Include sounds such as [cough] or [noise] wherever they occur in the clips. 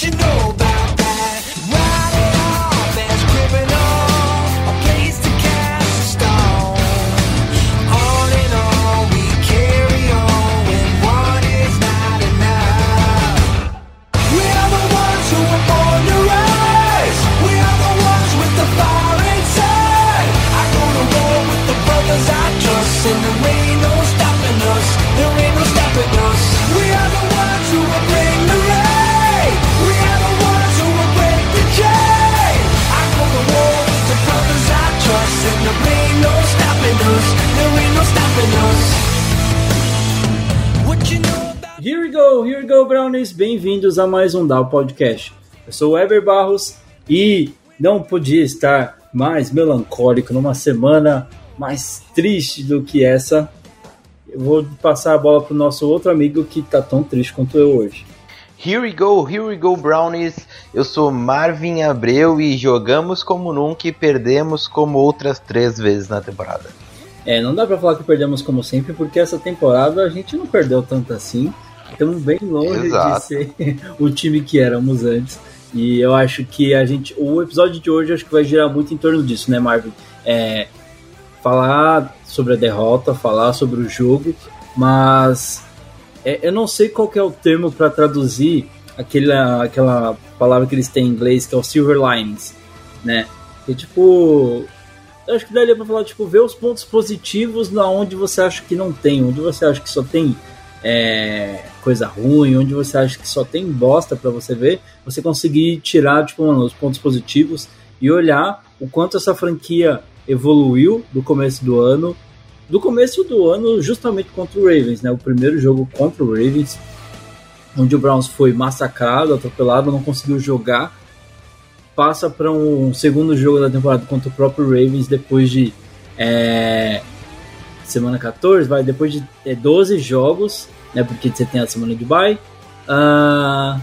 You know Here we go, here we go, Brownies. Bem-vindos a mais um Dow Podcast. Eu sou o Eber Barros e não podia estar mais melancólico numa semana mais triste do que essa. Eu vou passar a bola pro nosso outro amigo que tá tão triste quanto eu hoje. Here we go, here we go, Brownies. Eu sou Marvin Abreu e jogamos como nunca e perdemos como outras três vezes na temporada. É, não dá pra falar que perdemos como sempre, porque essa temporada a gente não perdeu tanto assim. Estamos bem longe Exato. de ser [laughs] o time que éramos antes. E eu acho que a gente. O episódio de hoje acho que vai girar muito em torno disso, né, Marvin? É, falar sobre a derrota, falar sobre o jogo, mas é, eu não sei qual que é o termo para traduzir aquela, aquela palavra que eles têm em inglês, que é o silver linings, né? Que tipo. Acho que daria pra falar, tipo, ver os pontos positivos na onde você acha que não tem, onde você acha que só tem é, coisa ruim, onde você acha que só tem bosta para você ver, você conseguir tirar, tipo, mano, os pontos positivos e olhar o quanto essa franquia evoluiu do começo do ano, do começo do ano justamente contra o Ravens, né? O primeiro jogo contra o Ravens, onde o Browns foi massacrado, atropelado, não conseguiu jogar, passa para um segundo jogo da temporada contra o próprio Ravens depois de é, semana 14, vai depois de é, 12 jogos, né? Porque você tem a semana de bye. Ah,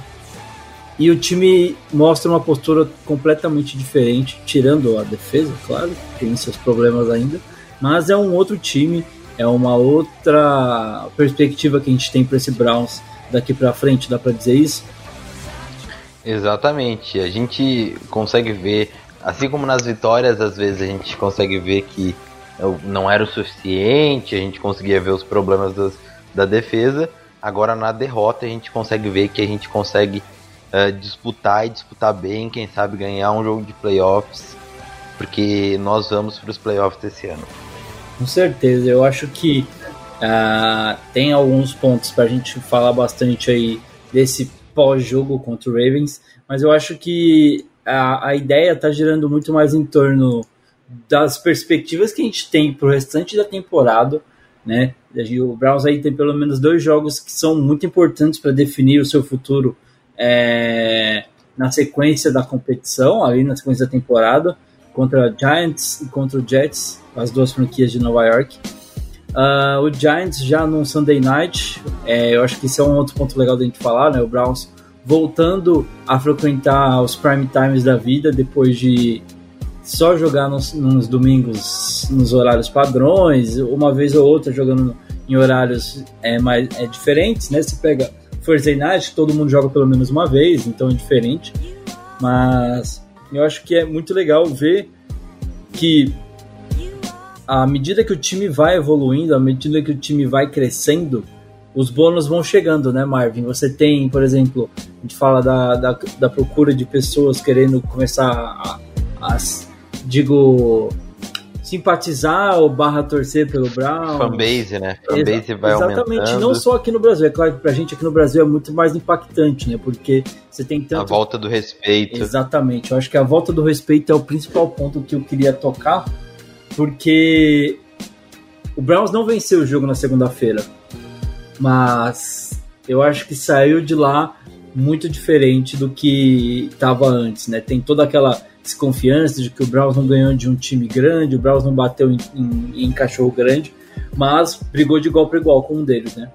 e o time mostra uma postura completamente diferente, tirando a defesa, claro, tem seus problemas ainda, mas é um outro time, é uma outra perspectiva que a gente tem para esse Browns daqui para frente, dá para dizer isso? Exatamente. A gente consegue ver, assim como nas vitórias, às vezes a gente consegue ver que não era o suficiente, a gente conseguia ver os problemas das- da defesa. Agora na derrota a gente consegue ver que a gente consegue eh, disputar e disputar bem, quem sabe ganhar um jogo de playoffs, porque nós vamos para os playoffs esse ano. Com certeza, eu acho que ah, tem alguns pontos para a gente falar bastante aí desse pós-jogo contra o Ravens, mas eu acho que a, a ideia está girando muito mais em torno das perspectivas que a gente tem para o restante da temporada, né? O Browns aí tem pelo menos dois jogos que são muito importantes para definir o seu futuro é, na sequência da competição, ali na sequência da temporada, contra Giants e contra o Jets, as duas franquias de Nova York. Ah, o Giants já no Sunday Night, é, eu acho que isso é um outro ponto legal da gente falar, né? O Browns voltando a frequentar os prime times da vida depois de só jogar nos, nos domingos nos horários padrões, uma vez ou outra jogando em horários é, mais é, diferentes, né? Você pega Thursday Night, todo mundo joga pelo menos uma vez, então é diferente. Mas eu acho que é muito legal ver que à medida que o time vai evoluindo, à medida que o time vai crescendo, os bônus vão chegando, né, Marvin? Você tem, por exemplo, a gente fala da, da, da procura de pessoas querendo começar a, a digo, simpatizar ou barra torcer pelo Brown. Fanbase, né? Fanbase Exa- vai Exatamente, aumentando. não só aqui no Brasil. É claro que pra gente aqui no Brasil é muito mais impactante, né? Porque você tem tanto. A volta do respeito. Exatamente. Eu acho que a volta do respeito é o principal ponto que eu queria tocar, porque o Browns não venceu o jogo na segunda-feira, mas eu acho que saiu de lá muito diferente do que estava antes, né? Tem toda aquela desconfiança de que o Browns não ganhou de um time grande, o Browns não bateu em, em, em cachorro grande, mas brigou de igual para igual com um deles, né?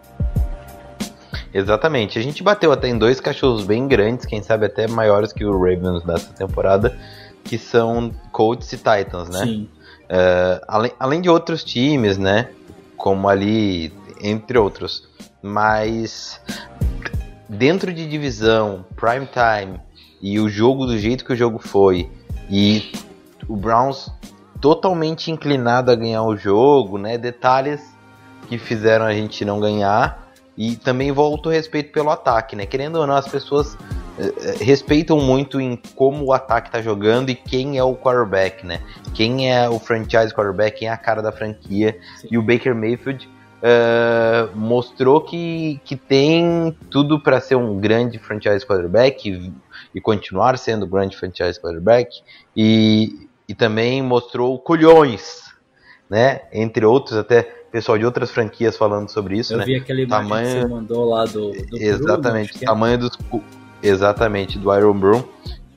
Exatamente. A gente bateu até em dois cachorros bem grandes, quem sabe até maiores que o Ravens dessa temporada, que são Colts e Titans, né? Sim. Uh, além, além de outros times, né? Como ali, entre outros. Mas dentro de divisão, prime time e o jogo do jeito que o jogo foi e o Browns totalmente inclinado a ganhar o jogo, né? Detalhes que fizeram a gente não ganhar e também volta o respeito pelo ataque, né? Querendo ou não, as pessoas respeitam muito em como o ataque tá jogando e quem é o quarterback, né? Quem é o franchise quarterback, quem é a cara da franquia. Sim. E o Baker Mayfield uh, mostrou que, que tem tudo para ser um grande franchise quarterback e, e continuar sendo grande franchise quarterback. E, e também mostrou colhões, né? Entre outros, até pessoal de outras franquias falando sobre isso, Eu né? vi aquele tamanho... que você mandou lá do, do Exatamente, Bruno, tamanho dos exatamente do Iron Broom,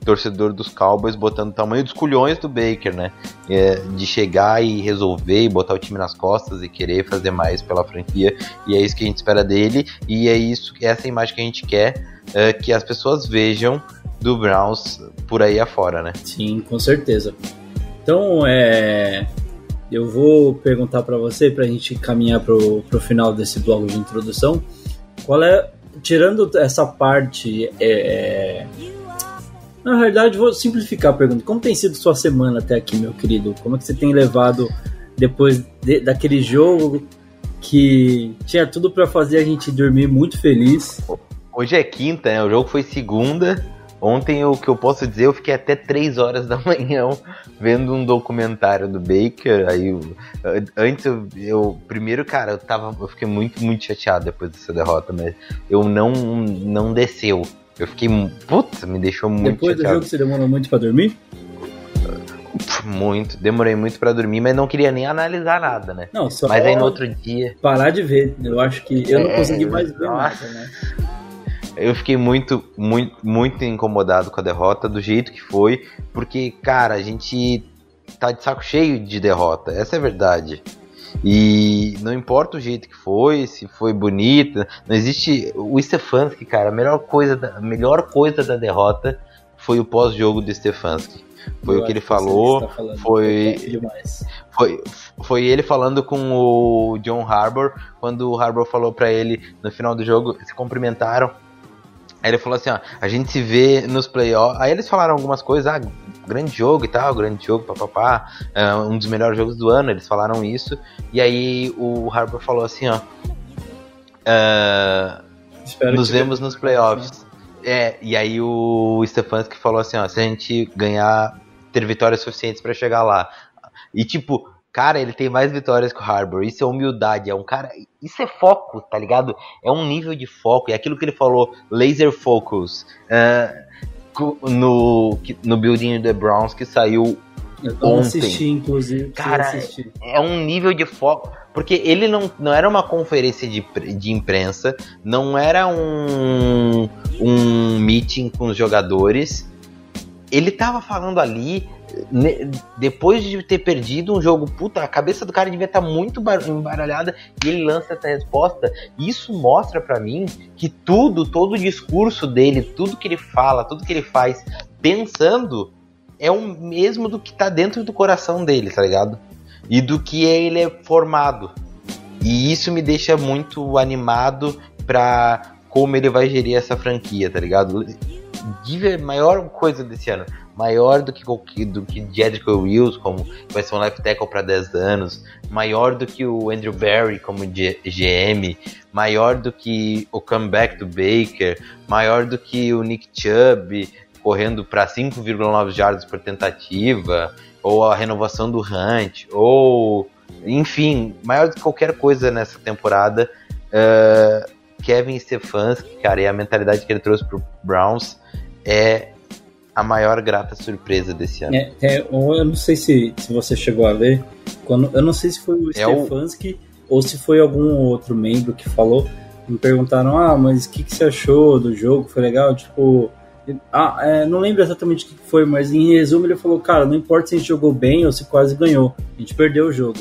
torcedor dos Cowboys botando o tamanho dos culhões do Baker, né? É, de chegar e resolver e botar o time nas costas e querer fazer mais pela franquia. E é isso que a gente espera dele e é isso, essa imagem que a gente quer é, que as pessoas vejam do Browns por aí afora, né? Sim, com certeza. Então, é, eu vou perguntar para você, para a gente caminhar para o final desse bloco de introdução, qual é, tirando essa parte, é, na realidade vou simplificar a pergunta, como tem sido sua semana até aqui, meu querido? Como é que você tem levado depois de, daquele jogo que tinha tudo para fazer a gente dormir muito feliz? Hoje é quinta, né? O jogo foi segunda, Ontem, o que eu posso dizer, eu fiquei até 3 horas da [laughs] manhã vendo um documentário do Baker. Aí, antes, eu, eu, Primeiro, cara, eu, tava, eu fiquei muito, muito chateado depois dessa derrota, mas eu não, não desceu. Eu fiquei. Putz, me deixou muito Depois chateado. do jogo, você demorou muito pra dormir? Muito, demorei muito para dormir, mas não queria nem analisar nada, né? Não, só mas aí no outro dia. Parar de ver. Eu acho que eu não É, consegui mais ver nossa. nada, né? Eu fiquei muito, muito, muito incomodado com a derrota, do jeito que foi, porque, cara, a gente tá de saco cheio de derrota, essa é a verdade. E não importa o jeito que foi, se foi bonita, não existe. O Stefanski, cara, a melhor coisa da, melhor coisa da derrota foi o pós-jogo do Stefanski. Foi Eu o que ele falou, falando foi- foi, foi ele falando com o John Harbour, quando o Harbour falou pra ele no final do jogo, se cumprimentaram. Aí ele falou assim, ó, a gente se vê nos playoffs. Aí eles falaram algumas coisas, ah, grande jogo e tal, grande jogo, papapá, é, um dos melhores jogos do ano, eles falaram isso. E aí o Harbour falou assim, ó, ah, nos vemos nos playoffs. É, e aí o Stefanski falou assim, ó, se a gente ganhar, ter vitórias suficientes pra chegar lá. E tipo, cara, ele tem mais vitórias que o Harbour. Isso é humildade, é um cara, isso é foco, tá ligado? É um nível de foco, é aquilo que ele falou, laser focus. co- no no building The Browns que saiu Eu ontem. assisti, inclusive. Cara, assistir. é um nível de foco. Porque ele não, não era uma conferência de, de imprensa, não era um, um meeting com os jogadores. Ele tava falando ali, depois de ter perdido um jogo, puta, a cabeça do cara devia estar muito bar- embaralhada e ele lança essa resposta. Isso mostra pra mim que tudo, todo o discurso dele, tudo que ele fala, tudo que ele faz, pensando, é o mesmo do que tá dentro do coração dele, tá ligado? e do que ele é formado. E isso me deixa muito animado pra como ele vai gerir essa franquia, tá ligado? Maior coisa desse ano, maior do que do que Jedrick Wills, como vai ser um left tackle para 10 anos, maior do que o Andrew Barry como G- GM, maior do que o comeback do Baker, maior do que o Nick Chubb correndo para 5,9 jardas por tentativa, ou a renovação do Hunt, ou enfim, maior do que qualquer coisa nessa temporada. eh, Kevin Stefanski, cara, e a mentalidade que ele trouxe pro Browns é a maior grata surpresa desse ano. É, é, eu não sei se, se você chegou a ver, quando, eu não sei se foi o É o- Stefanski ou se foi algum outro membro que falou. Me perguntaram, ah, mas o que, que você achou do jogo? Foi legal? Tipo, ah, é, não lembro exatamente o que foi, mas em resumo ele falou, cara, não importa se a gente jogou bem ou se quase ganhou, a gente perdeu o jogo.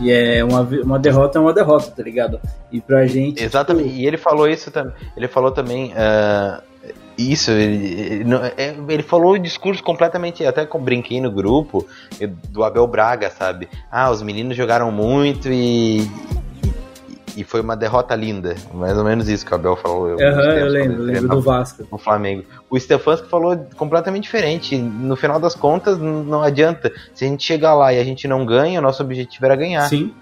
E é uma, uma derrota é uma derrota, tá ligado? E pra gente. Exatamente. tipo, E ele falou isso também. Ele falou também. ah, isso, ele, é, ele falou o discurso completamente. Até com brinquei no grupo do Abel Braga, sabe? Ah, os meninos jogaram muito e. E foi uma derrota linda. Mais ou menos isso que o Abel falou. Aham, eu lembro, quando eu lembro treinava do Vasco. o Flamengo. O Stefanski falou completamente diferente. No final das contas, não adianta. Se a gente chegar lá e a gente não ganha, o nosso objetivo era ganhar. Sim.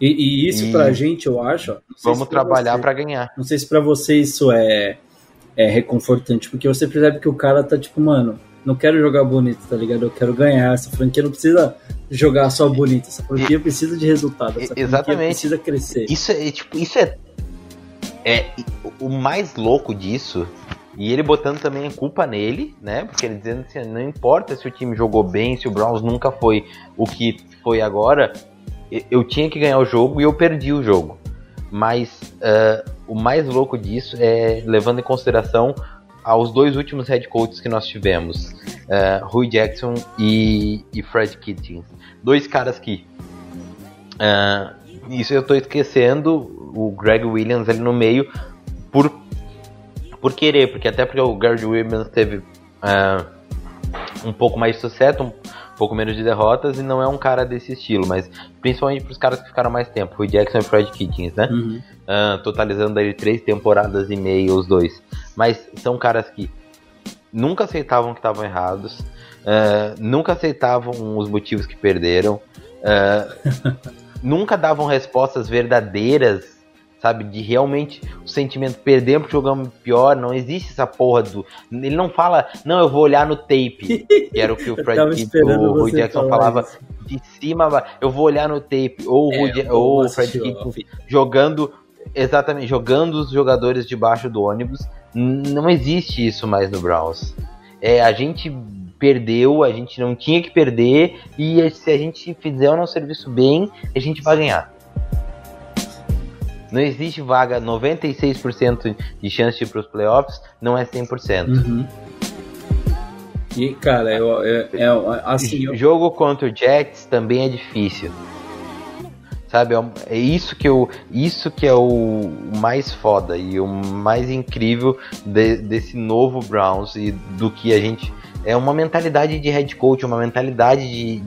E, e isso E- pra gente, eu acho. Vamos trabalhar pra ganhar. Não sei se pra você isso é, é reconfortante, porque você percebe que o cara tá tipo, mano, não quero jogar bonito, tá ligado? Eu quero ganhar. Essa franquia não precisa jogar só bonito. Essa franquia precisa de resultado. Essa franquia Exatamente. precisa crescer. Isso é, tipo, isso é. É o mais louco disso. E ele botando também a culpa nele, né? Porque ele dizendo assim, não importa se o time jogou bem, se o Browns nunca foi o que foi agora, e- eu tinha que ganhar o jogo e eu perdi o jogo. Mas ah, o mais louco disso é levando em consideração aos dois últimos head coaches que nós tivemos, ah, Rui Jackson e, e Fred Kitchens. Dois caras que ah, isso eu tô esquecendo o Greg Williams ali no meio por, por querer, porque até porque o Greg Williams teve ah, um pouco mais de sucesso, um pouco menos de derrotas e não é um cara desse estilo, mas principalmente pros caras que ficaram mais tempo, o Jackson e Fred Kitchens, né? Uhum. Ah, totalizando aí três temporadas e meia os dois. Mas são caras que nunca aceitavam que estavam errados, ah, nunca aceitavam os motivos que perderam, ah, [laughs] nunca davam respostas verdadeiras, sabe, de realmente o sentimento perdemos jogamos pior, não existe essa porra do. Ele não fala, não, eu vou olhar no tape, [laughs] que era o que o Fred esperando o Rui Jackson falava isso. de cima, eu vou olhar no tape, ou o, Rui É, vou ou o Fred Kit jogando exatamente jogando os jogadores debaixo do ônibus não existe isso mais no Browns é a gente perdeu a gente não tinha que perder e se a gente fizer o nosso serviço bem a gente vai ganhar não existe vaga 96% de chance de ir para os playoffs não é 100% Uhum. E, cara, eu, eu, é, assim, eu, jogo contra o Jets também é difícil. Sabe, é é isso que eu, isso que é o mais foda e o mais incrível de- desse novo Browns e do que a gente é uma mentalidade de head coach, uma mentalidade de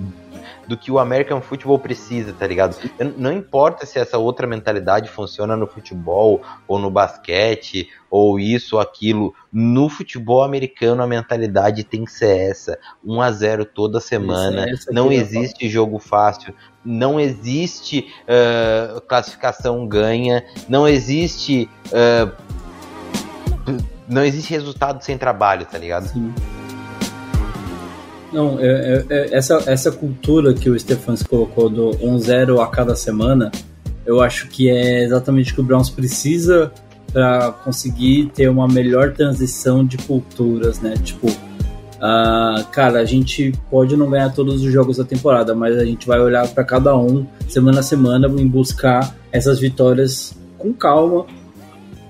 do que o American Football precisa, tá ligado? Não importa se essa outra mentalidade funciona no futebol ou no basquete ou isso ou aquilo, no futebol americano a mentalidade tem que ser essa, 1 a 0 toda semana, que não existe jogo fácil, não existe ah, classificação ganha, não existe ah, não existe resultado sem trabalho, tá ligado? Sim. Não, é- é- é- essa, essa cultura que o Stephens colocou do 1-0 a cada semana, eu acho que é exatamente o que o Browns precisa para conseguir ter uma melhor transição de culturas, né? Tipo, ah, cara, a gente pode não ganhar todos os jogos da temporada, mas a gente vai olhar para cada um semana a semana em buscar essas vitórias com calma,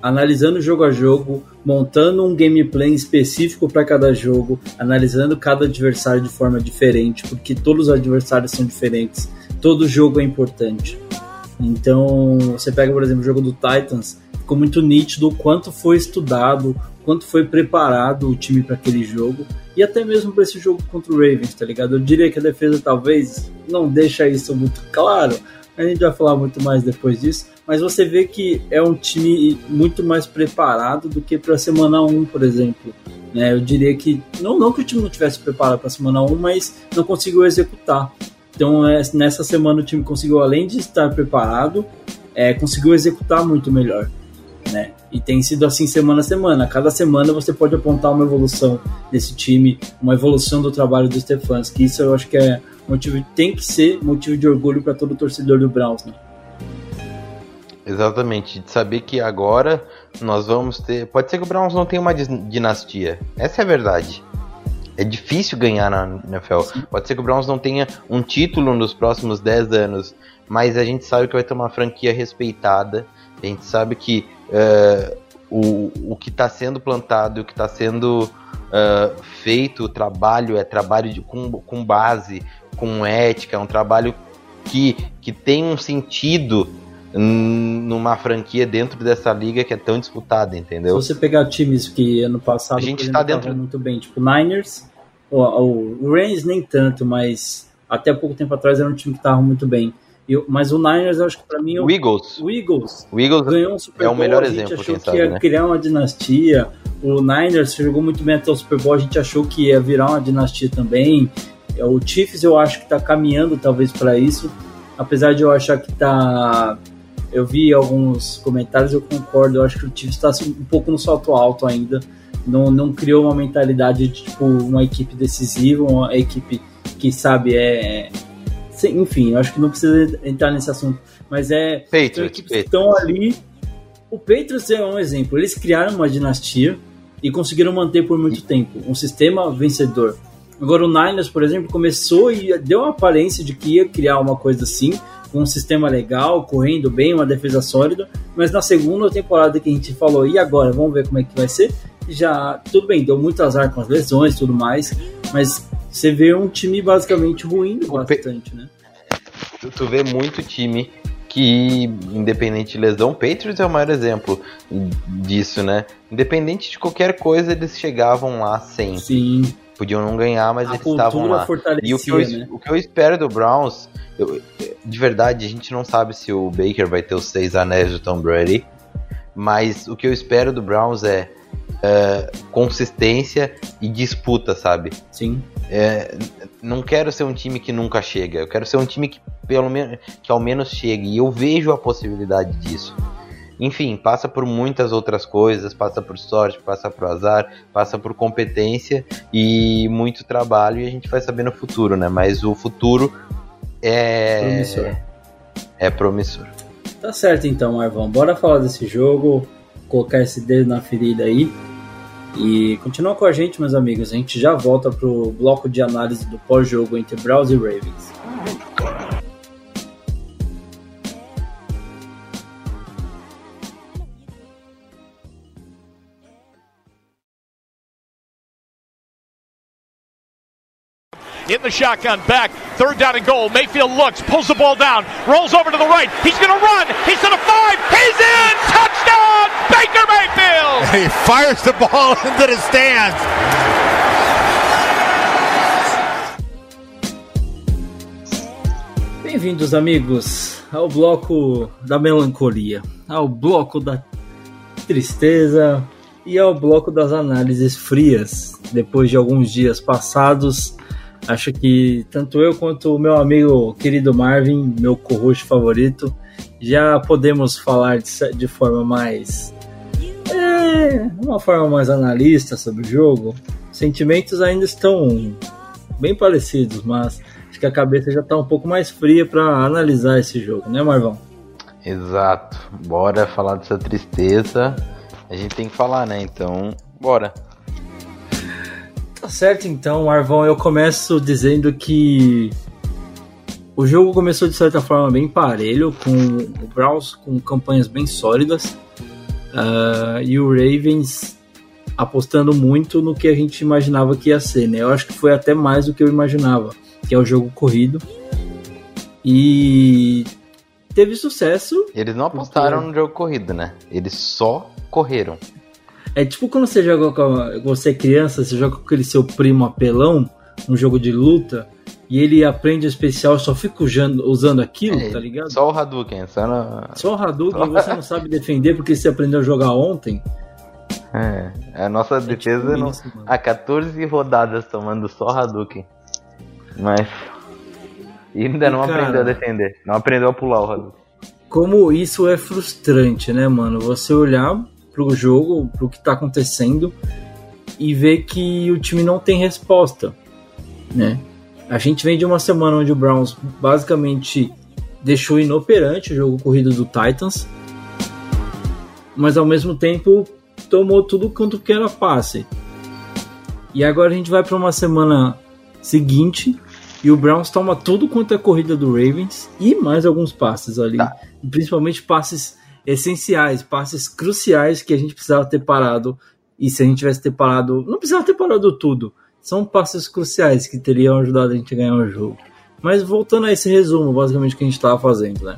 analisando jogo a jogo, montando um gameplay específico para cada jogo, analisando cada adversário de forma diferente, porque todos os adversários são diferentes, todo jogo é importante. Então, você pega, por exemplo, o jogo do Titans, ficou muito nítido o quanto foi estudado, quanto foi preparado o time para aquele jogo, e até mesmo para esse jogo contra o Ravens, tá ligado? Eu diria que a defesa talvez não deixa isso muito claro, a gente vai falar muito mais depois disso, mas você vê que é um time muito mais preparado do que para a semana 1, por exemplo. Né? Eu diria que, não, não que o time não tivesse preparado para a semana 1, mas não conseguiu executar. Então, é, nessa semana, o time conseguiu, além de estar preparado, é, conseguiu executar muito melhor. Né? E tem sido assim semana a semana. Cada semana você pode apontar uma evolução desse time, uma evolução do trabalho do Stefanski. Isso eu acho que é motivo, tem que ser motivo de orgulho para todo torcedor do Browns. Né? Exatamente, de saber que agora nós vamos ter. Pode ser que o Browns não tenha uma dinastia. Essa é a verdade. É difícil ganhar na NFL. Pode ser que o Browns não tenha um título nos próximos 10 anos, mas a gente sabe que vai ter uma franquia respeitada. A gente sabe que uh, o, o que está sendo plantado, o que está sendo uh, feito, o trabalho é trabalho de, com, com base, com ética, é um trabalho que, que tem um sentido numa franquia dentro dessa liga que é tão disputada, entendeu? Se você pegar times que ano passado a gente está dentro muito bem, tipo Niners, o, o, o Rams nem tanto, mas até pouco tempo atrás era um time que estava muito bem. Eu, mas o Niners, acho que para mim. O Eagles. O Eagles. O Eagles ganhou um Super é Bowl, o melhor a gente exemplo. achou que sabe, ia né? criar uma dinastia. O Niners jogou muito bem até o Super Bowl, a gente achou que ia virar uma dinastia também. O Chiefs eu acho que está caminhando talvez para isso, apesar de eu achar que está eu vi alguns comentários, eu concordo. Eu acho que o Chiefs está assim, um pouco no salto alto ainda. Não, não criou uma mentalidade de tipo uma equipe decisiva, uma equipe que sabe é. Enfim, eu acho que não precisa entrar nesse assunto. Mas é. Patriots, são equipes que estão ali. O Patriots é um exemplo. Eles criaram uma dinastia e conseguiram manter por muito tempo um sistema vencedor. Agora o Niners, por exemplo, começou e deu uma aparência de que ia criar uma coisa assim, com um sistema legal, correndo bem, uma defesa sólida, mas na segunda temporada que a gente falou, e agora, vamos ver como é que vai ser, já, tudo bem, deu muito azar com as lesões e tudo mais, mas você vê um time basicamente ruim bastante, né? Tu, tu vê muito time que, independente de lesão, Patriots é o maior exemplo disso, né? Independente de qualquer coisa, eles chegavam lá sempre. Sim. Podiam não ganhar, mas a eles estavam lá. E o que, eu, né? o que eu espero do Browns, eu, de verdade, a gente não sabe se o Baker vai ter os seis anéis do Tom Brady, mas o que eu espero do Browns é uh, consistência e disputa, sabe? Sim. É, não quero ser um time que nunca chega, eu quero ser um time que pelo menos que ao menos chegue e eu vejo a possibilidade disso. Enfim, passa por muitas outras coisas, passa por sorte, passa por azar, passa por competência e muito trabalho e a gente vai saber no futuro, né? Mas o futuro é promissor. É promissor. Tá certo então, Marvão. Bora falar desse jogo, colocar esse dedo na ferida aí. E continua com a gente, meus amigos. A gente já volta pro bloco de análise do pós-jogo entre Browns e Ravens. In the shotgun back, third down and goal. Mayfield looks, pulls the ball down, rolls over to the right. He's going to run. He's to the five. He's in. Touchdown, Baker Mayfield. [laughs] He fires the ball [laughs] into the stands. Bem-vindos, amigos, ao bloco da melancolia, ao bloco da tristeza e ao bloco das análises frias. Depois de alguns dias passados, acho que tanto eu quanto o meu amigo querido Marvin, meu co-host favorito, já podemos falar de, de forma mais. É, uma forma mais analista sobre o jogo. Sentimentos ainda estão bem parecidos, mas acho que a cabeça já está um pouco mais fria para analisar esse jogo, né, Marvão? Exato. Bora falar dessa tristeza. A gente tem que falar, né? Então, bora. Tá certo então, Marvão. Eu começo dizendo que o jogo começou de certa forma bem parelho, com o Browns com campanhas bem sólidas uh, e o Ravens apostando muito no que a gente imaginava que ia ser, né? Eu acho que foi até mais do que eu imaginava, que é o jogo corrido. E teve sucesso. Eles não apostaram porque... no jogo corrido, né? Eles só correram. É tipo quando você joga com você é criança, você joga com aquele seu primo apelão, um jogo de luta, e ele aprende o especial só fica usando, usando aquilo, é, tá ligado? Só o Hadouken, só, no... só o Hadouken, você não sabe defender porque você aprendeu a jogar ontem. É, a nossa é defesa tipo não... isso, há 14 rodadas tomando só Hadouken. Mas e ainda e não cara, aprendeu a defender, não aprendeu a pular o Hadouken. Como isso é frustrante, né, mano? Você olhar pro jogo, pro que tá acontecendo e ver que o time não tem resposta, né? A gente vem de uma semana onde o Browns basicamente deixou inoperante o jogo corrido do Titans, mas ao mesmo tempo tomou tudo quanto que era passe. E agora a gente vai para uma semana seguinte e o Browns toma tudo quanto é corrida do Ravens e mais alguns passes ali, Tá. principalmente passes essenciais, passes cruciais que a gente precisava ter parado. E se a gente tivesse ter parado, não precisava ter parado tudo. São passes cruciais que teriam ajudado a gente a ganhar o jogo. Mas voltando a esse resumo, basicamente, que a gente estava fazendo, né?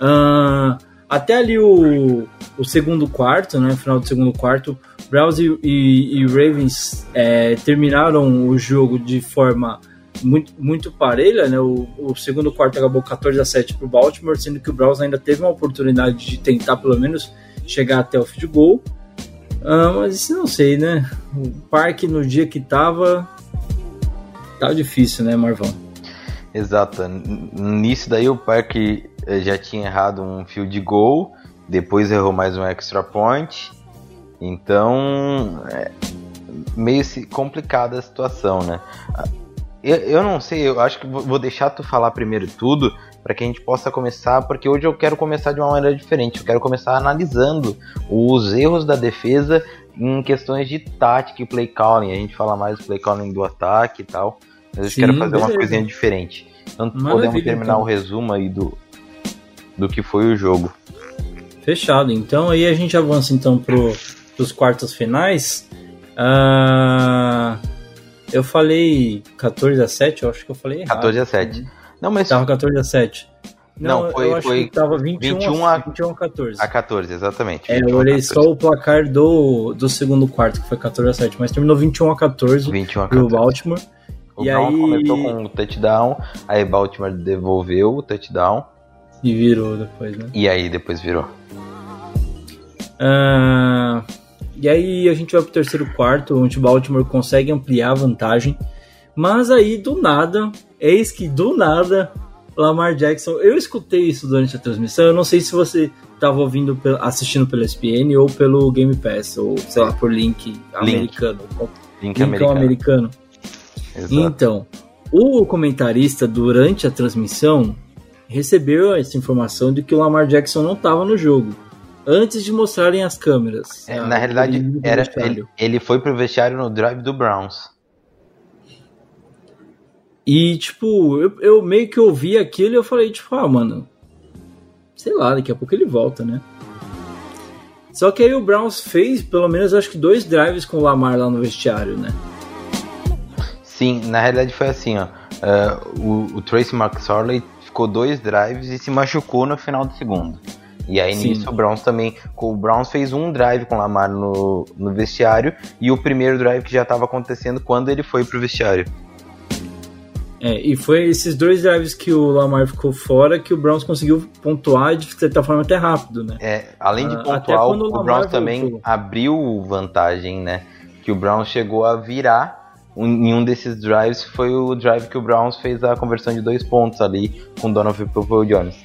Ah, até ali o, o segundo quarto, né? Final do segundo quarto, Browns e, e- e Ravens é, terminaram o jogo de forma muito, muito parelha, né? O, o segundo quarto acabou 14 a 7 para o Baltimore, sendo que o Browns ainda teve uma oportunidade de tentar pelo menos chegar até o field goal. Ah, mas isso não sei, né? O parque no dia que tava. Tá difícil, né, Marvão? Exato. Nisso daí o Parque eh, já tinha errado um field goal, depois errou mais um extra point. Então, é meio complicada a situação, né? Eu, eu não sei, eu acho que vou deixar tu falar primeiro tudo para que a gente possa começar, porque hoje eu quero começar de uma maneira diferente. Eu quero começar analisando os erros da defesa em questões de tática e play calling. A gente fala mais do play calling do ataque e tal. Mas eu Sim, quero fazer uma beleza. coisinha diferente. Então Maravilha, podemos terminar então. o resumo aí do, do que foi o jogo. Fechado. Então aí a gente avança então pro, pros quartos finais. Ah, eu falei 14 a 7, eu acho que eu falei errado. 14 a 7. Não, mas Tava 14 a 7. Não, foi- eu acho foi que tava 21, 21 a, a- 21 a 14. a 14, exatamente. É, 21 eu olhei 14. só o placar do, do segundo quarto, que foi 14 a 7, mas terminou 21 a 14 21 a pro 14. Baltimore. O E Brown aí- começou com um touchdown, aí Baltimore devolveu o touchdown E virou depois, né? e aí depois virou. Ah, e aí a gente vai pro terceiro quarto, onde o Baltimore consegue ampliar a vantagem. Mas aí, do nada, eis que do nada, Lamar Jackson. Eu escutei isso durante a transmissão. Eu não sei se você estava ouvindo, assistindo pelo ESPN ou pelo Game Pass, ou sei lá, por link americano. Link Linkão americano. americano. Exato. Então, o comentarista, durante a transmissão, recebeu essa informação de que o Lamar Jackson não estava no jogo. Antes de mostrarem as câmeras. É, Ah, na realidade, ele- era, ele, ele foi pro vestiário no drive do Browns. E, tipo, eu, eu meio que ouvi aquilo e eu falei, tipo, ah, mano, sei lá, daqui a pouco ele volta, né? Só que aí o Browns fez, pelo menos, acho que dois drives com o Lamar lá no vestiário, né? Sim, na realidade foi assim, ó. eh, o, o Tracy McSorley ficou dois drives e se machucou no final do segundo. E aí Sim. nisso o Browns também. O Browns fez um drive com o Lamar no, no vestiário e o primeiro drive que já estava acontecendo quando ele foi pro vestiário. É, e foi esses dois drives que o Lamar ficou fora que o Browns conseguiu pontuar de certa forma até rápido, né? É, além de Ah, pontuar, o o Lamar Browns também voltou. abriu vantagem, né? Que o Browns chegou a virar um- em um desses drives, foi o drive que o Browns fez a conversão de dois pontos ali com Donovan People Jones.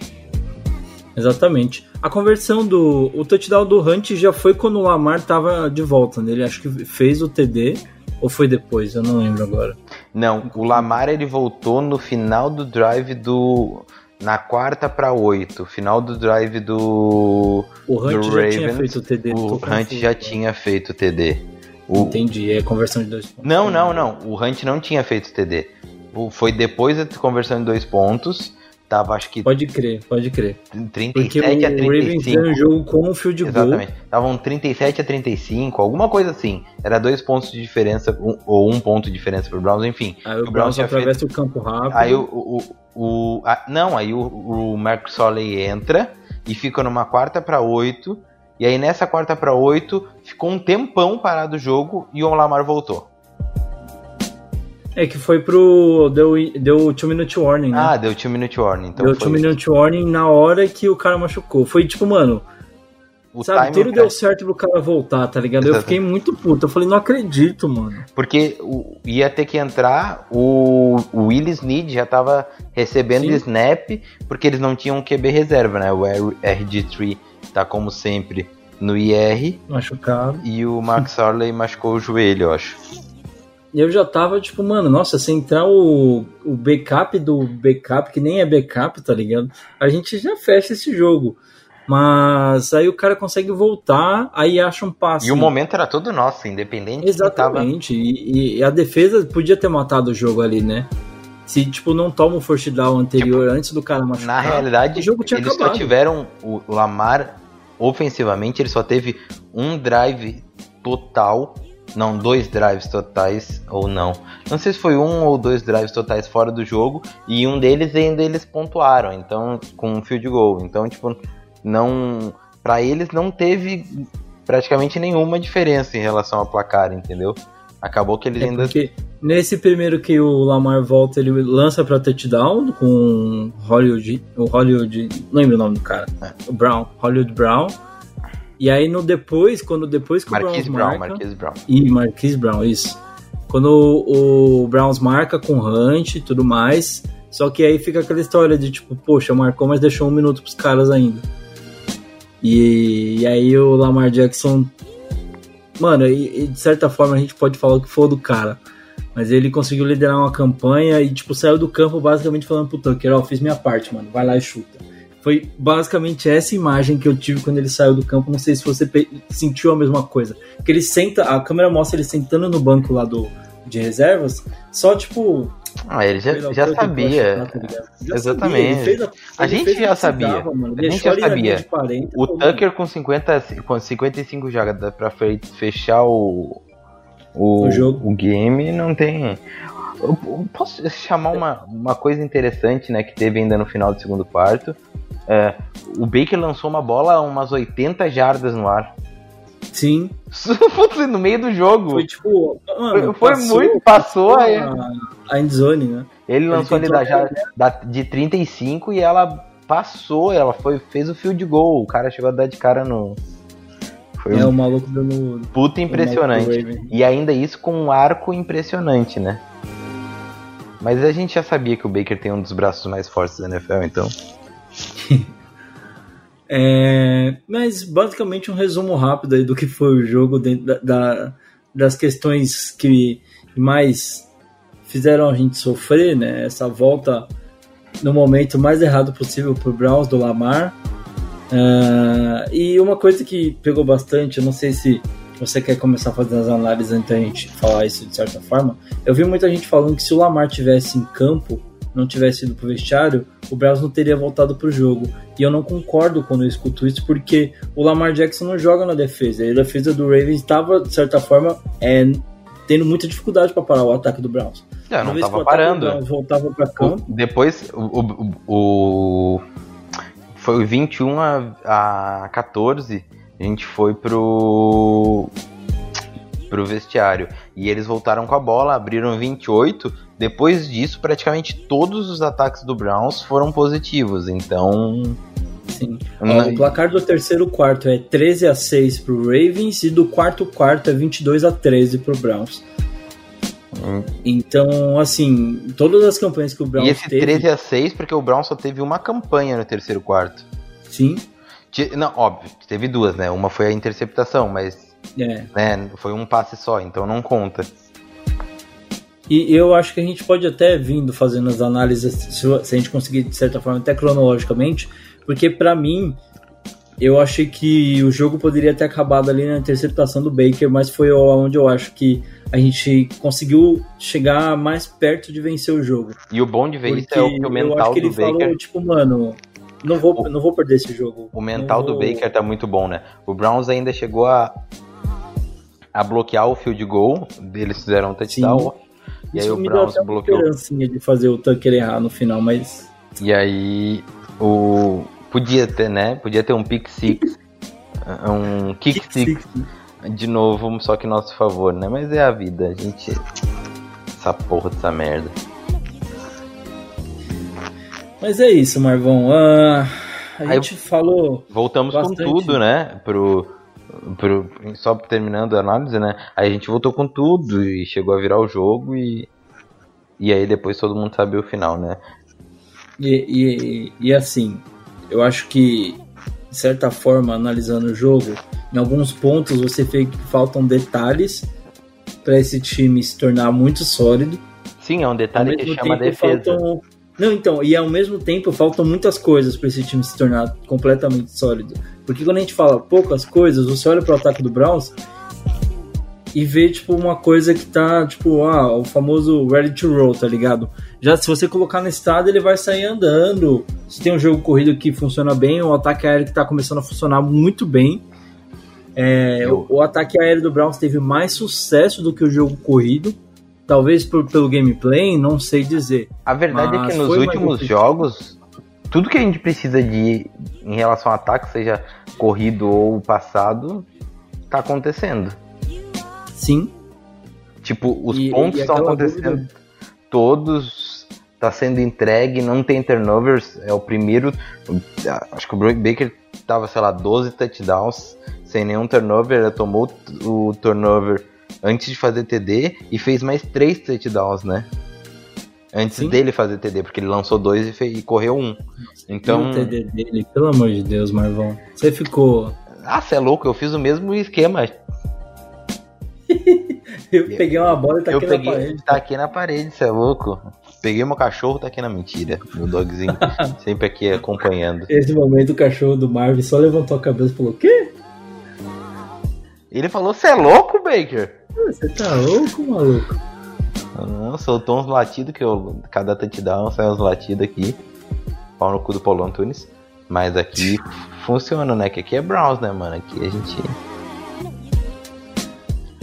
Exatamente. A conversão do. O touchdown do Hunt já foi quando o Lamar tava de volta, né? Ele acho que fez o TD, ou foi depois, eu não lembro agora. Não, o Lamar ele voltou no final do drive do. Na quarta para oito, final do drive do. O Hunt do já Ravens. tinha feito o TD. O Hunt já tinha feito o TD. O, Entendi, é conversão de dois pontos. Não, não, não. O Hunt não tinha feito TD. O- Foi depois da conversão de dois pontos. Tava acho que Pode crer, pode crer. 37 Porque o a Ravens 35. ganha o jogo com um field goal. Exatamente. Estavam 37 a 35, alguma coisa assim. Era dois pontos de diferença, um- ou um ponto de diferença pro Browns, enfim. Aí o O Browns atravessa o campo rápido. Aí o. o, o- a- não, aí o, o Mark Soley entra e fica numa quarta para oito. E aí nessa quarta para oito ficou um tempão parado o jogo e o Lamar voltou. É que foi pro. Deu, deu two minute warning, né? Ah, deu two minute warning. Então deu two minute warning na hora que o cara machucou. Foi tipo, mano, o sabe, tudo deu certo pro cara voltar, tá ligado? Eu fiquei muito puto. Eu falei, não acredito, mano. Porque o- ia ter que entrar o, o Will Snead já tava recebendo Sim. snap, porque eles não tinham QB reserva, né? O R- RG3 tá como sempre no IR Machucado. e o Mark Sarley machucou o joelho, eu acho. E eu já tava, tipo, mano, nossa, se entrar o, o backup do backup, que nem é backup, tá ligado? A gente já fecha esse jogo. Mas aí o cara consegue voltar, aí acha um passe. E o momento era todo nosso, independente de quem tava- Exatamente. E, e a defesa podia ter matado o jogo ali, né? Se, tipo, não toma o first down anterior antes do cara machucar. Na realidade, o jogo tinha eles acabado. só tiveram o Lamar ofensivamente, ele só teve um drive total, não, dois drives totais ou não. Não sei se foi um ou dois drives totais fora do jogo e um deles ainda eles pontuaram, então com um field goal. Então, tipo, não para eles não teve praticamente nenhuma diferença em relação ao placar, entendeu? Acabou que eles É ainda nesse primeiro que o Lamar volta, ele lança pra touchdown com Hollywood. O Hollywood. Não lembro o nome do cara. É. O Brown. Hollywood Brown. E aí no depois, quando depois que Marquise o Browns Brown, marca. Marquise Brown. E Marquise Brown, isso. Quando o, o Browns marca com Hunt e tudo mais. Só que aí fica aquela história de tipo, poxa, marcou, mas deixou um minuto pros caras ainda. E, e aí o Lamar Jackson. Mano, e, e de certa forma a gente pode falar o que for do cara. Mas ele conseguiu liderar uma campanha e, tipo, saiu do campo basicamente falando pro Tucker, ó, fiz minha parte, mano, vai lá e chuta. Foi basicamente essa imagem que eu tive quando ele saiu do campo. Não sei se você sentiu a mesma coisa. Que ele senta, a câmera mostra ele sentando no banco lá do, de reservas, só tipo. Ah, ele já, pela já sabia. tá? Já Exatamente. sabia, A ele gente já sabia. mano. A gente já sabia. de 40, O Tucker com 50, com 55 jogadas pra fe- fechar o, o, O jogo. o game não tem. Eu- eu posso chamar uma, uma coisa interessante né, que teve ainda no final do segundo quarto? É, o Baker lançou uma bola a umas 80 jardas no ar. Sim, [laughs] no meio do jogo. foi tipo. Mano, Foi- foi muito, passou aí. a, a endzone, né? Ele lançou ali da, da- de 35 e ela passou, ela foi, fez o field goal. O cara chegou a dar de cara no. Foi É um o maluco dando. puta impressionante. E ainda isso com um arco impressionante, né? Mas a gente já sabia que o Baker tem um dos braços mais fortes da NFL, então. [laughs] É, mas basicamente um resumo rápido aí do que foi o jogo dentro da, da- das questões que mais fizeram a gente sofrer, né? Essa volta no momento mais errado possível pro Browns do Lamar. Ah, e uma coisa que pegou bastante, eu não sei se você quer começar a fazer as análises antes da gente falar isso de certa forma. Eu vi muita gente falando que se o Lamar tivesse em campo, não tivesse ido pro vestiário, o Browns não teria voltado pro jogo. E eu não concordo quando eu escuto isso, porque o Lamar Jackson não joga na defesa. E a defesa do Ravens estava, de certa forma, é, tendo muita dificuldade para parar o ataque do Browns. Já Uma não vez que tava o ataque do parando. Browns voltava para O- campo. depois, o, o, o- Foi o 21 a, a 14. A gente foi pro. pro vestiário. E eles voltaram com a bola, abriram 28. Depois disso, praticamente todos os ataques do Browns foram positivos. Então. Sim. Ó, não- o placar do terceiro quarto é 13 a 6 pro Ravens e do quarto quarto é 22 a 13 pro Browns. Hum. Então, assim, todas as campanhas que o Browns E esse teve, 13 a 6 porque o Brown só teve uma campanha no terceiro quarto. sim, Não, óbvio, teve duas, né? Uma foi a interceptação, mas é. né, foi um passe só, então não conta. E eu acho que a gente pode até vindo fazendo as análises, se a gente conseguir de certa forma até cronologicamente, porque pra mim eu achei que o jogo poderia ter acabado ali na interceptação do Baker, mas foi onde eu acho que a gente conseguiu chegar mais perto de vencer o jogo. E o bom de ver isso é o que o eu mental acho que do ele Baker. falou, tipo, mano, não vou, não vou perder esse jogo. O mental Não do vou- Baker tá muito bom, né? O Browns ainda chegou a, a bloquear o field goal, eles fizeram um touchdown. E aí Isso o me deu Browns até uma bloqueou. esperancinha de fazer o Tucker errar no final, mas E aí o podia ter, né? Podia ter um pick six, [laughs] um kick six de novo, só que nosso favor, né? Mas é a vida, a gente essa porra dessa merda. Mas é isso, Marvão. Ah, a Aí gente falou. Voltamos Bastante. com tudo, né? Pro, pro, só terminando a análise, né? Aí a gente voltou com tudo e chegou a virar o jogo e. E aí depois todo mundo sabe o final, né? E, e, e assim, eu acho que, de certa forma, analisando o jogo, em alguns pontos você vê que faltam detalhes para esse time se tornar muito sólido. Sim, é um detalhe que chama defesa. faltam, Não, então, e ao mesmo tempo faltam muitas coisas para esse time se tornar completamente sólido. Porque quando a gente fala poucas coisas, você olha pro ataque do Browns e vê, tipo, uma coisa que tá, tipo, ah, o famoso ready to roll, tá ligado? Já se você colocar no estado, ele vai sair andando. Se tem um jogo corrido que funciona bem, o ataque aéreo que tá começando a funcionar muito bem. É, o, o ataque aéreo do Browns teve mais sucesso do que o jogo corrido. Talvez por, pelo gameplay, não sei dizer. A verdade é que nos últimos jogos, tudo que a gente precisa de em relação ao ataque, seja corrido ou passado, tá acontecendo. Sim. Tipo, os E- pontos estão acontecendo dúvida- todos, tá sendo entregue, não tem turnovers, é o primeiro, acho que o Baker tava, sei lá, 12 touchdowns sem nenhum turnover, tomou o turnover antes de fazer TD e fez mais três touchdowns, né? Antes Sim. dele fazer TD, porque ele lançou dois e, fez, e correu um. Então, o TD dele, pelo amor de Deus, Marvão. Você ficou. ah, você é louco, eu fiz o mesmo esquema. [laughs] Eu peguei uma bola e tá eu aqui peguei, na parede. tá aqui na parede, você é louco. Peguei meu cachorro, tá aqui na mentira. Meu dogzinho, [laughs] sempre aqui acompanhando. Nesse momento, o cachorro do Marvin só levantou a cabeça e falou: Quê? Ele falou, você é louco, Baker? Você tá louco, maluco? Não, soltou uns latidos que eu. Cada touchdown sai uns latidos aqui. Pau no cu do Paulo Antunes. Mas aqui funciona, né? Que aqui é Browns, né, mano? Aqui a gente.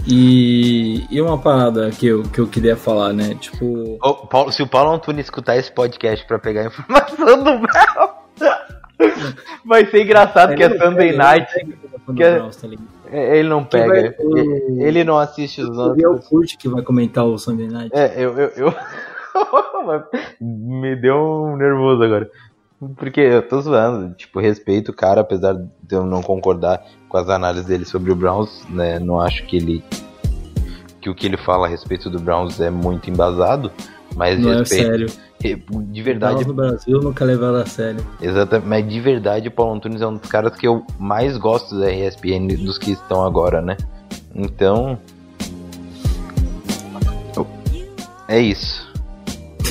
E, e uma parada que eu, que eu queria falar, né? Tipo. Paulo- se o Paulo Antunes escutar esse podcast pra pegar a informação do Browns, vai ser engraçado que é Sunday ele- Night. que é- É, Ele não pega. o- Ele- não assiste os E é o outros. Kurt que vai comentar o Sunday Night. É, eu. eu, eu... [laughs] Me deu um nervoso agora. Porque eu tô zoando, tipo, respeito o cara, apesar de eu não concordar com as análises dele sobre o Browns, né? Não acho que ele. que o que ele fala a respeito do Browns é muito embasado, mas Não é respeito. sério. De verdade, Browns no Brasil nunca levaram a sério. Exatamente, mas de verdade o Paulo Antunes é um dos caras que eu mais gosto da ESPN dos que estão agora, né? Então. É isso.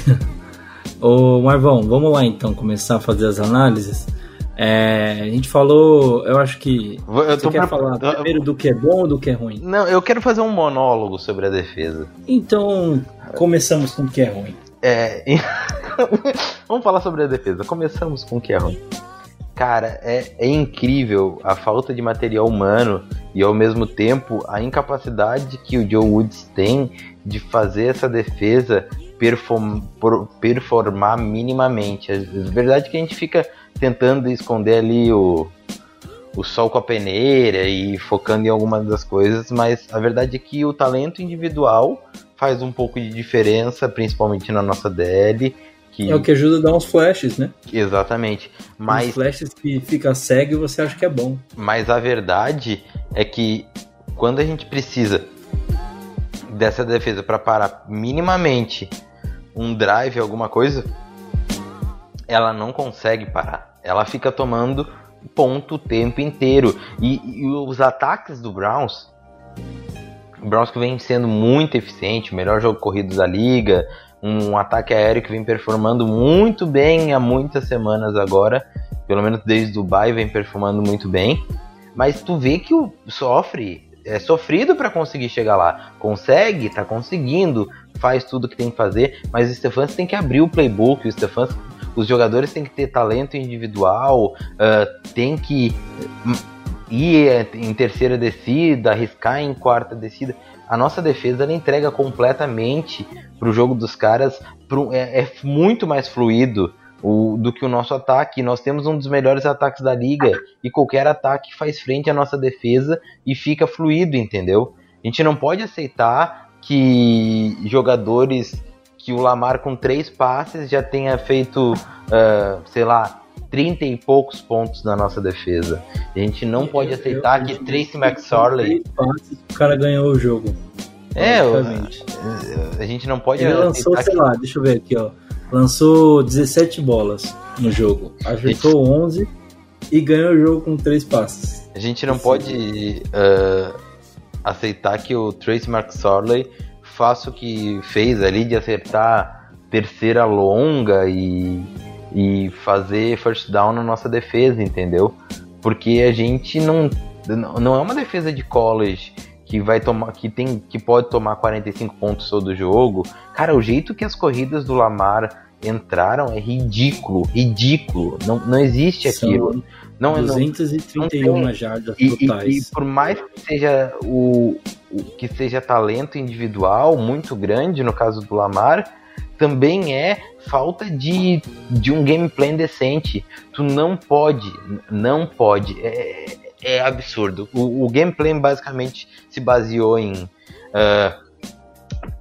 [laughs] Ô Marvão, vamos lá então começar a fazer as análises. É, a gente falou, eu acho que. Eu Você quer pre- falar primeiro do que é bom ou do que é ruim? Não, eu quero fazer um monólogo sobre a defesa. Então, começamos com o que é ruim. É. [laughs] Vamos falar sobre a defesa. Começamos com o que é ruim. Cara, é, é incrível a falta de material humano e ao mesmo tempo a incapacidade que o Joe Woods tem de fazer essa defesa perform- performar minimamente. É verdade que a gente fica tentando esconder ali o, o sol com a peneira e focando em algumas das coisas, mas a verdade é que o talento individual faz um pouco de diferença, principalmente na nossa DL. Que, É o que ajuda a dar uns flashes, né? Exatamente. Mas Uns flashes que fica cego e você acha que é bom. Mas a verdade é que quando a gente precisa dessa defesa para parar minimamente um drive, alguma coisa, ela não consegue parar. Ela fica tomando ponto o tempo inteiro. E, e os ataques do Browns, o Browns que vem sendo muito eficiente, melhor jogo corrido da liga, um ataque aéreo que vem performando muito bem há muitas semanas agora, pelo menos desde Dubai vem performando muito bem. Mas tu vê que o sofre, é sofrido para conseguir chegar lá. Consegue, tá conseguindo, faz tudo que tem que fazer, mas o Stefanski tem que abrir o playbook, o Stefanski, os jogadores têm que ter talento individual, uh, tem que ir em terceira descida, arriscar em quarta descida. A nossa defesa ela entrega completamente pro jogo dos caras, pro, é, é muito mais fluido o, do que o nosso ataque. Nós temos um dos melhores ataques da liga e qualquer ataque faz frente à nossa defesa e fica fluido, entendeu? A gente não pode aceitar que jogadores que o Lamar com três passes já tenha feito, uh, sei lá, 30 e poucos pontos na nossa defesa. A gente não pode Eu- aceitar eu- que eu- Tracy McSorley. Passes, O cara ganhou o jogo. É, basicamente. a gente não pode Ele lançou, aceitar sei lá, deixa eu ver aqui, ó. Lançou 17 bolas no jogo. Acertou 11 e ganhou o jogo com três passes. A gente não pode uh, aceitar que o Tracy McSorley faça o que fez ali de acertar terceira longa e, e fazer first down na nossa defesa, entendeu? Porque a gente não não é uma defesa de college que vai tomar que tem que pode tomar 45 pontos todo jogo. Cara, o jeito que as corridas do Lamar entraram é ridículo, ridículo. Não, não existe São aquilo. Não, 231 não, jardas e, totais. E, e, por mais que seja o, o, que seja talento individual muito grande no caso do Lamar, também é falta de, de um gameplay decente. Tu não pode, não pode. É, é absurdo. O, o gameplay basicamente se baseou em uh,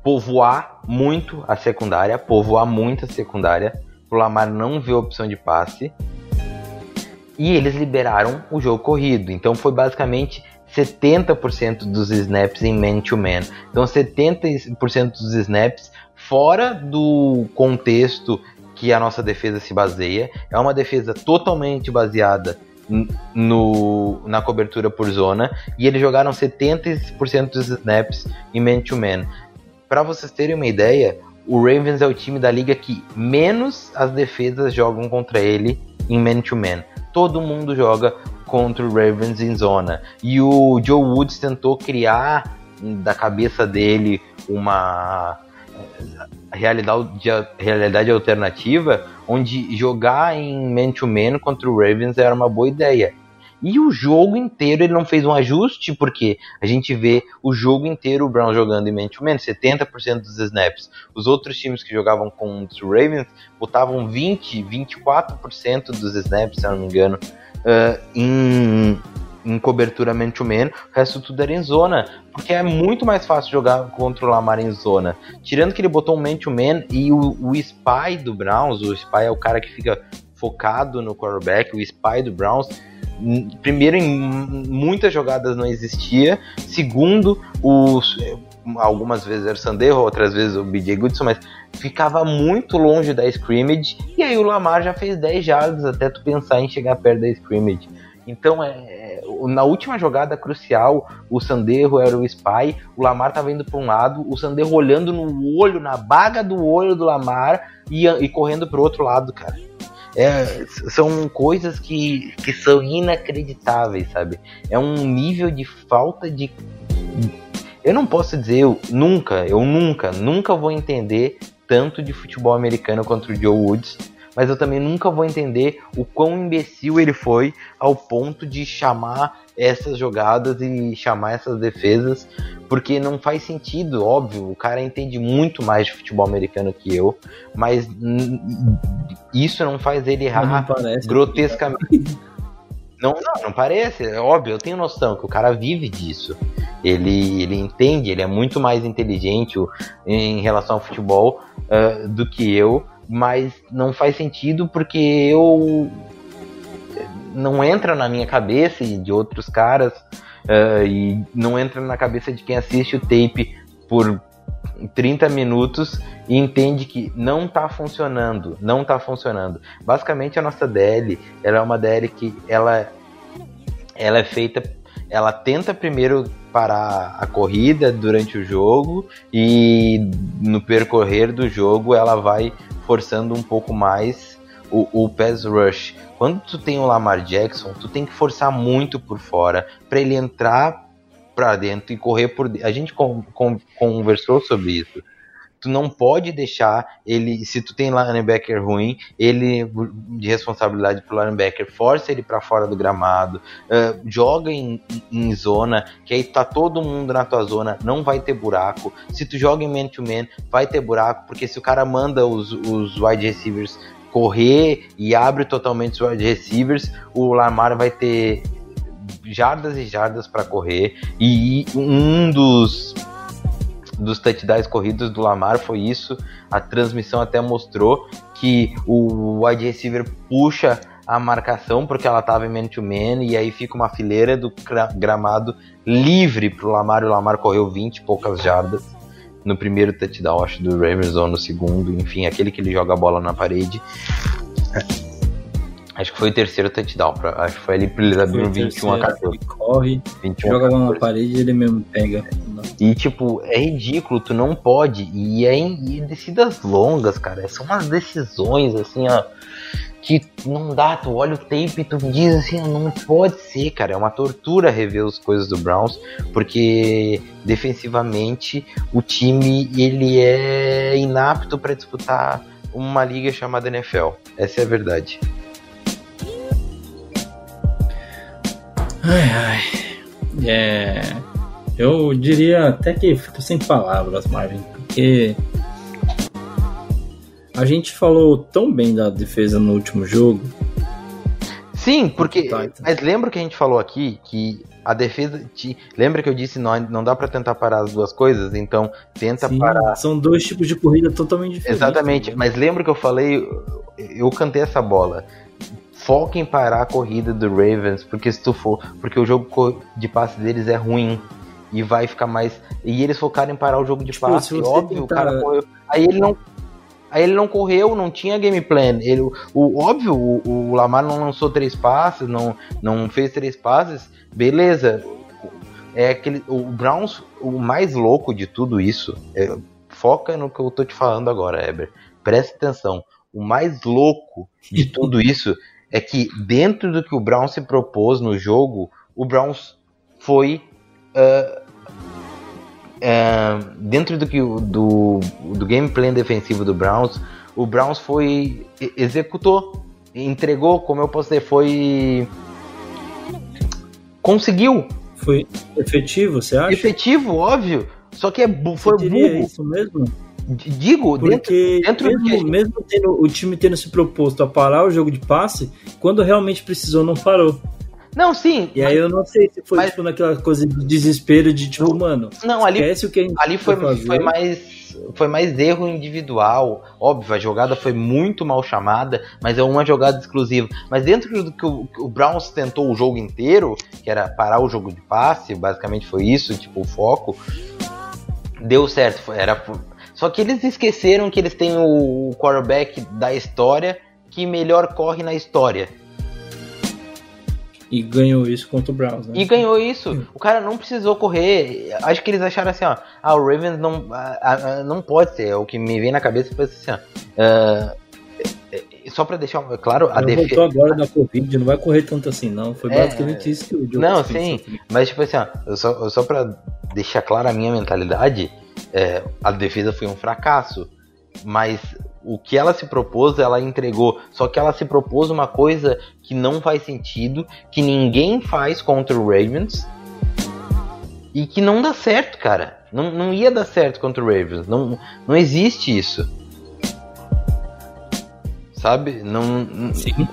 povoar muito a secundária, povoar muito a secundária, o Lamar não vê opção de passe. E eles liberaram o jogo corrido. Então foi basicamente 70% dos snaps em man-to-man. -man. Então 70% dos snaps fora do contexto que a nossa defesa se baseia. É uma defesa totalmente baseada no, na cobertura por zona e eles jogaram 70% dos snaps em man-to-man. -man. Para vocês terem uma ideia, o Ravens é o time da liga que menos as defesas jogam contra ele em man-to-man. -man. Todo mundo joga contra o Ravens em zona. E o Joe Woods tentou criar da cabeça dele uma realidade, realidade alternativa onde jogar em man-to-man -man contra o Ravens era uma boa ideia. E o jogo inteiro ele não fez um ajuste, porque a gente vê o jogo inteiro o Brown jogando em man-to-man, 70% dos snaps. Os outros times que jogavam com os Ravens botavam 20, 24% dos snaps, se eu não me engano, uh, em, em cobertura man-to-man, -man, o resto tudo era em zona, porque é muito mais fácil jogar contra o Lamar em zona. Tirando que ele botou um man-to-man -man, e o, o spy do Browns, o spy é o cara que fica focado no quarterback, o spy do Browns, primeiro em muitas jogadas não existia, segundo os algumas vezes era o Sandero, outras vezes o BJ Goodson, mas ficava muito longe da scrimmage, e aí o Lamar já fez 10 jardas até tu pensar em chegar perto da scrimmage. Então, é, é na última jogada crucial, o Sandero era o spy, o Lamar estava indo para um lado, o Sandero olhando no olho, na baga do olho do Lamar e, e correndo para o outro lado, cara. É, são coisas que, que são inacreditáveis, sabe? É um nível de falta de. Eu não posso dizer, eu nunca, eu nunca, nunca vou entender tanto de futebol americano contra o Joe Woods, mas eu também nunca vou entender o quão imbecil ele foi ao ponto de chamar essas jogadas e chamar essas defesas, porque não faz sentido, óbvio, o cara entende muito mais de futebol americano que eu, mas isso não faz ele errar grotescamente. Não, não, não parece, é óbvio, eu tenho noção que o cara vive disso. Ele, ele entende, ele é muito mais inteligente em relação ao futebol uh, do que eu, mas não faz sentido porque eu não entra na minha cabeça e de outros caras, uh, e não entra na cabeça de quem assiste o tape por 30 minutos e entende que não está funcionando, não está funcionando. Basicamente a nossa DL, ela é uma DL que ela, ela é feita, ela tenta primeiro parar a corrida durante o jogo e no percorrer do jogo ela vai forçando um pouco mais o, o pass rush. Quando tu tem o Lamar Jackson, tu tem que forçar muito por fora para ele entrar para dentro e correr por A gente com, com, conversou sobre isso. Tu não pode deixar ele, se tu tem linebacker ruim, ele de responsabilidade pro linebacker, força ele para fora do gramado, uh, joga em, em, zona, que aí tá todo mundo na tua zona, não vai ter buraco. Se tu joga em man-to-man, -man, vai ter buraco, porque se o cara manda os, os wide receivers correr e abre totalmente os wide receivers, o Lamar vai ter jardas e jardas para correr e um dos dos touchdowns corridos do Lamar foi isso. A transmissão até mostrou que o wide receiver puxa a marcação porque ela estava em man-to-man e aí fica uma fileira do gramado livre para o Lamar o Lamar correu 20 e poucas jardas no primeiro touchdown, acho, do Ravens ou no segundo, enfim, aquele que ele joga a bola na parede. Acho que foi o terceiro touchdown, pra, acho que foi ali para ele abrir 21 a 14. Ele corre, 21 joga a bola na parede e ele mesmo pega. E, tipo, é ridículo, tu não pode. E é em e descidas longas, cara. São umas decisões, assim, ó. Que não dá, tu olha o tape e tu diz assim, ó, não pode ser, cara. É uma tortura rever as coisas do Browns, porque defensivamente o time ele é inapto para disputar uma liga chamada NFL. Essa é a verdade. Ai, ai. É. Eu diria até que fico sem palavras, Marvin, porque. A gente falou tão bem da defesa no último jogo. Sim, porque. Tá, então. Mas lembra que a gente falou aqui que a defesa. Te, lembra que eu disse não, não dá pra tentar parar as duas coisas? Então tenta Sim, parar. São dois tipos de corrida totalmente diferentes. Exatamente, né? mas lembra que eu falei, eu cantei essa bola. Foca em parar a corrida do Ravens, porque se tu for, porque o jogo de passe deles é ruim e vai ficar mais. E eles focaram em parar o jogo de Tipo, passe, óbvio, tentar- o cara correu. Aí ele não Aí ele não correu, não tinha game plan. Ele, o, óbvio, o, o Lamar não lançou três passes, não, não fez três passes, beleza. É aquele, o Browns, o mais louco de tudo isso, é, foca no que eu tô te falando agora, Eber. Presta atenção. O mais louco de [laughs] tudo isso é que dentro do que o Browns se propôs no jogo, o Browns foi ah, ah, dentro do que do, do gameplay defensivo do Browns, o Browns foi executou, entregou, como eu posso dizer, foi conseguiu, Foi efetivo, você acha? efetivo, óbvio. Só que é bu- foi burro. isso mesmo? Digo, dentro, Porque dentro do que a mesmo, gente- mesmo tendo, o time tendo se proposto a parar o jogo de passe, quando realmente precisou, não parou. Não, sim. E aí eu não sei se foi Mas- tipo naquela coisa de desespero de tipo, mano, Não, ali, esquece o que ali foi, foi mais foi mais erro individual. Óbvio, a jogada foi muito mal chamada, mas é uma jogada exclusiva. Mas dentro do que o, o Browns tentou o jogo inteiro, que era parar o jogo de passe, basicamente foi isso, tipo, o foco, deu certo. Era, só que eles esqueceram que eles têm o quarterback da história que melhor corre na história. E ganhou isso contra o Browns, né? E ganhou isso. O cara não precisou correr. Acho que eles acharam assim, ó. Ah, o Ravens não, ah, ah, não pode ser. O que me vem na cabeça foi assim, ó. ah, é- é- só pra deixar claro, a defesa. voltou agora da Covid, não vai correr tanto assim, não. Foi É. basicamente isso que o Joe Não, sim. Mas tipo assim, ó, eu só, eu só pra deixar clara a minha mentalidade, é, a defesa foi um fracasso. Mas o que ela se propôs, ela entregou. Só que ela se propôs uma coisa que não faz sentido, que ninguém faz contra o Ravens. E que não dá certo, cara. Não, não ia dar certo contra o Ravens. Não, não existe isso. Sabe? Não.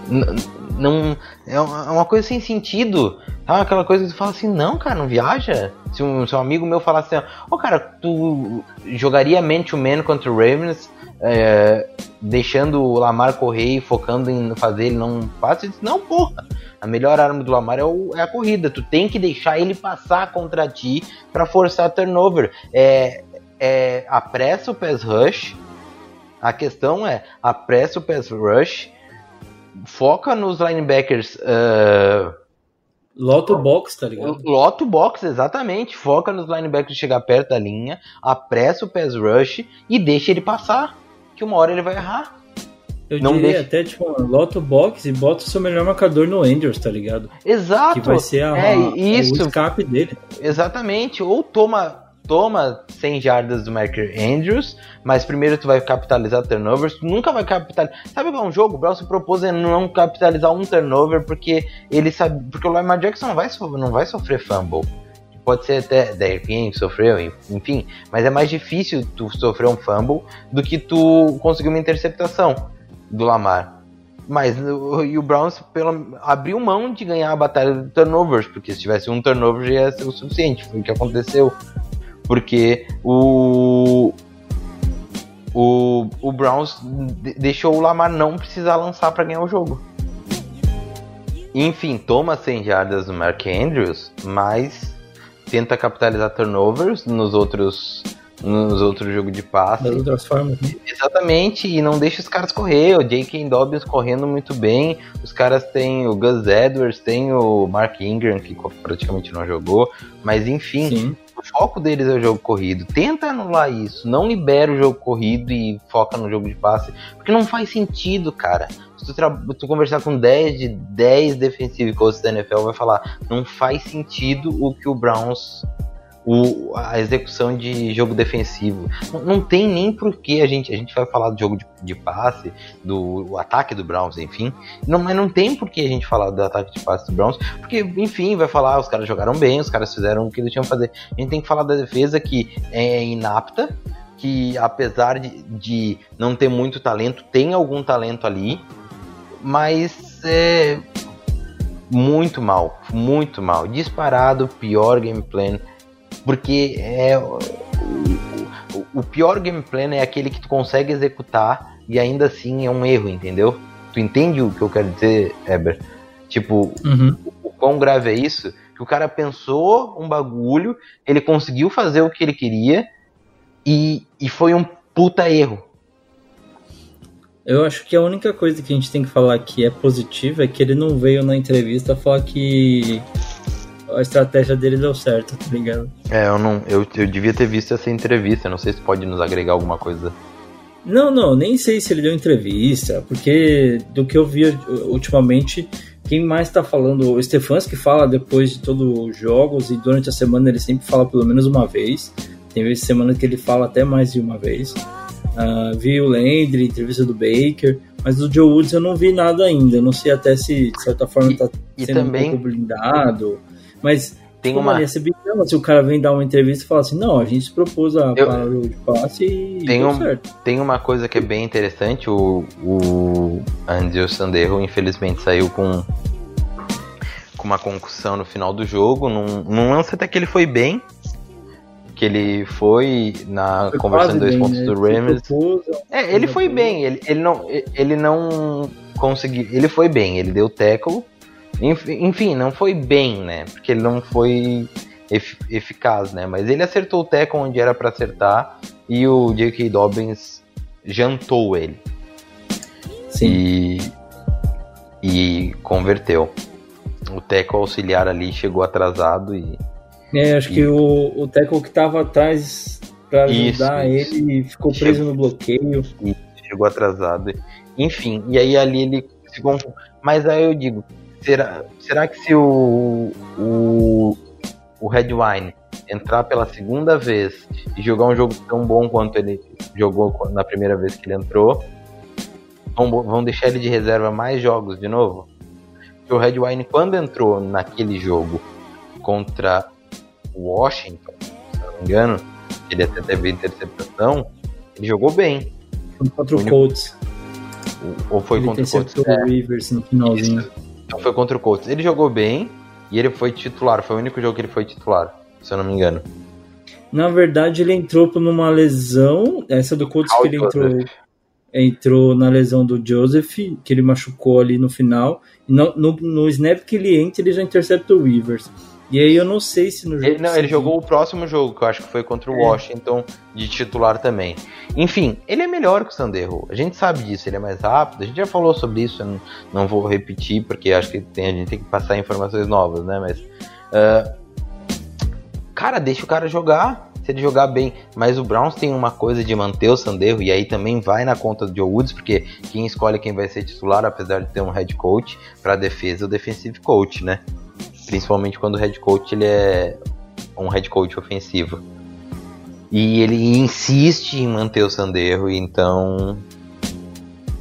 não- não é uma é uma coisa sem sentido sabe aquela coisa que tu fala assim não cara não viaja se um, se um amigo meu falar assim ô cara tu jogaria man to man contra o Ravens é, deixando o Lamar correr e focando em fazer ele não disse, não porra a melhor arma do Lamar é, o- é a corrida tu tem que deixar ele passar contra ti para forçar turnover é, é apressa o pass rush a questão é apressa o pass rush foca nos linebackers. Uh, Lota o box, tá ligado? lota o box, exatamente. Foca nos linebackers chegar perto da linha, apressa o pass rush e deixa ele passar. Que uma hora ele vai errar. Eu não diria deixa- até, tipo, lota o box e bota o seu melhor marcador no Andrews, tá ligado? Exato. Que vai ser a, é isso. o escape dele. Exatamente. Ou toma toma 100 jardas do Marker Andrews, mas primeiro tu vai capitalizar turnovers, tu nunca vai capitalizar. Sabe qual é um jogo? O Brown se propôs a não capitalizar um turnover porque ele sabe, porque o Lamar Jackson não vai, so- não vai sofrer fumble. Pode ser até que sofreu, enfim, mas é mais difícil tu sofrer um fumble do que tu conseguir uma interceptação do Lamar. Mas e o Browns pelo, abriu mão de ganhar a batalha de turnovers, porque se tivesse um turnover já ia ser o suficiente. Foi o que aconteceu. Porque o. O, o Browns de- deixou o Lamar não precisar lançar para ganhar o jogo. Enfim, toma 100 jardas do Mark Andrews, mas tenta capitalizar turnovers nos outros nos outros jogos de passe. Das outras formas, né? Exatamente, e não deixa os caras correr. O J.K. Dobbins correndo muito bem. Os caras têm o Gus Edwards, tem o Mark Ingram, que praticamente não jogou. Mas enfim, Sim. o foco deles é o jogo corrido. Tenta anular isso. Não libera o jogo corrido e foca no jogo de passe. Porque não faz sentido, cara. Se tu, tu conversar com 10 de 10 defensive coaches da NFL, vai falar: não faz sentido o que o Browns. O, a execução de jogo defensivo. Não, não tem nem por que a gente. A gente vai falar do jogo de, de passe, do ataque do Browns, enfim. Não, mas não tem por que a gente falar do ataque de passe do Browns, porque, enfim, vai falar, os caras jogaram bem, os caras fizeram o que eles tinham que fazer. A gente tem que falar da defesa que é inapta, que apesar de, de não ter muito talento, tem algum talento ali, mas é muito mal, muito mal. Disparado, pior game plan, porque é o, o- o pior game plan é aquele que tu consegue executar e ainda assim é um erro, entendeu? Tu entende o que eu quero dizer, Eber? Tipo, Uhum. o quão grave é isso? Que o cara pensou um bagulho, ele conseguiu fazer o que ele queria e, e foi um puta erro. Eu acho que a única coisa que a gente tem que falar que é positiva é que ele não veio na entrevista falar que a estratégia dele deu certo, tá ligado? É, eu não. Eu, eu devia ter visto essa entrevista, não sei se pode nos agregar alguma coisa. Não, não, nem sei se ele deu entrevista, porque do que eu vi ultimamente, quem mais tá falando, o Stefanski fala depois de todos os jogos e durante a semana ele sempre fala pelo menos uma vez. Tem vezes semana que ele fala até mais de uma vez. Ah, vi o Landry, entrevista do Baker, mas do Joe Woods eu não vi nada ainda. Eu não sei até se de certa forma E- tá e sendo também- um pouco blindado. Mas Tem uma. ia ser bizarro se o cara vem dar uma entrevista e falar assim, não, a gente se propôs a Eu- parar o passe e Tem um- certo. Tem uma coisa que é bem interessante, o, o Andrew Sandero infelizmente saiu com, com uma concussão no final do jogo, num, num lance até que ele foi bem, que ele foi na Foi conversão de dois bem, pontos né? do Rams. É, ele foi bem, ele, ele não ele não conseguiu, ele foi bem, ele deu tackle, Enf- enfim, não foi bem, né? Porque ele não foi ef- eficaz, né? Mas ele acertou o tackle onde era pra acertar e o J.K. Dobbins jantou ele Sim. e e converteu. O tackle auxiliar ali chegou atrasado e É, acho que o, o tackle que tava atrás pra Isso, ajudar isso. ele ficou preso no bloqueio. chegou atrasado. Enfim, e aí ali ele se confunde. Mas aí eu digo, será, será que se o, o, o Red Wine entrar pela segunda vez e jogar um jogo tão bom quanto ele jogou na primeira vez que ele entrou, vão, vão deixar ele de reserva mais jogos de novo? Porque o Red Wine, quando entrou naquele jogo contra Washington, se não me engano, ele até teve interceptação, ele jogou bem. Foi contra o Colts. Ou foi ele contra o Colts? o Rivers no finalzinho. Isso. Então foi contra o Colts. Ele jogou bem e ele foi titular. Foi o único jogo que ele foi titular, se eu não me engano. Na verdade, ele entrou por numa lesão. Essa do Colts que ele entrou, entrou na lesão do Joseph, que ele machucou ali no final. No, no, no snap que ele entra, ele já intercepta o Rivers. E aí eu não sei se no jogo. Ele, não, ele seguinte- jogou o próximo jogo, que eu acho que foi contra o É. Washington, de titular também. Enfim, ele é melhor que o Sanderro. A gente sabe disso, ele é mais rápido. A gente já falou sobre isso, eu não, não vou repetir, porque acho que tem, a gente tem que passar informações novas, né? Mas. ah, cara, deixa o cara jogar. Se ele jogar bem. Mas o Browns tem uma coisa de manter o Sanderro, e aí também vai na conta do Joe Woods, porque quem escolhe quem vai ser titular, apesar de ter um head coach, pra defesa, é o defensive coach, né? Principalmente quando o head coach ele é um head coach ofensivo. E ele insiste em manter o Sanderro, então.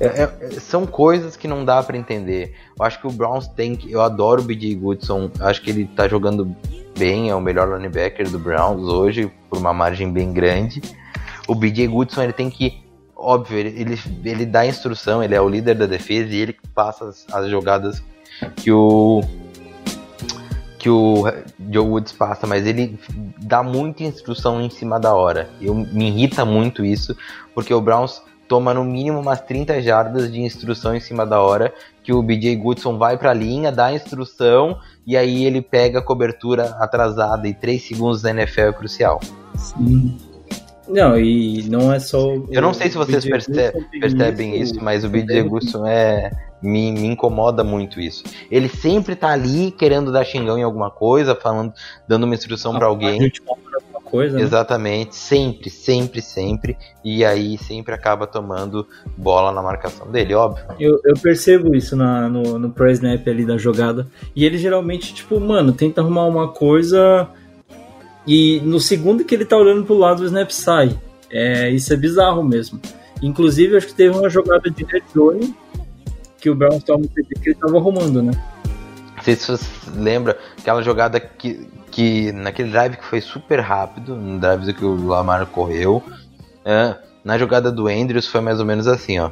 é- é- são coisas que não dá pra entender. Eu acho que o Browns tem que. Eu adoro o BJ Goodson, acho que ele tá jogando bem, é o melhor linebacker do Browns hoje, por uma margem bem grande. O BJ Goodson ele tem que. Óbvio, ele, ele, dá instrução, ele é o líder da defesa e ele passa as, as jogadas que o que o Joe Woods passa, mas ele dá muita instrução em cima da hora. Eu me irrita muito isso, porque o Browns toma no mínimo umas 30 jardas de instrução em cima da hora, que o BJ Goodson vai pra linha, dá a instrução e aí ele pega a cobertura atrasada e 3 segundos da NFL é crucial. Sim. Não, e não é só. Eu não sei se vocês perce- percebem isso, mas o BJ Goodson é me, me incomoda muito isso. Ele sempre tá ali querendo dar xingão em alguma coisa, falando, dando uma instrução pra A alguém. coisa. né? Exatamente, sempre, sempre, sempre. E aí sempre acaba tomando bola na marcação dele, óbvio. Eu, eu percebo isso na, no, no pro snap ali da jogada. E ele geralmente, tipo, mano, tenta arrumar uma coisa e no segundo que ele tá olhando pro lado, o snap sai. É, isso é bizarro mesmo. Inclusive, acho que teve uma jogada de red zone que o Browns tava que ele tava arrumando, né? Não sei se você lembra aquela jogada que, que naquele drive que foi super rápido, no drive que o Lamar correu. é, na jogada do Andrews foi mais ou menos assim, ó.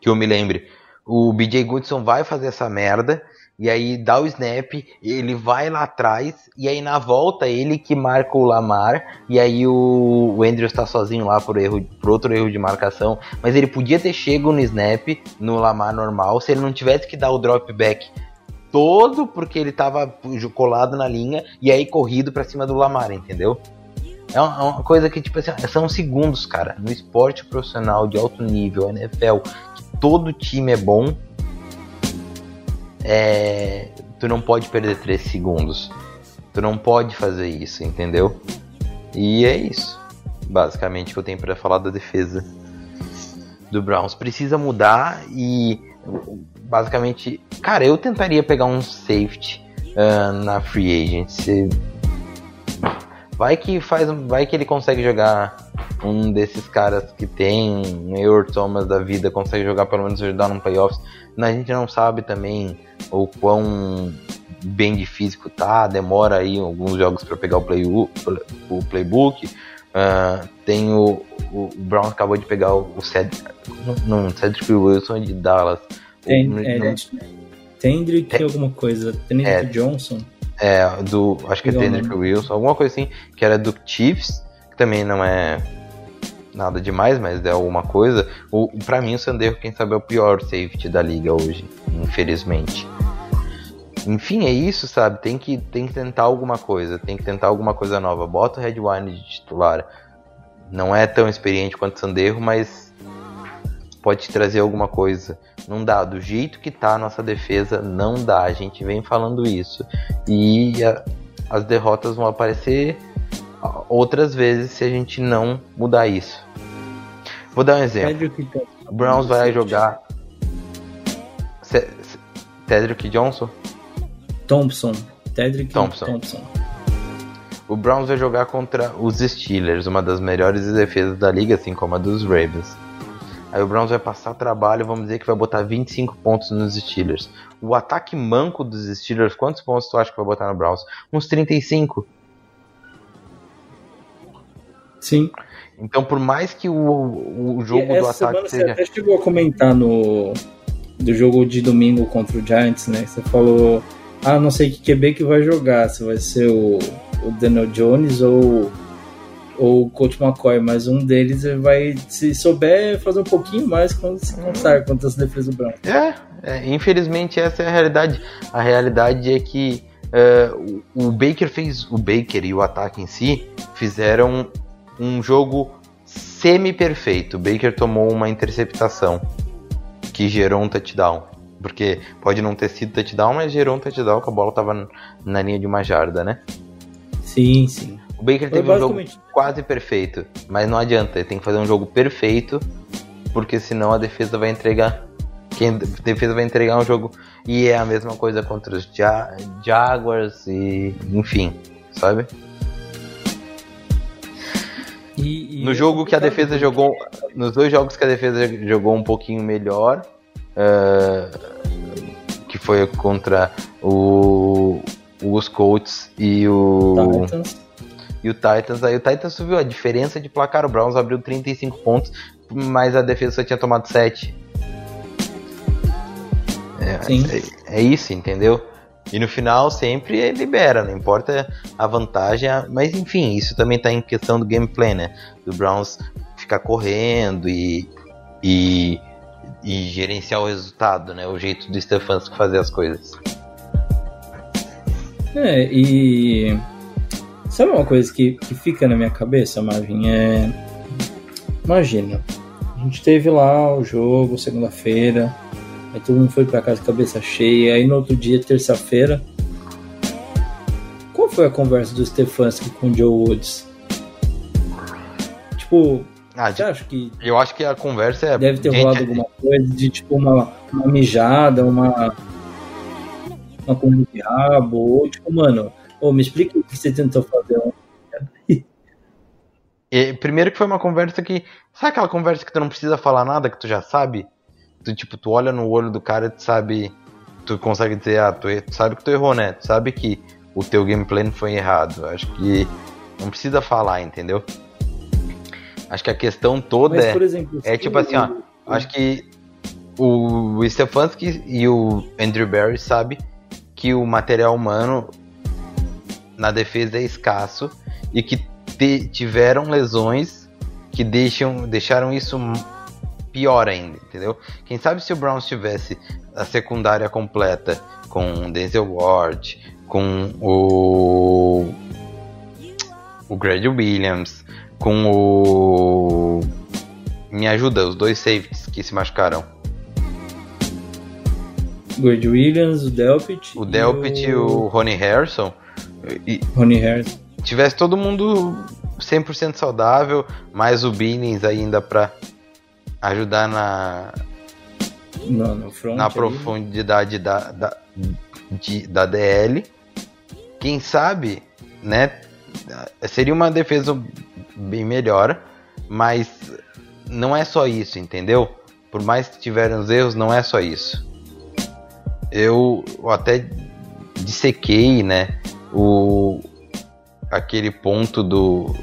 Que eu me lembre. O BJ Goodson vai fazer essa merda. E aí dá o snap, ele vai lá atrás, e aí na volta ele que marca o Lamar, e aí o, o Andrews tá sozinho lá por, erro, por outro erro de marcação, mas ele podia ter chego no snap, no Lamar normal, se ele não tivesse que dar o drop back todo, porque ele tava colado na linha, e aí corrido pra cima do Lamar, entendeu? É uma, é uma coisa que, tipo assim, são segundos, cara. No esporte profissional de alto nível, NFL, que todo time é bom, é, tu não pode perder 3 segundos. Tu não pode fazer isso, entendeu? E é isso. Basicamente que eu tenho para falar da defesa do Browns. Precisa mudar e basicamente, cara, eu tentaria pegar um safety uh, na free agency. Vai que faz, vai que ele consegue jogar um desses caras que tem um Earl Thomas da vida, consegue jogar pelo menos ajudar num playoffs. A gente não sabe também o quão bem de físico tá, demora aí alguns jogos para pegar o, play, o playbook. Uh, tem o, o Brown acabou de pegar o, o Cedric, não, Cedric Wilson de Dallas. Tem, o, é, não, Tendrick é, alguma coisa, Tendrick é, Johnson. É, do. Acho que é Tendrick né? Wilson, alguma coisa assim, que era do Chiefs, que também não é nada demais, mas é alguma coisa. O, pra mim, o Sandeiro, quem sabe, é o pior safety da liga hoje, infelizmente. Enfim, é isso, sabe? Tem que, tem que tentar alguma coisa, tem que tentar alguma coisa nova. Bota o Red Wine de titular. Não é tão experiente quanto o Sanderro, mas pode te trazer alguma coisa. Não dá, do jeito que tá a nossa defesa, não dá. A gente vem falando isso. E a- as derrotas vão aparecer outras vezes se a gente não mudar isso. Vou dar um exemplo. Tedrick. O Browns vai jogar. Cedric Johnson? Thompson. Tedrick Thompson. Thompson. O Browns vai jogar contra os Steelers, uma das melhores defesas da liga, assim como a dos Ravens. Aí o Browns vai passar trabalho, vamos dizer que vai botar 25 pontos nos Steelers. O ataque manco dos Steelers, quantos pontos tu acha que vai botar no Browns? Uns 35. Sim. Então, por mais que o, o jogo do ataque semana você seja. até chegou a comentar no do jogo de domingo contra o Giants, né? Você falou, ah, não sei que QB que vai jogar, se vai ser o, o Daniel Jones ou, ou o Coach McCoy, mas um deles vai, se souber fazer um pouquinho mais, quando se contar contra as defesas do Brown. É, é, infelizmente essa é a realidade. A realidade é que o, o Baker fez. O Baker e o ataque em si fizeram um jogo semi-perfeito. O Baker tomou uma interceptação que gerou um touchdown. Porque pode não ter sido touchdown, mas gerou um touchdown que a bola tava na linha de uma jarda, né? Sim, sim. O Baker teve um jogo quase perfeito, mas não adianta, ele tem que fazer um jogo perfeito, porque senão a defesa vai entregar. Quem a defesa vai entregar um jogo e é a mesma coisa contra os Ja- Jaguars e enfim, sabe? E- e No é jogo que a defesa jogou, nos dois jogos que a defesa jogou um pouquinho melhor, eh, que foi contra o os Colts e o Titans. e o Titans. Aí o Titans subiu a diferença de placar. O Browns abriu 35 pontos, mas a defesa só tinha tomado 7. É, é, é isso, entendeu? E no final sempre libera, não importa a vantagem, mas enfim, isso também tá em questão do gameplay, né? Do Browns ficar correndo e, e, e gerenciar o resultado, né? O jeito do Stefanski fazer as coisas. É, e. Sabe uma coisa que, que fica na minha cabeça, Marvin? É. Imagina, a gente teve lá o jogo, segunda-feira, aí todo mundo foi pra casa cabeça cheia, aí no outro dia, terça-feira. Qual foi a conversa do Stefanski com o Joe Woods? Tipo, Ah, você acha que eu acho que a conversa é. deve ter gente, rolado alguma coisa de tipo uma, uma mijada, uma. Uma coisa de diabo, ou tipo, mano, ô, me explica o que você tentou fazer. E, primeiro que foi uma conversa que. Sabe aquela conversa que tu não precisa falar nada, que tu já sabe? Tu, tipo, tu olha no olho do cara e tu sabe. Tu consegue dizer, ah, tu, tu sabe que tu errou, né? Tu sabe que o teu gameplay não foi errado. Acho que não precisa falar, entendeu? Acho que a questão toda Mas, é. exemplo, é tipo assim, ó. Acho que o Stefanski e o Andrew Barry sabe que o material humano na defesa é escasso e que te- tiveram lesões que deixam, deixaram isso pior ainda, entendeu? Quem sabe se o Browns tivesse a secundária completa com Denzel Ward, com o o Greg Williams, com o me ajuda, os dois safeties que se machucaram. Gord Williams, o Delpit. O Delpit e o Ronnie Harrison. E Ronnie Harris. tivesse todo mundo 100% saudável, mais o Binnings ainda pra ajudar na, No, front. na ali. profundidade da, da, de- da DL. Quem sabe, né? Seria uma defesa bem melhor, mas não é só isso, entendeu? Por mais que tiverem os erros, não é só isso. Eu até dissequei, né? O, aquele ponto do,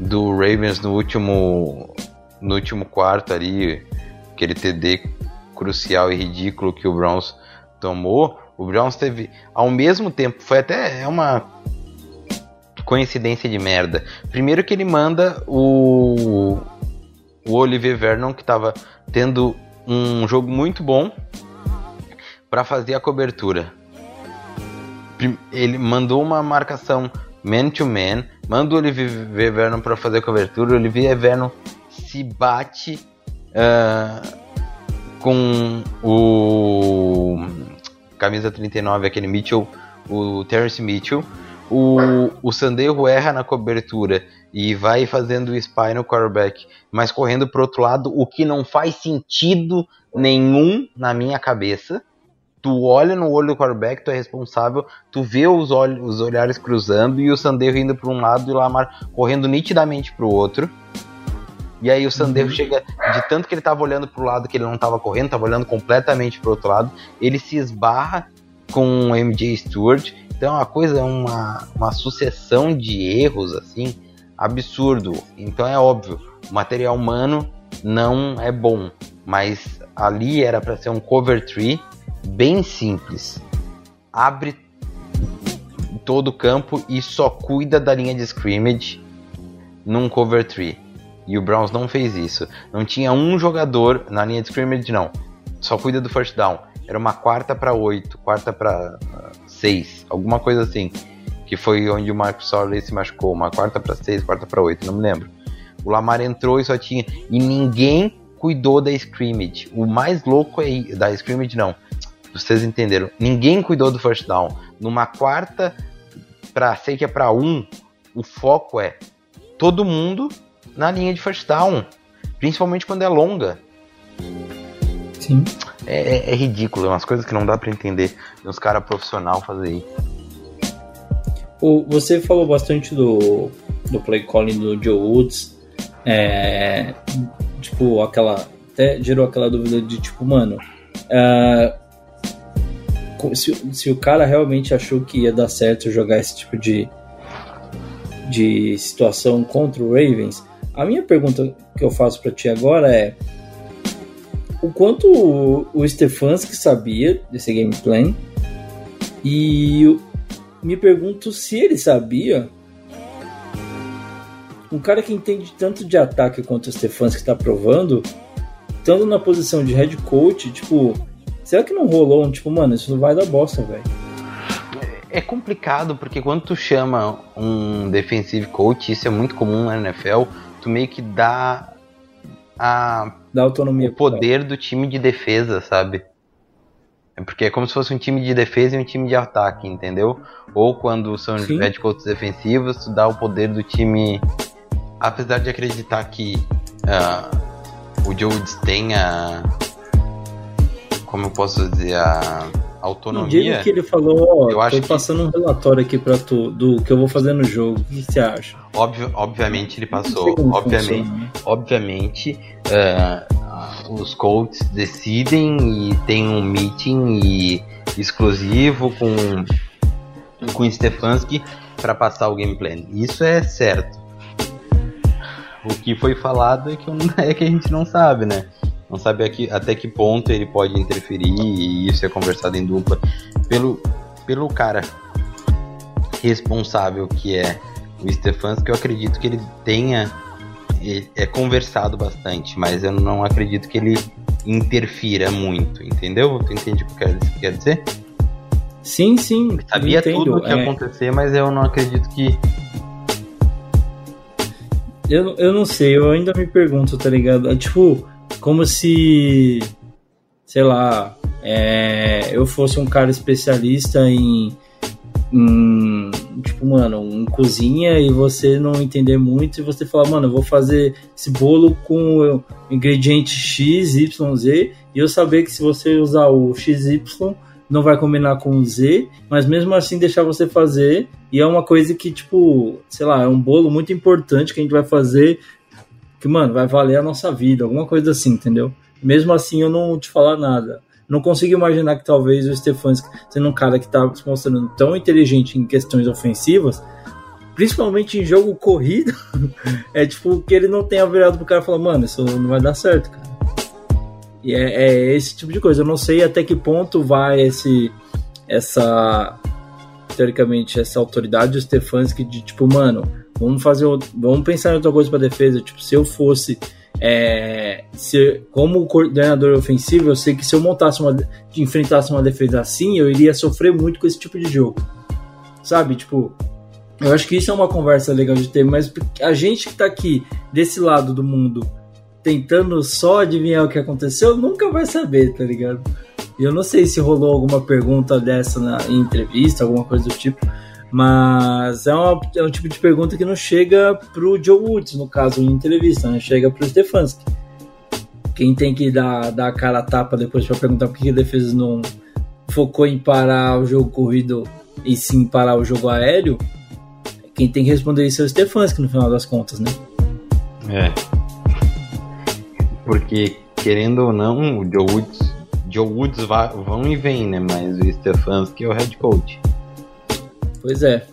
do Ravens no último, no último quarto ali, aquele TD crucial e ridículo que o Browns tomou, o Browns teve ao mesmo tempo, foi até é uma coincidência de merda. Primeiro que ele manda o o Olivier Vernon que estava tendo um jogo muito bom para fazer a cobertura. Ele mandou uma marcação man to man, manda o Olivier Vernon para fazer a cobertura, o Olivier Vernon se bate ah, com o camisa 39, aquele Mitchell, o Terrence Mitchell. O, o Sandeiro erra na cobertura e vai fazendo o spy no quarterback, mas correndo pro outro lado, o que não faz sentido nenhum na minha cabeça. Tu olha no olho do quarterback, tu é responsável, tu vê os, olhos, os olhares cruzando e o Sandeiro indo para um lado e o Lamar correndo nitidamente pro outro. E aí o Sandeiro chega, de tanto que ele tava olhando pro lado que ele não tava correndo, tava olhando completamente pro outro lado, ele se esbarra com o MJ Stewart. Então é uma coisa, uma, uma sucessão de erros, assim, absurdo. Então é óbvio, o material humano não é bom, mas ali era para ser um cover tree bem simples. Abre todo o campo e só cuida da linha de scrimmage num cover tree. E o Browns não fez isso. Não tinha um jogador na linha de scrimmage, não. Só cuida do first down. Era uma quarta para oito, quarta para seis, alguma coisa assim. Que foi onde o Marcus Sorley se machucou. Uma quarta para seis, quarta para oito, não me lembro. O Lamar entrou e só tinha. E ninguém cuidou da scrimmage. O mais louco é. Da scrimmage, não. Vocês entenderam. Ninguém cuidou do first down. Numa quarta para sei que é para um, o foco é todo mundo na linha de first down. Principalmente quando é longa. Sim. É, é- é ridículo, é umas coisas que não dá pra entender. Uns caras profissional fazer isso. O, você falou bastante do, do play calling do Joe Woods. É, tipo, aquela. Até gerou aquela dúvida de tipo, mano. co- se, se o cara realmente achou que ia dar certo jogar esse tipo de, de situação contra o Ravens, a minha pergunta que eu faço pra ti agora é. O quanto o, Stefanski sabia desse game plan e me pergunto se ele sabia. Um cara que entende tanto de ataque quanto o Stefanski está provando, estando na posição de head coach, tipo, será que não rolou tipo, mano, isso não vai dar bosta, velho? É complicado porque quando tu chama um defensive coach, isso é muito comum na NFL, tu meio que dá a, Dá autonomia o poder do time de defesa, sabe? É porque é como se fosse um time de defesa e um time de ataque, entendeu? Ou quando são Sim. coaches defensivos, tu dá o poder do time. Apesar de acreditar que ah, o Joe Woods tem a. Como eu posso dizer? A No autonomia. dia que ele falou, ó, Eu acho tô que- passando um relatório aqui pra tu do que eu vou fazer no jogo. O que você acha? Óbvio, obviamente ele passou. Obviamente, funciona, obviamente ah, os Colts decidem e tem um meeting e- exclusivo com com Stefanski para passar o game plan. Isso é certo. O que foi falado é que, [laughs] é que a gente não sabe, né? Não sabe aqui, até que ponto ele pode interferir e isso é conversado em dupla pelo pelo cara responsável que é o Stefanski. Eu acredito que ele tenha ele- é conversado bastante, mas eu não acredito que ele interfira muito, entendeu? Tu entende o que eu quero, quer dizer? Sim, sim. Sabia entendo. tudo o que ia É, acontecer, mas eu não acredito que. eu, eu não sei, eu ainda me pergunto, tá ligado? É, tipo, como se, sei lá, é, eu fosse um cara especialista em, em, tipo, mano, em cozinha e você não entender muito e você falar, mano, eu vou fazer esse bolo com ingrediente X, Y, Z e eu saber que se você usar o XY não vai combinar com o Z, mas mesmo assim deixar você fazer e é uma coisa que, tipo, sei lá, é um bolo muito importante que a gente vai fazer que, mano, vai valer a nossa vida, alguma coisa assim, entendeu? Mesmo assim, eu não te falar nada. Não consigo imaginar que talvez o Stefanski, sendo um cara que tá se mostrando tão inteligente em questões ofensivas, principalmente em jogo corrido, [laughs] é tipo que ele não tenha virado pro cara e falar, mano, isso não vai dar certo, cara. E é, é esse tipo de coisa. Eu não sei até que ponto vai esse, essa, teoricamente, essa autoridade do Stefanski de tipo, mano, vamos fazer, outro- vamos pensar em outra coisa para defesa. Tipo, se eu fosse, é, se, como coordenador ofensivo, eu sei que se eu montasse uma, enfrentasse uma defesa assim, eu iria sofrer muito com esse tipo de jogo, sabe? Tipo, eu acho que isso é uma conversa legal de ter, mas a gente que tá aqui desse lado do mundo tentando só adivinhar o que aconteceu, nunca vai saber, tá ligado? E eu não sei se rolou alguma pergunta dessa na, em entrevista, alguma coisa do tipo, mas é, uma- é um tipo de pergunta que não chega pro Joe Woods, no caso, em entrevista, né? Chega pro Stefanski. Quem tem que dar, dar a cara a tapa depois pra perguntar por que a defesa não focou em parar o jogo corrido e sim parar o jogo aéreo, quem tem que responder isso é o Stefanski no final das contas, né? É. Porque, querendo ou não, o Joe Woods, Joe Woods vão e vem, né? Mas o Stefanski é o head coach. Pois é.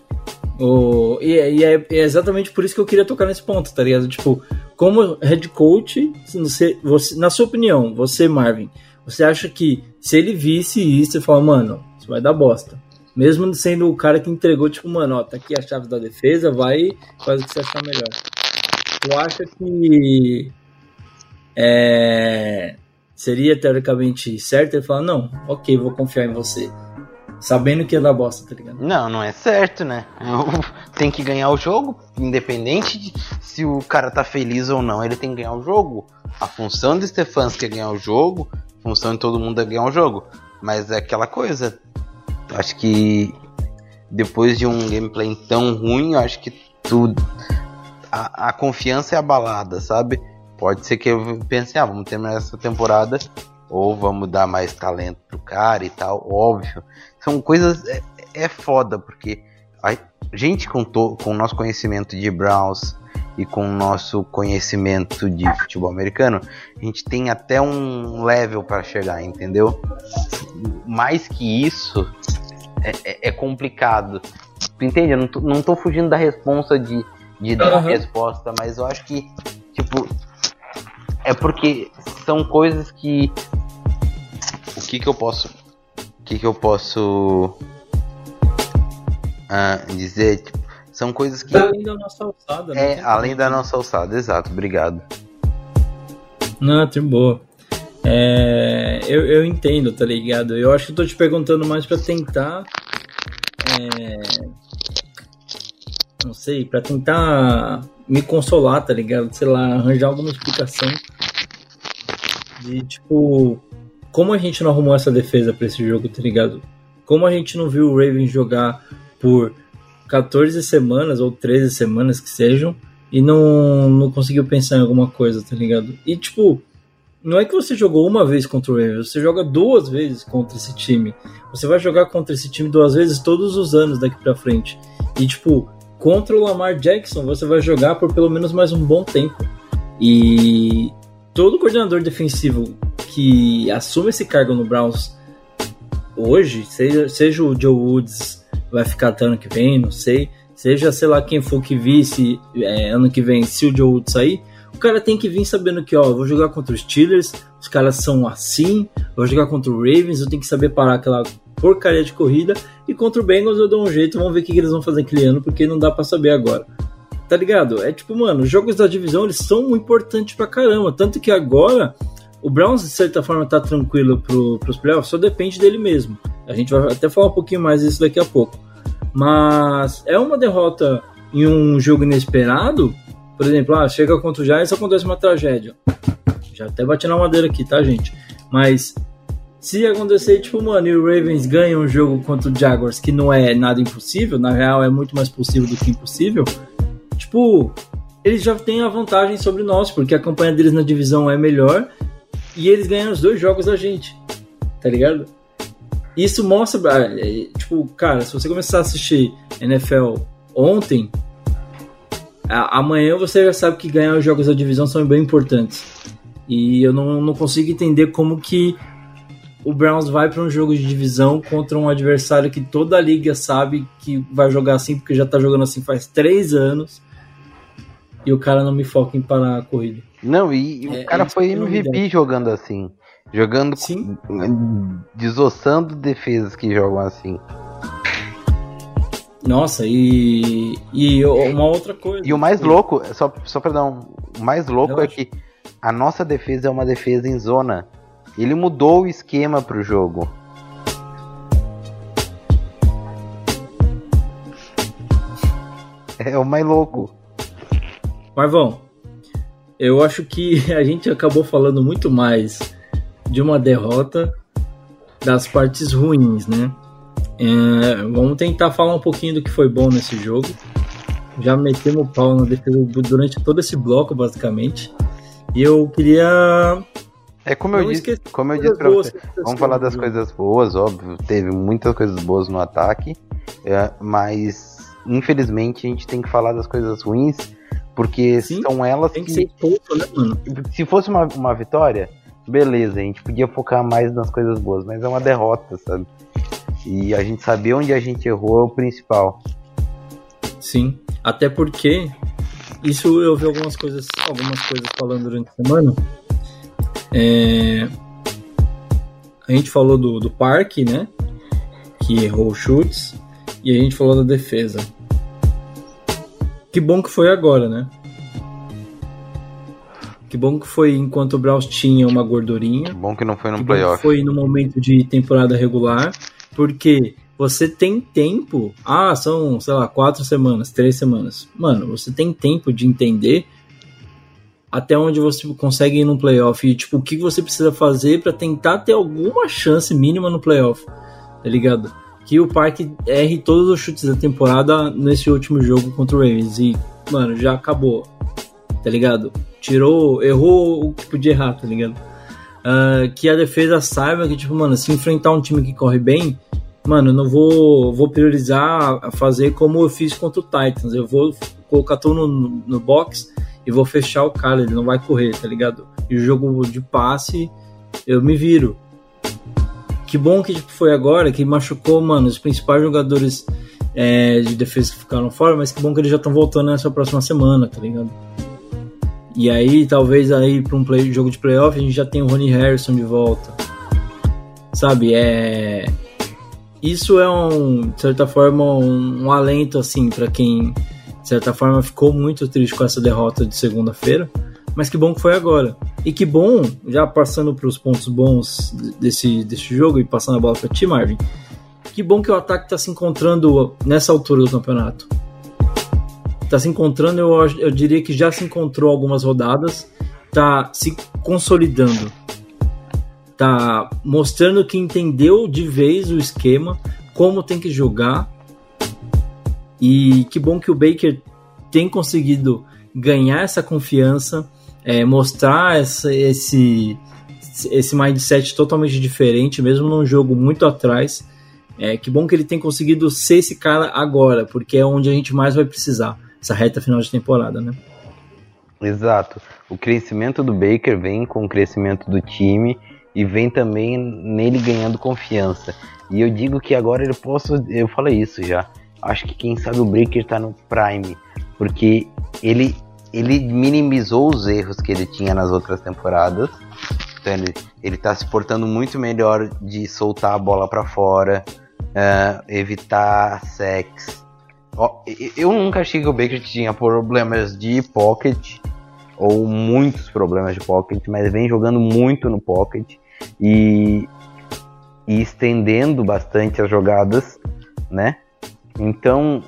O, e é, e é- é exatamente por isso que eu queria tocar nesse ponto, tá ligado? Tipo, como head coach, você, você, na sua opinião, você, Marvin, você acha que se ele visse isso e falar, mano, isso vai dar bosta. Mesmo sendo o cara que entregou, tipo, mano, ó, tá aqui a chave da defesa, vai faz o que você achar melhor. Tu acha que é, seria teoricamente certo ele falar, não, ok, vou confiar em você. Sabendo que ia dar bosta, tá ligado? Não, não é certo, né? [laughs] Tem que ganhar o jogo, independente de se o cara tá feliz ou não, ele tem que ganhar o jogo. A função do Stefanski é ganhar o jogo, a função de todo mundo é ganhar o jogo. Mas é aquela coisa. Acho que depois de um gameplay tão ruim, acho que tudo. A, a confiança é abalada, sabe? Pode ser que eu pense, ah, vamos terminar essa temporada, ou vamos dar mais talento pro cara e tal, óbvio. São coisas. É, é foda, porque a gente com, to, com o nosso conhecimento de Browns e com o nosso conhecimento de futebol americano, a gente tem até um level para chegar, entendeu? Mais que isso, é, é- é complicado. Tu entende? Eu não tô, não tô fugindo da responsa de, de dar Aham. resposta, mas eu acho que, tipo, é porque são coisas que. O que que eu posso. Que que eu posso. ah, dizer? Tipo, são coisas que. Além da nossa alçada, né? É, além da nossa alçada, exato, obrigado. Não, tem boa. É, eu, eu entendo, tá ligado? Eu acho que eu tô te perguntando mais pra tentar. é, não sei, pra tentar me consolar, tá ligado? Sei lá, arranjar alguma explicação. De tipo. Como a gente não arrumou essa defesa para esse jogo, tá ligado? Como a gente não viu o Ravens jogar por 14 semanas ou 13 semanas que sejam e não, não conseguiu pensar em alguma coisa, tá ligado? E tipo, não é que você jogou uma vez contra o Ravens, você joga duas vezes contra esse time. Você vai jogar contra esse time duas vezes todos os anos daqui pra frente. E tipo, contra o Lamar Jackson, você vai jogar por pelo menos mais um bom tempo. E todo coordenador defensivo que assume esse cargo no Browns hoje, seja, seja o Joe Woods vai ficar até ano que vem, não sei, seja sei lá quem for que vice é, ano que vem, se o Joe Woods sair, o cara tem que vir sabendo que, ó, vou jogar contra os Steelers, os caras são assim, vou jogar contra o Ravens, eu tenho que saber parar aquela porcaria de corrida, e contra o Bengals eu dou um jeito, vamos ver o que, que eles vão fazer aquele ano, porque não dá para saber agora. Tá ligado? É tipo, mano, os jogos da divisão eles são importantes pra caramba. Tanto que agora o Browns, de certa forma, tá tranquilo pro, pros playoffs, só depende dele mesmo. A gente vai até falar um pouquinho mais disso daqui a pouco. Mas é uma derrota em um jogo inesperado. Por exemplo, ah, chega contra o Giants acontece uma tragédia. Já até bati na madeira aqui, tá, gente? Mas se acontecer, tipo, mano, e o Ravens ganha um jogo contra o Jaguars, que não é nada impossível, na real é muito mais possível do que impossível, tipo, eles já têm a vantagem sobre nós, porque a campanha deles na divisão é melhor e eles ganham os dois jogos da gente, tá ligado? Isso mostra, ah, é, tipo, cara, se você começar a assistir NFL ontem, amanhã você já sabe que ganhar os jogos da divisão são bem importantes. E eu não, não consigo entender como que o Browns vai para um jogo de divisão contra um adversário que toda a liga sabe que vai jogar assim, porque já tá jogando assim faz três anos. E o cara não me foca em parar a corrida. Não, e, É, o cara é foi eu MVP jogando assim. Jogando. Sim. Desossando defesas que jogam assim. Nossa, e, e uma outra coisa. E o mais louco, só, só pra dar um. O mais louco é Relaxa. que a nossa defesa é uma defesa em zona. Ele mudou o esquema pro jogo. É o mais louco. Marvão, eu acho que [laughs] a gente acabou falando muito mais de uma derrota das partes ruins, né? É, vamos tentar falar um pouquinho do que foi bom nesse jogo. Já metemos o pau na defesa durante todo esse bloco, basicamente. E eu queria. É como eu Não disse, como eu disse pra você. Vamos falar das jogo. coisas boas, óbvio. Teve muitas coisas boas no ataque. é, mas infelizmente a gente tem que falar das coisas ruins. Porque Sim, são elas Tem que que. pouco, né, mano? Se fosse uma, uma vitória, beleza, a gente podia focar mais nas coisas boas, mas é uma derrota, sabe? E a gente saber onde a gente errou é o principal. Sim. Até porque isso eu vi algumas coisas, algumas coisas falando durante a semana. É, a gente falou do, do parque, né? Que errou chutes. E a gente falou da defesa. Que bom que foi agora, né? Que bom que foi enquanto o Browns tinha uma gordurinha. Bom que não foi no Que bom que playoff. foi no momento de temporada regular, porque você tem tempo. Ah, são, sei lá, quatro semanas, três semanas. Mano, você tem tempo de entender até onde você consegue ir no playoff e, tipo, o que você precisa fazer pra tentar ter alguma chance mínima no playoff, tá ligado? Que o Parque erre todos os chutes da temporada nesse último jogo contra o Ravens e, mano, já acabou, tá ligado? Tirou, errou o que podia errar, tá ligado? Ah, que a defesa saiba que, tipo, mano, se enfrentar um time que corre bem, mano, não vou, vou priorizar a fazer como eu fiz contra o Titans. Eu vou colocar tudo no, no box e vou fechar o cara, ele não vai correr, tá ligado? E o jogo de passe, eu me viro. Que bom que tipo, foi agora, que machucou, mano, os principais jogadores é, de defesa que ficaram fora, mas que bom que eles já estão voltando nessa próxima semana, tá ligado? E aí, talvez aí para um play, jogo de playoff, a gente já tem o Ronnie Harrison de volta. Sabe, é. Isso é um, de certa forma, um, um alento, assim, para quem, de certa forma, ficou muito triste com essa derrota de segunda-feira. Mas que bom que foi agora. E que bom, já passando para os pontos bons desse, desse jogo e passando a bola para ti, Marvin. Que bom que o ataque está se encontrando nessa altura do campeonato tá se encontrando, eu, eu diria que já se encontrou algumas rodadas, tá se consolidando. tá mostrando que entendeu de vez o esquema, como tem que jogar. E que bom que o Baker tem conseguido ganhar essa confiança, é, mostrar essa, esse, esse mindset totalmente diferente, mesmo num jogo muito atrás. É, que bom que ele tem conseguido ser esse cara agora, porque é onde a gente mais vai precisar, essa reta final de temporada, né? Exato. O crescimento do Baker vem com o crescimento do time e vem também nele ganhando confiança. E eu digo que agora ele posso, eu falei isso já. Acho que quem sabe o Baker tá no prime, porque ele ele minimizou os erros que ele tinha nas outras temporadas. Então ele, ele tá se portando muito melhor de soltar a bola para fora, uh, evitar sex. Oh, eu nunca achei que o Baker tinha problemas de pocket ou muitos problemas de pocket, mas vem jogando muito no pocket e, e estendendo bastante as jogadas, né? Então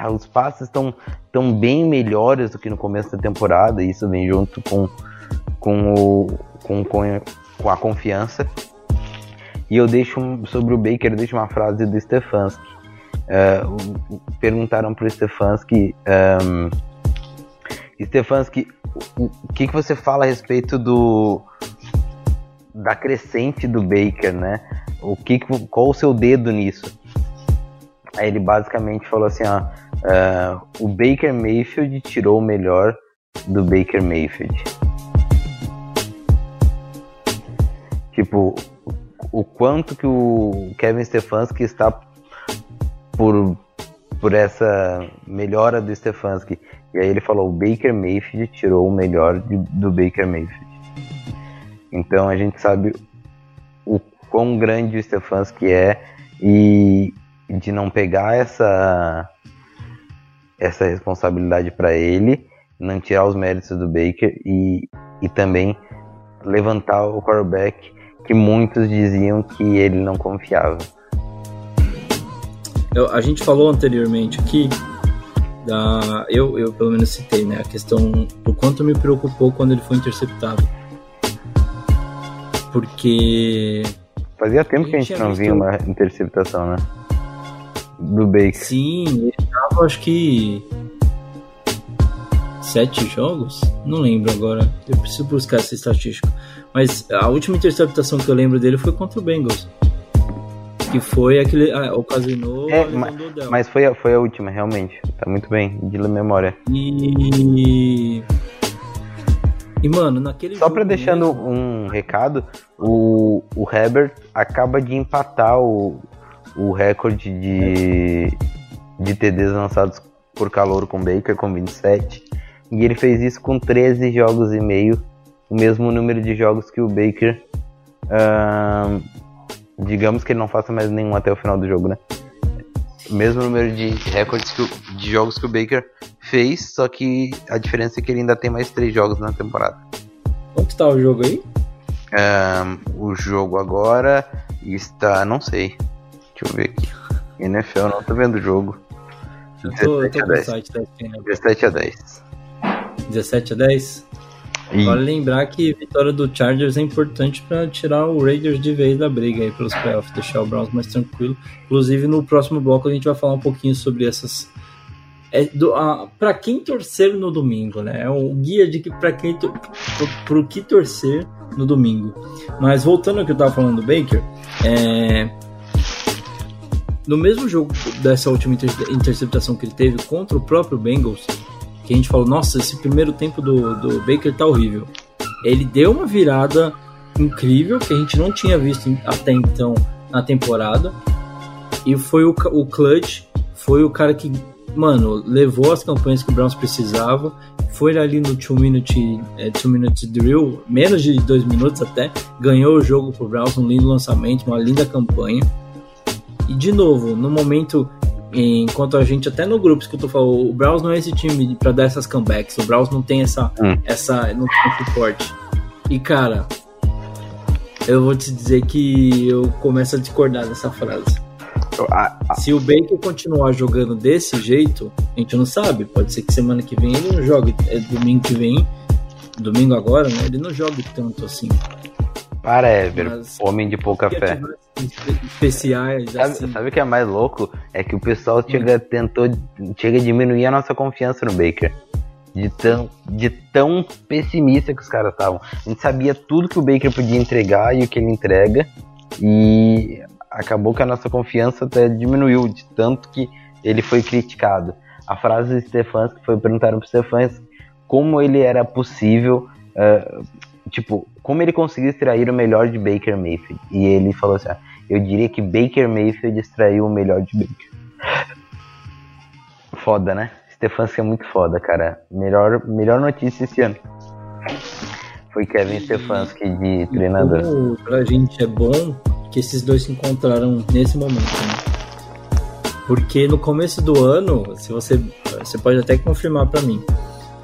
ah, os passes estão tão bem melhores do que no começo da temporada, e isso vem junto com, com, o, com, com, a confiança. E eu deixo sobre o Baker, eu deixo uma frase do Stefanski. Uh, perguntaram para o Stefanski, um, Stefanski, o que, que você fala a respeito do da crescente do Baker, né? O que, qual o seu dedo nisso? Aí ele basicamente falou assim, ó, uh, o Baker Mayfield tirou o melhor do Baker Mayfield. Tipo, o quanto que o Kevin Stefanski está por, por essa melhora do Stefanski. E aí ele falou, o Baker Mayfield tirou o melhor de, do Baker Mayfield. Então a gente sabe o quão grande o Stefanski é e de não pegar essa essa responsabilidade para ele, não tirar os méritos do Baker e, e também levantar o quarterback que muitos diziam que ele não confiava. Eu, a gente falou anteriormente aqui da eu, eu pelo menos citei né a questão do quanto me preocupou quando ele foi interceptado porque fazia tempo a que a gente não visto... via uma interceptação né do Baker. Sim, ele tava acho que sete jogos? Não lembro agora. Eu preciso buscar essa estatística. Mas a última interceptação que eu lembro dele foi contra o Bengals. Que foi aquele. Ah, ocasionou. É, mas, mas foi, a, foi a última, realmente. Tá muito bem, de memória. E. E, mano, naquele Só pra deixando mesmo... um recado, o, o Herbert acaba de empatar o, o recorde de, de TDs lançados por calor com Baker, com 27. E ele fez isso com 13 jogos e meio, o mesmo número de jogos que o Baker. Uh, digamos que ele não faça mais nenhum até o final do jogo, né? O mesmo número de recordes que o, de jogos que o Baker fez, só que a diferença é que ele ainda tem mais 3 jogos na temporada. Quanto está o jogo aí? o jogo agora está. não sei. Deixa eu ver aqui. NFL, não tô vendo o jogo. 17 a 10. 17 a 10. 17 a 10? E... Vale lembrar que vitória do Chargers é importante para tirar o Raiders de vez da briga aí pelos playoffs, deixar o Browns mais tranquilo. Inclusive, no próximo bloco a gente vai falar um pouquinho sobre essas. É, para quem torcer no domingo, né? É um guia de que para quem to, pro, pro que torcer no domingo. Mas voltando ao que eu tava falando do Baker, é, no mesmo jogo dessa última inter interceptação que ele teve contra o próprio Bengals, que a gente falou, nossa, esse primeiro tempo do, do Baker tá horrível. Ele deu uma virada incrível que a gente não tinha visto até então na temporada. E foi o, o clutch, foi o cara que, mano, levou as campanhas que o Browns precisava. Foi ali no 2 minute, é, two minute drill, menos de 2 minutos até, ganhou o jogo pro Browns, um lindo lançamento, uma linda campanha. E de novo, no momento enquanto a gente até no grupo escutou falou, o Browns não é esse time para dar essas comebacks, o Browns não tem essa hum. essa não tem suporte. E cara, eu vou te dizer que eu começo a discordar dessa frase. Se o Baker continuar jogando desse jeito, a gente não sabe. Pode ser que semana que vem ele não jogue. É domingo que vem, domingo agora, né? Ele não jogue tanto assim. Para Ever, Mas- homem de pouca fé. Especiais, Sabe, assim. sabe o que é mais louco? É que o pessoal chega, tentou, chega a diminuir a nossa confiança no Baker. De tão, de tão pessimista que os caras estavam. A gente sabia tudo que o Baker podia entregar e o que ele entrega. E acabou que a nossa confiança até diminuiu, de tanto que ele foi criticado. A frase do Stefanski foi perguntaram pro Stefanski como ele era possível, eh, tipo, como ele conseguiu extrair o melhor de Baker Mayfield. E ele falou assim: ah, eu diria que Baker Mayfield extraiu o melhor de Baker. Foda, né? Stefanski é muito foda, cara. Melhor, melhor notícia esse ano. Foi Kevin Stefanski de treinador. Como pra gente é bom que esses dois se encontraram nesse momento, né? Porque no começo do ano, se você, você pode até confirmar pra mim,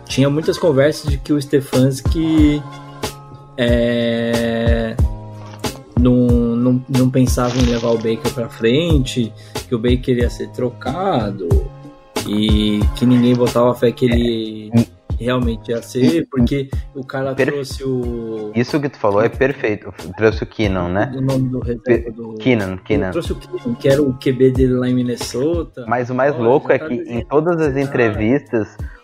tinha muitas conversas de que o Stefanski é, não, não, não pensava em levar o Baker pra frente, que o Baker ia ser trocado e que ninguém botava fé que ele realmente ia ser, porque o cara Per- trouxe o, Isso que tu falou é perfeito. Trouxe o Keenan, né? o nome do reserva do. Keenan, Keenan. Trouxe o Keenan, que era o QB dele lá em Minnesota. Mas o mais Olha, louco é tá que em todas as esse cara.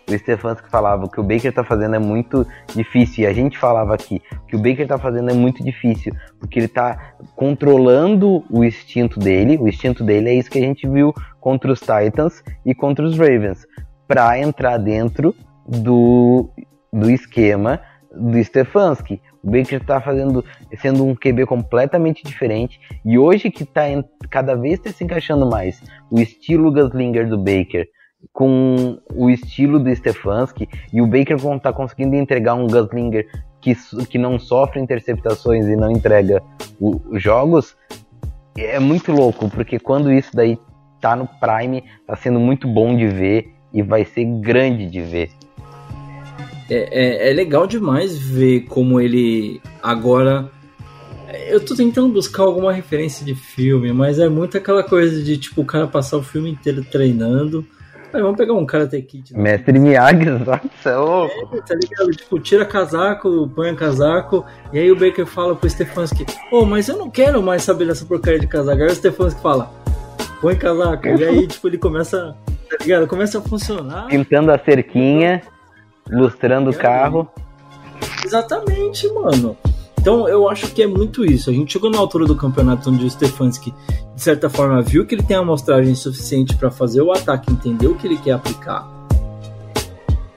O Stefanski falava que o Baker tá fazendo é muito difícil. E a gente falava aqui que o Baker tá fazendo é muito difícil. Porque ele tá controlando o instinto dele. O instinto dele é isso que a gente viu contra os Titans e contra os Ravens. Pra entrar dentro do, do esquema do Stefanski. O Baker tá fazendo, sendo um QB completamente diferente. E hoje que tá en- cada vez tá se encaixando mais o estilo Gaslinger do Baker com o estilo do Stefanski e o Baker con- tá conseguindo entregar um Gaslinger que, que não sofre interceptações e não entrega o- os jogos é muito louco, porque quando isso daí tá no prime, tá sendo muito bom de ver e vai ser grande de ver. É, é, é legal demais ver como ele agora. Eu tô tentando buscar alguma referência de filme, mas é muito aquela coisa de tipo o cara passar o filme inteiro treinando. Aí vamos pegar um Karate Kid. né? Mestre Miyagi, [laughs] você é louco. Tá ligado? Tipo, tira casaco, põe casaco, e aí o Baker fala pro Stefanski, ô, mas eu não quero mais saber dessa porcaria de casaco. Aí o Stefanski fala, põe casaco, e aí, tipo, ele começa, tá ligado? Começa a funcionar. Pintando a cerquinha, lustrando o carro. Exatamente, mano. Então eu acho que é muito isso. A gente chegou na altura do campeonato onde o Stefanski, de certa forma, viu que ele tem a amostragem suficiente para fazer o ataque, entendeu o que ele quer aplicar.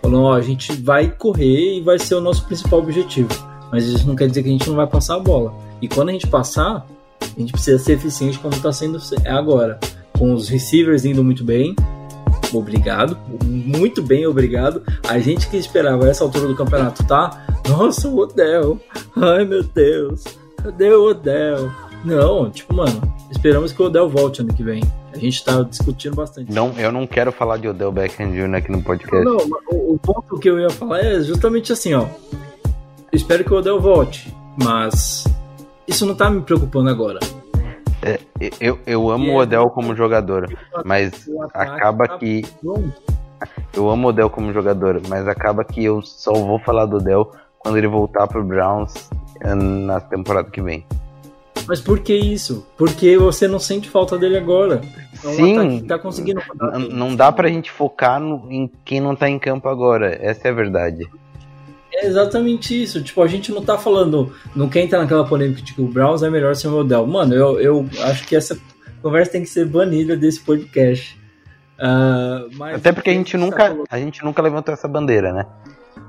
Falou, ó, a gente vai correr e vai ser o nosso principal objetivo. Mas isso não quer dizer que a gente não vai passar a bola. E quando a gente passar, a gente precisa ser eficiente como está sendo agora. Com os receivers indo muito bem. Obrigado. Muito bem, obrigado. A gente que esperava essa altura do campeonato, tá? Nossa, o Odell. Ai, meu Deus. Cadê o Odell? Não, tipo, mano, esperamos que o Odell volte ano que vem. A gente tá discutindo bastante. Não, eu não quero falar de Odell Beckham Jr. aqui no podcast. Não, o, o ponto que eu ia falar é justamente assim, ó. Eu espero que o Odell volte, mas isso não tá me preocupando agora. É, eu, eu amo E o é- Odell como jogador, mas acaba tá que eu amo o Odell como jogador, mas acaba que eu só vou falar do Odell quando ele voltar pro Browns eh, na temporada que vem. Mas por que isso? Porque você não sente falta dele agora. É Sim. que tá conseguindo não dá pra gente focar no- em quem não tá em campo agora, essa é a verdade. É exatamente isso. Tipo, a gente não tá falando. Não quer entrar naquela polêmica de que o Browns é melhor sem o Odell. Mano, eu, eu acho que essa conversa tem que ser banida desse podcast. Ah, mas Até porque a gente tá nunca, a gente nunca levantou essa bandeira, né?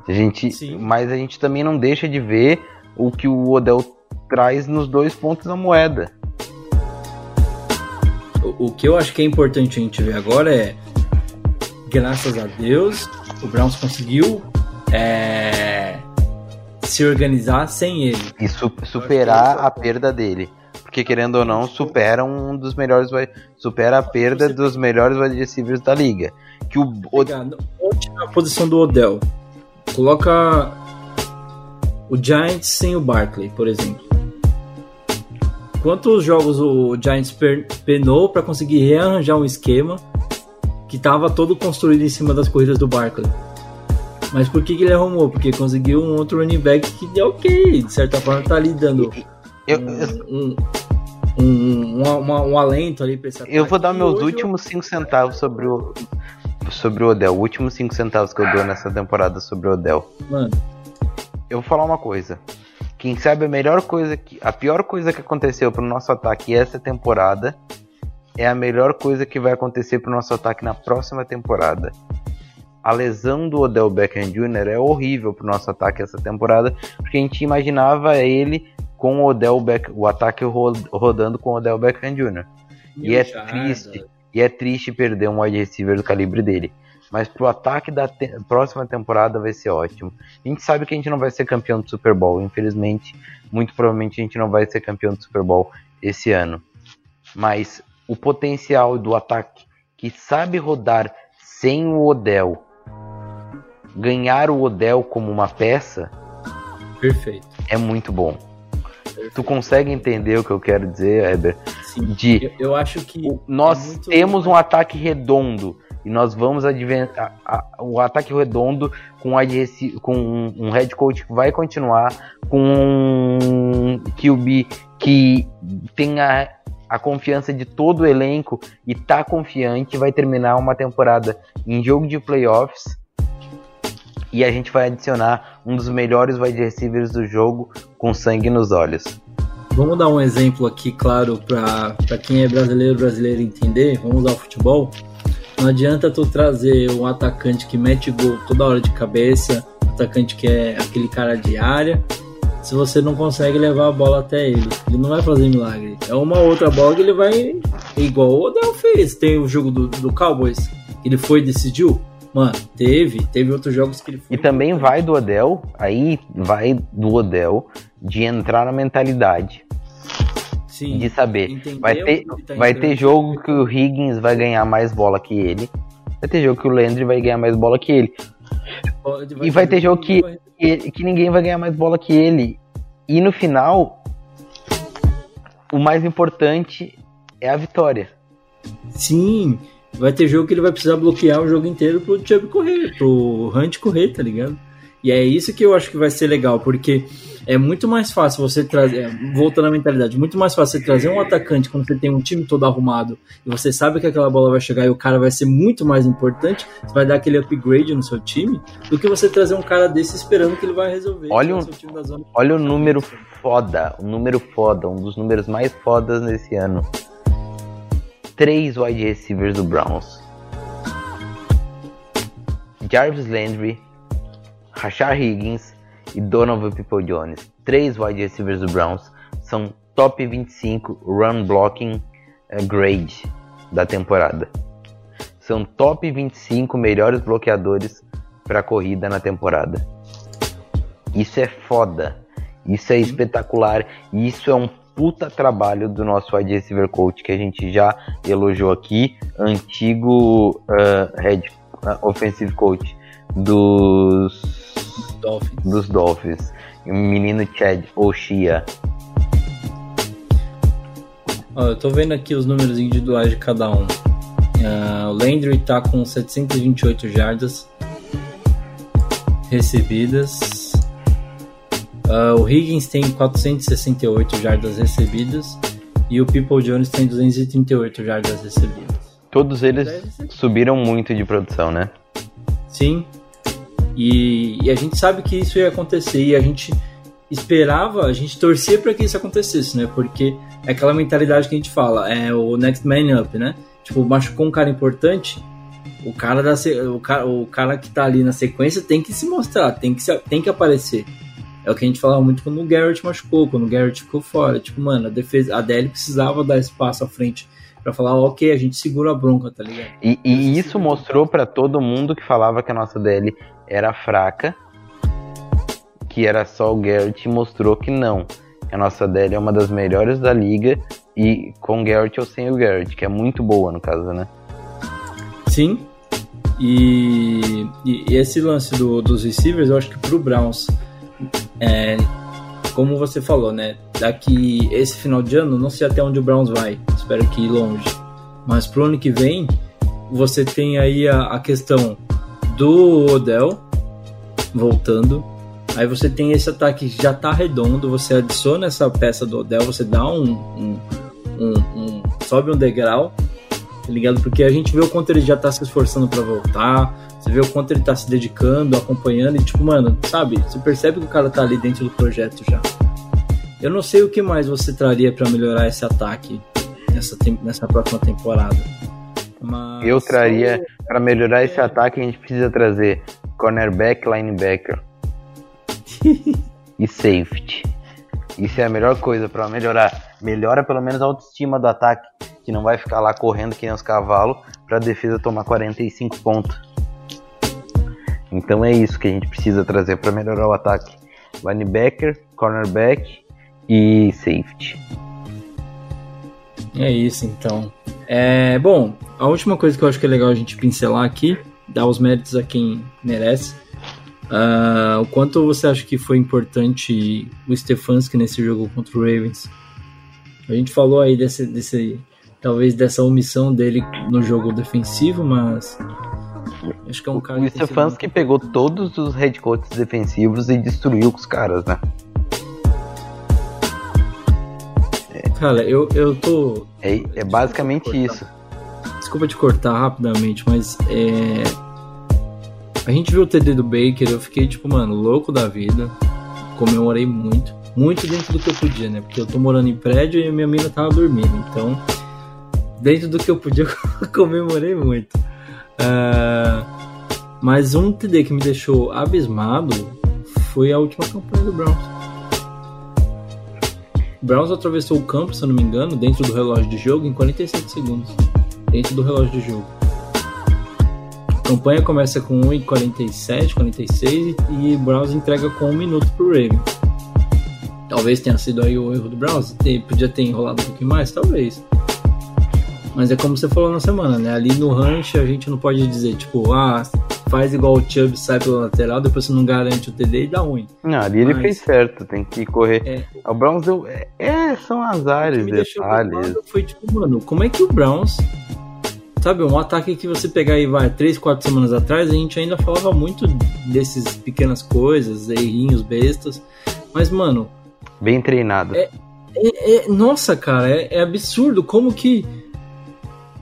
A gente, Sim. mas a gente também não deixa de ver o que o Odell traz nos dois pontos da moeda. O, o que eu acho que é importante a gente ver agora é. Graças a Deus, o Browns conseguiu é, se organizar sem ele. E su- superar a perda dele. Porque querendo ou não, supera um dos melhores. Supera a perda dos melhores wide receivers da liga. Que o, Onde na posição do Odell? Coloca o Giants sem o Barkley, por exemplo. Quantos jogos o Giants penou para conseguir rearranjar um esquema que estava todo construído em cima das corridas do Barkley? Mas por que, que ele arrumou? Porque conseguiu um outro running back que é ok, de certa forma tá ali dando Eu, um, um, um, uma- um alento ali pra esse eu vou ataque. dar meus últimos 5 centavos sobre o. Sobre o Odell. Últimos 5 centavos que eu dou nessa temporada sobre o Odell. Mano, Eu vou falar uma coisa. Quem sabe a melhor coisa que. A pior coisa que aconteceu pro nosso ataque essa temporada é a melhor coisa que vai acontecer pro nosso ataque na próxima temporada. A lesão do Odell Beckham Jr. é horrível pro nosso ataque essa temporada, porque a gente imaginava ele com o Odell Beck, o ataque ro- rodando com o Odell Beckham Jr. E é triste. E é triste perder um wide receiver do calibre dele. Mas pro ataque da te- próxima temporada vai ser ótimo. A gente sabe que a gente não vai ser campeão do Super Bowl, infelizmente. Muito provavelmente a gente não vai ser campeão do Super Bowl esse ano. Mas o potencial do ataque que sabe rodar sem o Odell, ganhar o Odell como uma peça, Perfeito. é muito bom. Tu consegue entender o que eu quero dizer, Heber? Sim. De Eu, eu acho que. nós é temos um ataque redondo e nós vamos adventar o ataque redondo com, com um, um head coach que vai continuar com um QB que tenha a confiança de todo o elenco e tá confiante vai terminar uma temporada em jogo de playoffs e a gente vai adicionar um dos melhores wide receivers do jogo com sangue nos olhos. Vamos dar um exemplo aqui, claro, para quem é brasileiro brasileiro entender. Vamos usar o futebol. Não adianta tu trazer um atacante que mete gol toda hora de cabeça, atacante que é aquele cara de área, se você não consegue levar a bola até ele. Ele não vai fazer milagre. É uma outra bola que ele vai. Igual o Odell fez. Tem o jogo do, do Cowboys, ele foi e decidiu. Mano, teve. Teve outros jogos que ele foi. E também vai do Odell, aí vai do Odell de entrar na mentalidade, Sim. de saber. Entender Vai ter, tá vai ter jogo que o Higgins vai ganhar mais bola que ele. Vai ter jogo que o Landry vai ganhar mais bola que ele. Pode- E vai ter jogo que, vai- que, que ninguém vai ganhar mais bola que ele. E no final, o mais importante é a vitória. Sim, vai ter jogo que ele vai precisar bloquear o jogo inteiro pro Chubb correr, pro Hunt correr, tá ligado? E é isso que eu acho que vai ser legal, porque é muito mais fácil você trazer, é, voltando à mentalidade, muito mais fácil você trazer um atacante quando você tem um time todo arrumado e você sabe que aquela bola vai chegar e o cara vai ser muito mais importante, você vai dar aquele upgrade no seu time, do que você trazer um cara desse esperando que ele vai resolver. Olha tirar um-. Olha o número foda, o número foda, um dos números mais fodas nesse ano. Três wide receivers do Browns. Jarvis Landry, Rashard Higgins e Donovan People Jones. Três wide receivers do Browns são top 25 run blocking eh, grade da temporada. São top 25 melhores bloqueadores para corrida na temporada. Isso é foda. Isso é espetacular. E isso é um puta trabalho do nosso wide receiver coach que a gente já elogiou aqui, antigo ah, head ah, offensive coach dos Dolphins. dos Dolphins, o menino Chad Oshia. Ó, eu tô vendo aqui os números individuais de cada um. Ah, o Landry tá com 728 jardas recebidas. Ah, o Higgins tem 468 jardas recebidas. E o People Jones tem 238 jardas recebidas. Todos eles Deve ser. subiram muito de produção, né? Sim. E, e a gente sabe que isso ia acontecer e a gente esperava, a gente torcia para que isso acontecesse, né? Porque é aquela mentalidade que a gente fala, é o next man up, né? Tipo, machucou um cara importante, o cara, da, o cara, o cara que tá ali na sequência tem que se mostrar, tem que, se- tem que aparecer. É o que a gente falava muito quando o Garrett machucou, quando o Garrett ficou fora. Tipo, mano, a defesa, a DL precisava dar espaço à frente pra falar, ok, a gente segura a bronca, tá ligado? E, e isso mostrou pra todo mundo que falava que a nossa DL era fraca, que era só o Garrett, e mostrou que não. Que a nossa DL é uma das melhores da liga, e com o Garrett ou sem o Garrett, que é muito boa no caso, né? Sim. E, e- e esse lance do- dos receivers, eu acho que pro Browns, é, como você falou, né? Daqui esse final de ano, não sei até onde o Browns vai, espero que ir longe. Mas pro ano que vem, você tem aí a, a questão do Odell voltando, Aí você tem esse ataque que já tá redondo, você adiciona essa peça do Odell, você dá um, um, um, um sobe um degrau, tá ligado? Porque a gente vê o quanto ele já tá se esforçando para voltar, você vê o quanto ele tá se dedicando, acompanhando, e tipo, mano, sabe? Você percebe que o cara tá ali dentro do projeto já. Eu não sei o que mais você traria para melhorar esse ataque nessa, nessa próxima temporada. Mas... Eu traria, para melhorar esse ataque, a gente precisa trazer cornerback, linebacker [laughs] e safety. Isso é a melhor coisa para melhorar. Melhora pelo menos a autoestima do ataque, que não vai ficar lá correndo que nem os cavalos para a defesa tomar 45 pontos. Então é isso que a gente precisa trazer para melhorar o ataque: linebacker, cornerback e safety. É isso então. É, bom, a última coisa que eu acho que é legal a gente pincelar aqui, dar os méritos a quem merece. Uh, o quanto você acha que foi importante o Stefanski nesse jogo contra o Ravens? A gente falou aí desse, desse talvez dessa omissão dele no jogo defensivo, mas acho que é um cara. O Stefanski muito... pegou todos os head coaches defensivos e destruiu os caras, né? Cara, eu, eu tô. É, é basicamente isso. Desculpa te cortar rapidamente, mas é. A gente viu o TD do Baker, eu fiquei, tipo, mano, louco da vida. Comemorei muito. Muito dentro do que eu podia, né? Porque eu tô morando em prédio e minha mina tava dormindo. Então, dentro do que eu podia, [laughs] comemorei muito. Uh, mas um TD que me deixou abismado foi a última campanha do Browns. Browns atravessou o campo, se eu não me engano, dentro do relógio de jogo em 47 segundos. Dentro do relógio de jogo. A campanha começa com 1,47, 46 e Browns entrega com um minuto pro Ravens. Talvez tenha sido aí o erro do Browns, podia ter enrolado um pouquinho mais, talvez. Mas é como você falou na semana, né? Ali no rancho a gente não pode dizer, tipo, ah, faz igual o Chubb sai pela lateral, depois você não garante o TD e dá ruim. Não, ali Mas... ele fez certo, tem que correr. É. O Browns deu. É, é são azares, detalhes. Foi tipo, mano, como é que o Browns. Sabe, um ataque que você pegar e vai 3, 4 semanas atrás, a gente ainda falava muito desses pequenas coisas, errinhos, bestas. Mas, mano. Bem treinado. É, é, é nossa, cara, é, é absurdo como que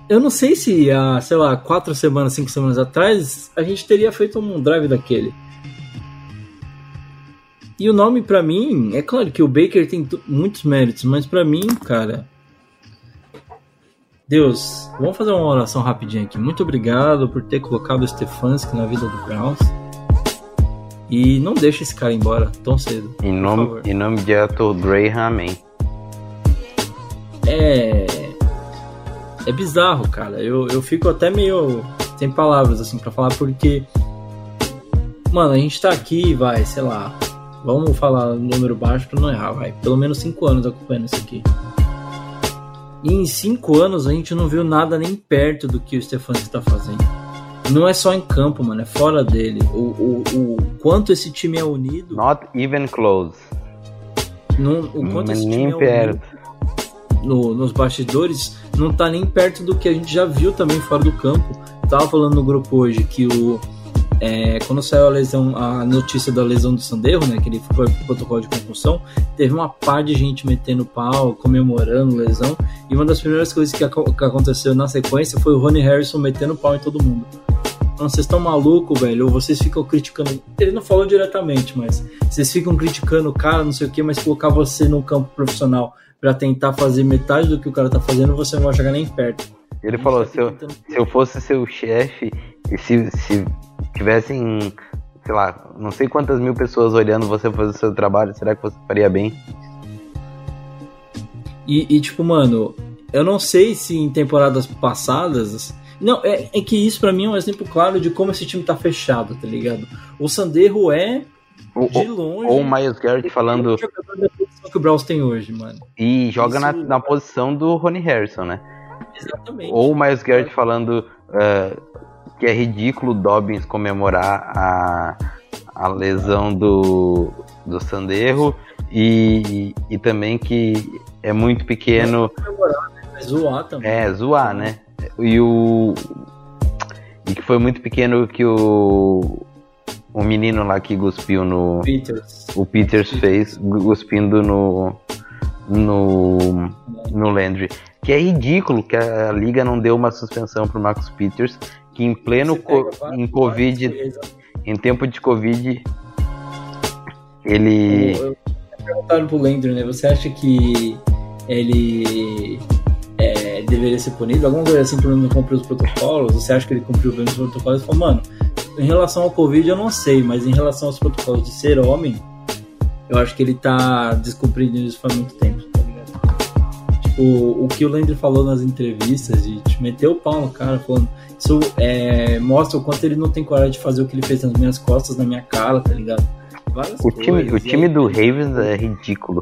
eu não sei se há, sei lá, quatro semanas, cinco semanas atrás, a gente teria feito um drive daquele. E o nome para mim, é claro que o Baker tem muitos méritos, mas para mim, cara, Deus, vamos fazer uma oração rapidinho aqui. Muito obrigado por ter colocado o Stefanski na vida do Browns. E não deixe esse cara embora tão cedo. Em nome, em nome de Ato Graham, amém. É é bizarro, cara. Eu, eu fico até meio sem palavras, assim, para falar, porque. Mano, a gente tá aqui, vai, sei lá. Vamos falar número baixo pra não errar, vai. Pelo menos 5 anos acompanhando isso aqui. E em 5 anos a gente não viu nada nem perto do que o Stefano está fazendo. Não é só em campo, mano, é fora dele. O, o, o quanto esse time é unido. Not even close. Não, o quanto esse time é unido no, nos bastidores não tá nem perto do que a gente já viu também fora do campo. Tava falando no grupo hoje que o é, quando saiu a lesão, a notícia da lesão do Sanderro, né, que ele foi pro protocolo de concussão, teve uma par de gente metendo pau, comemorando lesão, e uma das primeiras coisas que, que aconteceu na sequência foi o Ronnie Harrison metendo pau em todo mundo. Então, vocês estão maluco, velho, ou vocês ficam criticando. Ele não falou diretamente, mas vocês ficam criticando o cara, não sei o que, mas colocar você no campo profissional para tentar fazer metade do que o cara tá fazendo, você não vai chegar nem perto. Ele falou, se eu, se eu fosse seu chefe, e se, se tivessem, sei lá, não sei quantas mil pessoas olhando você fazer o seu trabalho, será que você faria bem? E, e tipo, mano, eu não sei se em temporadas passadas. Não, é, é que isso para mim é um exemplo claro de como esse time tá fechado, tá ligado? O Sanderro é de longe. Ou o Miles Garrett falando. É que o Browns tem hoje, mano. E joga Isso... na, na posição do Ronnie Harrison, né? Exatamente. Ou o Miles Garrett falando uh, que é ridículo o Dobbins comemorar a, a lesão do, do Sanderro e, e também que é muito pequeno. É zoar também. É, zoar, né? E o. E que foi muito pequeno que o O menino lá que cuspiu no. Peters. O Peters fez, cuspindo no. No. No Landry. Que é ridículo que a liga não deu uma suspensão pro Marcus Peters, que em pleno co- em Covid, vários- em tempo de Covid, ele. Eu- eu perguntaram pro Landry, né? Você acha que ele é, deveria ser punido? Alguma coisa assim por não cumprir os protocolos? Você acha que ele cumpriu bem os protocolos? Ele falou, mano, em relação ao Covid eu não sei, mas em relação aos protocolos de ser homem, eu acho que ele tá descumprindo isso faz muito tempo, Tipo, o que o Landry falou nas entrevistas, de tipo, meter o pau no cara, falando, isso é, mostra o quanto ele não tem coragem de fazer o que ele fez nas minhas costas, na minha cara, tá ligado? Várias O time, coisas, o time aí- do Ravens é ridículo.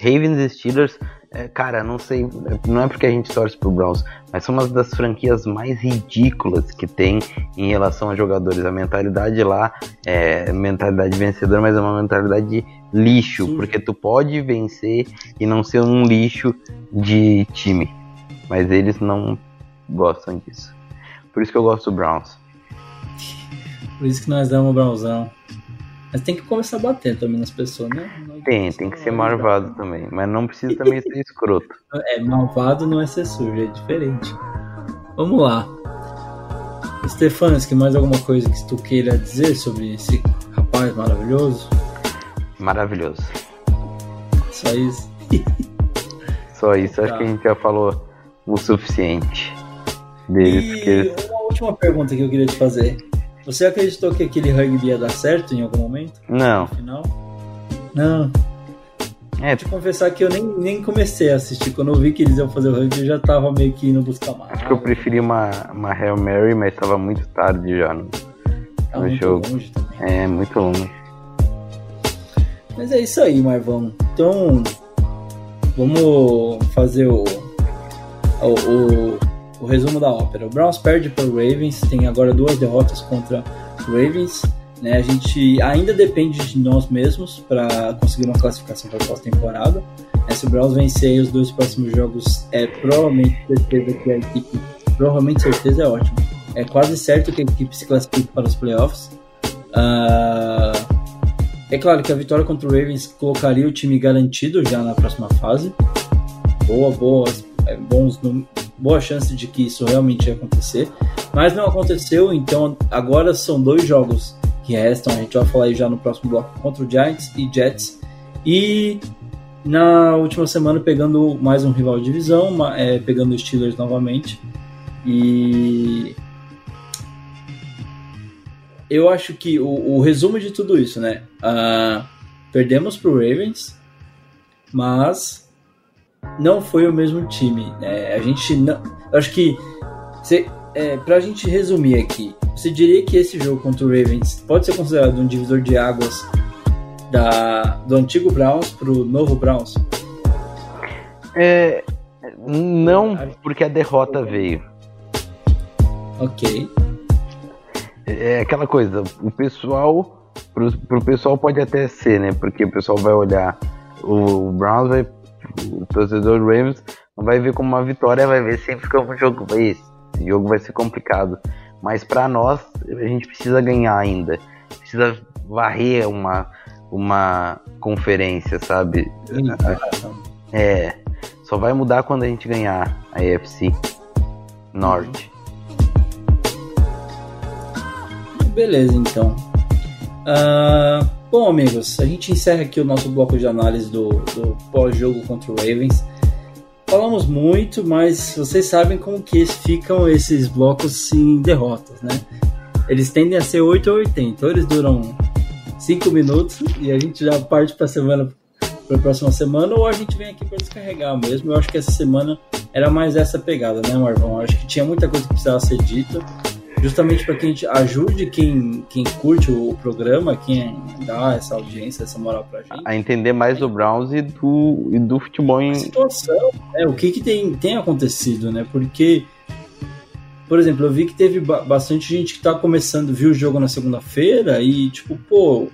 Ravens e Steelers, é, cara, não sei, não é porque a gente torce pro Browns, mas são uma das franquias mais ridículas que tem em relação a jogadores. A mentalidade lá é mentalidade vencedora, mas é uma mentalidade de lixo, Sim. porque tu pode vencer e não ser um lixo de time. Mas eles não gostam disso. Por isso que eu gosto do Browns. Por isso que nós damos o Brownzão. Mas tem que começar a bater também nas pessoas, né? Não- Tem, tem que ser marvado também, mas não precisa também ser escroto. É, malvado não é ser sujo, é diferente. Vamos lá. Stefanes, que mais alguma coisa que tu queira dizer sobre esse rapaz maravilhoso? Maravilhoso. Só isso. [laughs] Só isso, acho Tá. que a gente já falou o suficiente deles, E porque uma última pergunta que eu queria te fazer. Você acreditou que aquele rugby ia dar certo em algum momento? Não, No final? Não. é, Te confessar que eu nem, nem comecei a assistir. Quando eu vi que eles iam fazer o rugby, eu já tava meio que indo buscar mais. acho que eu preferi uma, uma Hail Mary, mas tava muito tarde já. No, Tá no muito jogo. longe também. é, muito longe. Mas é isso aí, Marvão. Então, vamos fazer o, o, o, o resumo da ópera. O Browns perde para o Ravens, tem agora duas derrotas contra o Ravens. Né? A gente ainda depende de nós mesmos para conseguir uma classificação para a pós-temporada. Né? Se o Browns vencer os dois próximos jogos, é provavelmente certeza que a equipe. Provavelmente certeza é ótimo. É quase certo que a equipe se classifique para os playoffs. Ah, é claro que a vitória contra o Ravens colocaria o time garantido já na próxima fase. Boa, boa, bons, num- boa chance de que isso realmente ia acontecer. Mas não aconteceu, então agora são dois jogos que restam. A gente vai falar aí já no próximo bloco contra o Giants e Jets. E na última semana pegando mais um rival de divisão, é, pegando os Steelers novamente. E eu acho que o, o resumo de tudo isso, né? Ah, perdemos pro Ravens, mas não foi o mesmo time. Né? A gente não. Acho que. Cê, é, pra gente resumir aqui, você diria que esse jogo contra o Ravens pode ser considerado um divisor de águas da, do antigo Browns pro novo Browns? É, não porque a derrota veio. Ok. É aquela coisa, o pessoal, pro, pro pessoal pode até ser, né? Porque o pessoal vai olhar o Browns, vai, o torcedor do Ravens não vai ver como uma vitória, vai ver sempre como um jogo. Vai, esse jogo vai ser complicado. Mas pra nós, a gente precisa ganhar ainda. Precisa varrer uma, uma conferência, sabe? É. Só vai mudar quando a gente ganhar a AFC Norte. Beleza, então. Ah, bom, amigos, a gente encerra aqui o nosso bloco de análise do, do pós-jogo contra o Ravens. Falamos muito, mas vocês sabem como que ficam esses blocos em derrotas, né? Eles tendem a ser 8 ou 80. Ou eles duram 5 minutos e a gente já parte para semana para a próxima semana, ou a gente vem aqui para descarregar mesmo. Eu acho que essa semana era mais essa pegada, né, Marvão? Eu acho que tinha muita coisa que precisava ser dita justamente para que a gente ajude quem, quem curte o programa, quem dá essa audiência, essa moral pra gente. A entender mais do Browns e do, e do futebol em. A situação, né, o que, que tem, tem acontecido, né? Porque, por exemplo, eu vi que teve ba- bastante gente que tá começando, viu o jogo na segunda-feira e, tipo, pô,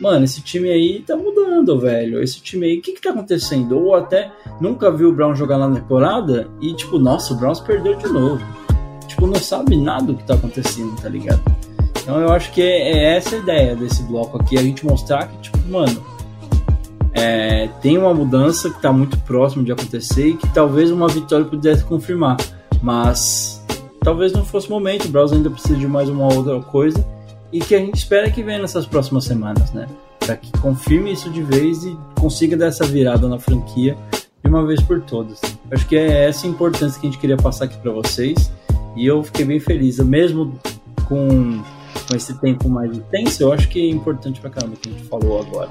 mano, esse time aí tá mudando, velho. Esse time aí, o que que tá acontecendo? Ou até nunca viu o Brown jogar lá na temporada e, tipo, nossa, o Browns perdeu de novo. Tipo, não sabe nada do que tá acontecendo, tá ligado? Então eu acho que é, é essa a ideia desse bloco aqui, a gente mostrar que, tipo, mano, é, tem uma mudança que está muito próximo de acontecer e que talvez uma vitória pudesse confirmar. Mas talvez não fosse o momento, o Browns ainda precisa de mais uma outra coisa e que a gente espera que venha nessas próximas semanas, né? Para que confirme isso de vez e consiga dar essa virada na franquia de uma vez por todas. Acho que é essa a importância que a gente queria passar aqui para vocês e eu fiquei bem feliz, mesmo com, com esse tempo mais intenso, eu acho que é importante pra caramba que a gente falou agora.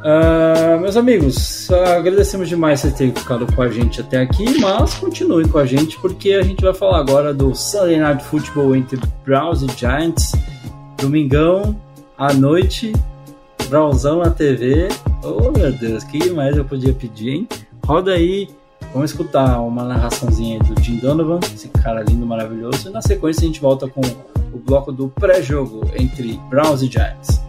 Uh, meus amigos, agradecemos demais vocês terem ficado com a gente até aqui, mas continuem com a gente porque a gente vai falar agora do Sunday Night Football entre Browns e Giants. Domingão, à noite, Brownsão na TV. Oh meu Deus, que mais eu podia pedir, hein? Roda aí, vamos escutar uma narraçãozinha do Jim Donovan, esse cara lindo, maravilhoso. E na sequência a gente volta com o bloco do pré-jogo entre Browns e Giants.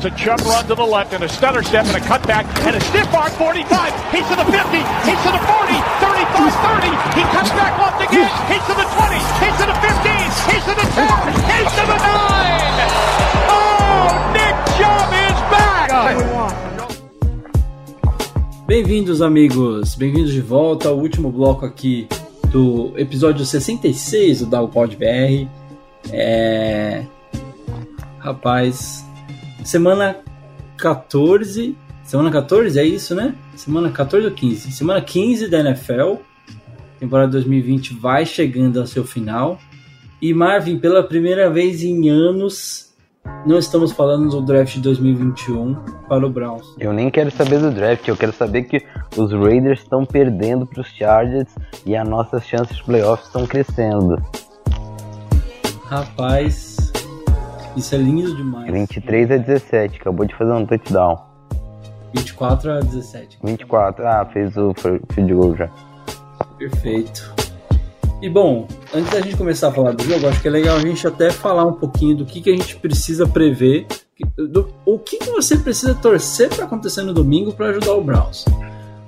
It's a jump run to the left and a stutter step and a cutback and a stiff arm 45. He's to the 50. He's to the 40. 35 30. He cuts back once again. He's to the 20. He's to the 15. He's to the 10. He's to the 9. Bem-vindos, amigos. Bem-vindos de volta ao último bloco aqui do episódio 66 do Dalpod BR. É. Rapaz, semana 14. Semana 14 é isso, né? Semana 14 ou 15? Semana 15 da NFL. Temporada 2020 vai chegando ao seu final. E Marvin, pela primeira vez em anos, não estamos falando do draft de 2021 para o Browns. Eu nem quero saber do draft, eu quero saber que os Raiders estão perdendo para os Chargers e as nossas chances de playoffs estão crescendo. Rapaz, isso é lindo demais. 23 a 17, acabou de fazer um touchdown. 24 a 17. 24, ah, fez o field goal já. Perfeito. E bom, antes da gente começar a falar do jogo, acho que é legal a gente até falar um pouquinho do que, que a gente precisa prever, do, o que, que você precisa torcer para acontecer no domingo para ajudar o Browns.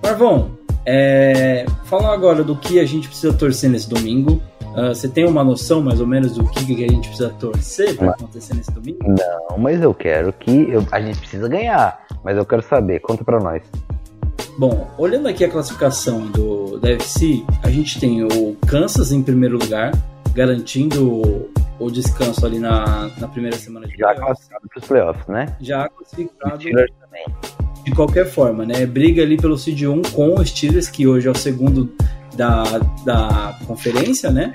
Marvão, é, fala agora do que a gente precisa torcer nesse domingo. Uh, você tem uma noção mais ou menos do que, que a gente precisa torcer para acontecer nesse domingo? Não, mas eu quero que. Eu, a gente precisa ganhar, mas eu quero saber. Conta para nós. Bom, olhando aqui a classificação do, da FC, a gente tem o Kansas em primeiro lugar, garantindo o, descanso ali na, na primeira semana de Já playoffs. classificado para os playoffs, né? Já classificado de qualquer forma, né? Briga ali pelo seed 1 com o Steelers, que hoje é o segundo da, da conferência, né?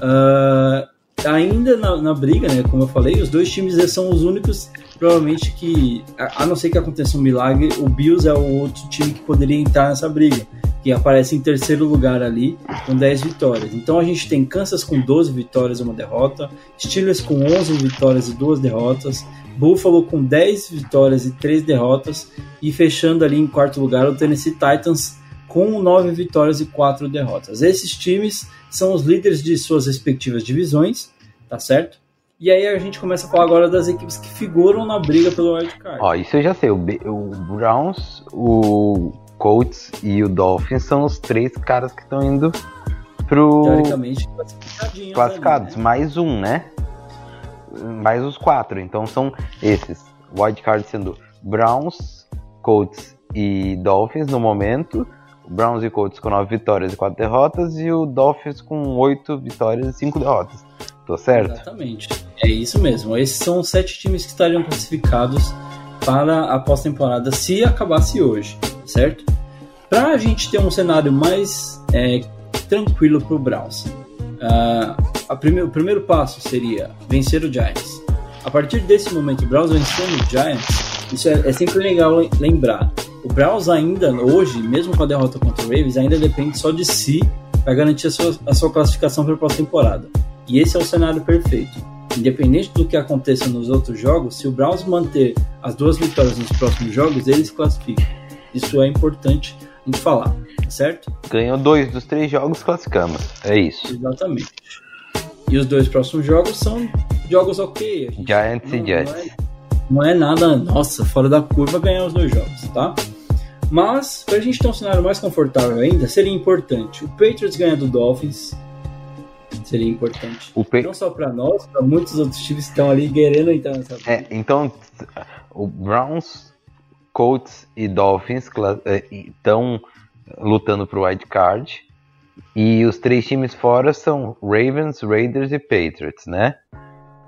Ah, ainda na, na briga, né? Como eu falei, os dois times são os únicos, provavelmente, que, a, não ser que aconteça um milagre, o Bills é o outro time que poderia entrar nessa briga, que aparece em terceiro lugar ali, com 10 vitórias. Então a gente tem Kansas com 12 vitórias e uma derrota, Steelers com 11 vitórias e duas derrotas, Buffalo com 10 vitórias e 3 derrotas, e fechando ali em quarto lugar o Tennessee Titans com 9 vitórias e 4 derrotas. Esses times são os líderes de suas respectivas divisões, tá certo? E aí a gente começa a falar agora das equipes que figuram na briga pelo wildcard. Ó, isso eu já sei. O, B- o Browns, o Colts e o Dolphins são os três caras que estão indo pro Teoricamente, classificados. né? Mais um, né? Mais os quatro. Então são esses. Wildcard sendo Browns, Colts e Dolphins no momento. Browns e Colts com nove vitórias e quatro derrotas. E o Dolphins com oito vitórias e cinco derrotas. Tô certo? Exatamente. É isso mesmo. Esses são os sete times que estariam classificados para a pós-temporada se acabasse hoje, certo? Para a gente ter um cenário mais é, tranquilo para o Browns, a prime- o primeiro passo seria vencer o Giants. A partir desse momento, o Browns vencendo o Giants, isso é, é sempre legal lembrar. O Browns ainda hoje, mesmo com a derrota contra o Ravens, ainda depende só de si para garantir a sua, a sua classificação para a pós-temporada. E esse é o cenário perfeito. Independente do que aconteça nos outros jogos, se o Browns manter as duas vitórias nos próximos jogos, eles classificam. Isso é importante a gente falar, tá certo? Ganhou dois dos três jogos, classificamos. É isso. Exatamente. E os dois próximos jogos são jogos ok. A Giants e Jets. Não é, não é nada, nossa, fora da curva ganhar os dois jogos, tá? Mas, pra gente ter um cenário mais confortável ainda, seria importante o Patriots ganhar do Dolphins. Seria importante. O Pa- Não só pra nós, pra muitos outros times que estão ali querendo entrar nessa É, então, o Browns, Colts e Dolphins estão lutando pro wild card. E os três times fora são Ravens, Raiders e Patriots, né?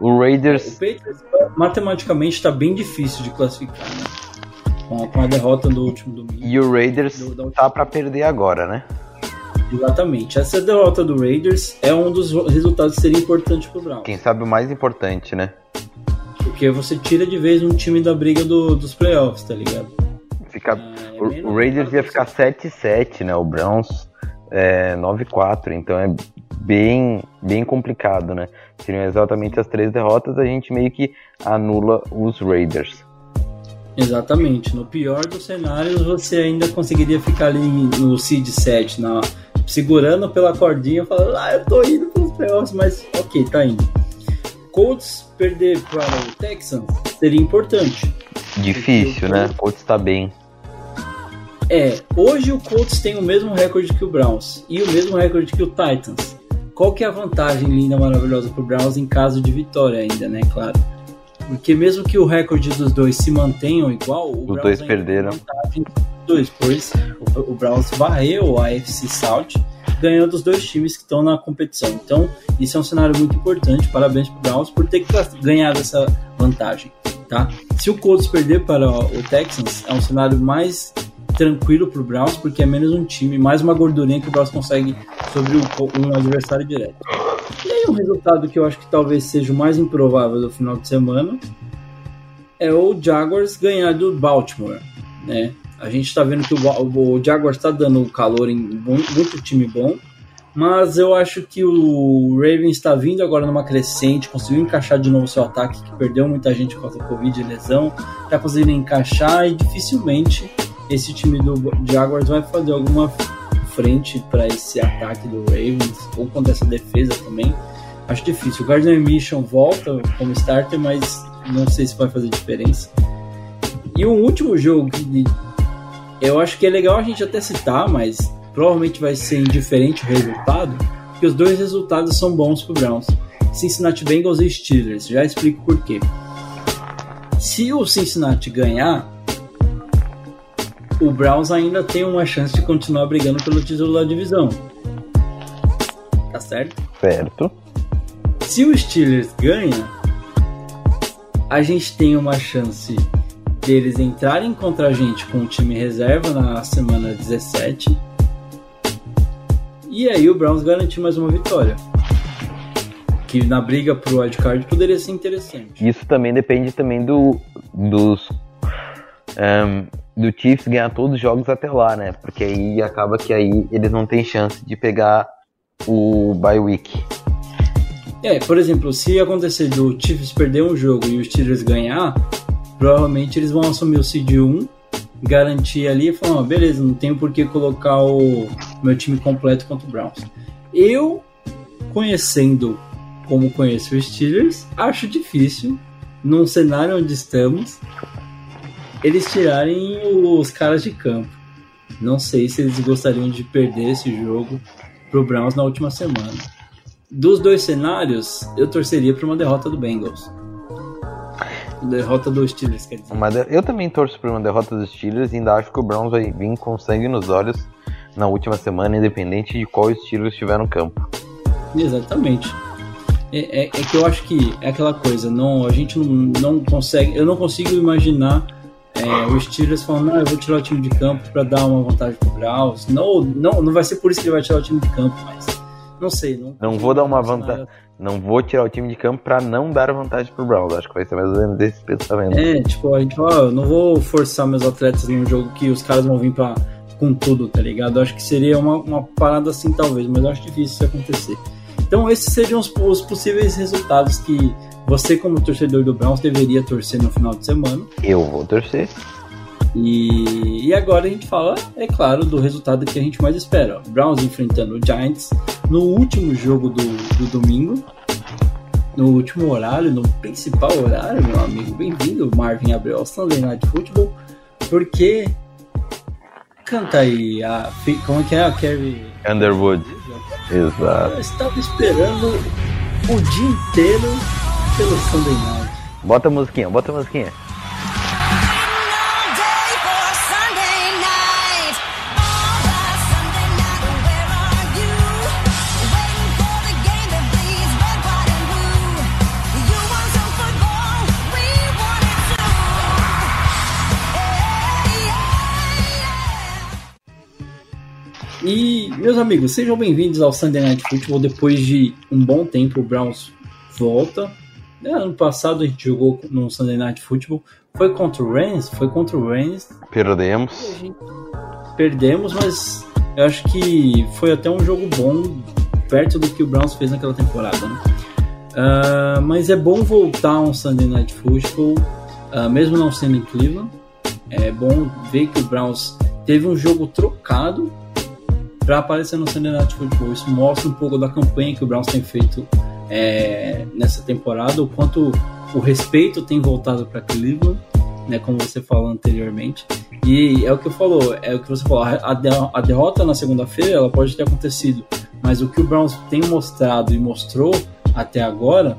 O O Raiders, Patriots matematicamente está bem difícil de classificar, né? Com a, com a derrota do último domingo. e o Raiders Do- tá pra perder agora, né? Exatamente. Essa derrota do Raiders é um dos resultados que seria importante pro Browns. Quem sabe o mais importante, né? Porque você tira de vez um time da briga do- dos playoffs, tá ligado? Fica, É, o, menos o Raiders ia ficar 7-7, né? O Browns é 9-4, então é bem, bem complicado, né? Seriam exatamente as três derrotas, a gente meio que anula os Raiders. Exatamente. No pior dos cenários, você ainda conseguiria ficar ali no seed 7, na, segurando pela cordinha, falando, ah, eu tô indo pros playoffs, mas ok, tá indo. Colts perder para o Texans seria importante. Difícil, né? Colts tá bem. É, hoje o Colts tem o mesmo recorde que o Browns e o mesmo recorde que o Titans. Qual que é a vantagem linda, maravilhosa pro Browns em caso de vitória ainda, né, claro? Porque mesmo que o recorde dos dois se mantenham igual, o Os Browns dois tem perderam. vantagem dois, pois o, o Browns varreu a AFC South ganhando os dois times que estão na competição. Então, isso é um cenário muito importante. Parabéns pro Browns por ter ganhado essa vantagem, tá? Se o Colts perder para o Texans, é um cenário mais tranquilo pro Browns, porque é menos um time, mais uma gordurinha que o Browns consegue sobre o- um adversário direto. E aí um resultado que eu acho que talvez seja o mais improvável do final de semana é o Jaguars ganhar do Baltimore, né? A gente tá vendo que o, o Jaguars tá dando calor em muito time bom, mas eu acho que o Ravens está vindo agora numa crescente, conseguiu encaixar de novo seu ataque, que perdeu muita gente por causa da Covid e lesão, tá conseguindo encaixar e dificilmente esse time do Jaguars vai fazer alguma frente para esse ataque do Ravens ou contra essa defesa também. Acho difícil. O Gardner Mission volta como starter, mas não sei se vai fazer diferença. E o último jogo que eu acho que é legal a gente até citar, mas provavelmente vai ser indiferente o resultado, porque os dois resultados são bons pro Browns. Cincinnati Bengals e Steelers. Já explico por quê. Se o Cincinnati ganhar, o Browns ainda tem uma chance de continuar brigando pelo título da divisão. Tá certo? Certo. Se o Steelers ganha, a gente tem uma chance deles entrarem contra a gente com o time reserva na semana 17. E aí o Browns garantir mais uma vitória. Que na briga pro wildcard poderia ser interessante. Isso também depende também do dos ehm, do Chiefs ganhar todos os jogos até lá, né? Porque aí acaba que aí eles não têm chance de pegar o bye week. É, por exemplo, se acontecer do Chiefs perder um jogo e os Steelers ganhar, provavelmente eles vão assumir o seed 1, garantir ali e falar, beleza, não tenho por que colocar o meu time completo contra o Browns. Eu, conhecendo como conheço os Steelers, acho difícil, num cenário onde estamos, eles tirarem os caras de campo. Não sei se eles gostariam de perder esse jogo pro Browns na última semana. Dos dois cenários, eu torceria para uma derrota do Bengals. Derrota dos Steelers, quer dizer. Mas eu também torço por uma derrota dos Steelers e ainda acho que o Browns vai vir com sangue nos olhos na última semana, independente de qual Steelers estiver no campo. Exatamente. É, é- é que eu acho que é aquela coisa, não, a gente não, não consegue, eu não consigo imaginar é, os Steelers falando, não, eu vou tirar o time de campo para dar uma vantagem pro Browns. Não, não, não vai ser por isso que ele vai tirar o time de campo, mas não sei. Não, Não vou dar uma vantagem. Não vou tirar o time de campo pra não dar vantagem pro Browns. Acho que vai ser mais ou menos esse pensamento. É, tipo, a gente fala, eu não vou forçar meus atletas num jogo que os caras vão vir pra, com tudo, tá ligado? Eu acho que seria uma, uma parada assim, talvez, mas eu acho difícil isso acontecer. Então, esses seriam os, os possíveis resultados que você, como torcedor do Browns, deveria torcer no final de semana. Eu vou torcer. E, e agora a gente fala, é claro, do resultado que a gente mais espera. ó. Browns enfrentando o Giants no último jogo do, do domingo, no último horário, no principal horário, meu amigo. Bem-vindo, Marvin Abreu, ao Sunday Night Football, porque Canta aí, a, como é que é a Carrie? Underwood. Exato. Eu estava esperando o dia inteiro pelo Sunday Night. Bota a musiquinha, bota a musiquinha. E, meus amigos, sejam bem-vindos ao Sunday Night Football. Depois de um bom tempo, o Browns volta. É, Ano passado a gente jogou no Sunday Night Football. Foi contra o Rams? Foi contra o Rams. Perdemos. Perdemos, mas eu acho que foi até um jogo bom, perto do que o Browns fez naquela temporada. Né? Ah, mas é bom voltar a um Sunday Night Football, ah, mesmo não sendo em Cleveland. É bom ver que o Browns teve um jogo trocado para aparecer no Sunday Night Football. Isso mostra um pouco da campanha que o Browns tem feito é, nessa temporada, o quanto o respeito tem voltado para Cleveland, né, como você falou anteriormente. E é o que eu falou, é o que você falou, a, a derrota na segunda-feira ela pode ter acontecido, mas o que o Browns tem mostrado e mostrou até agora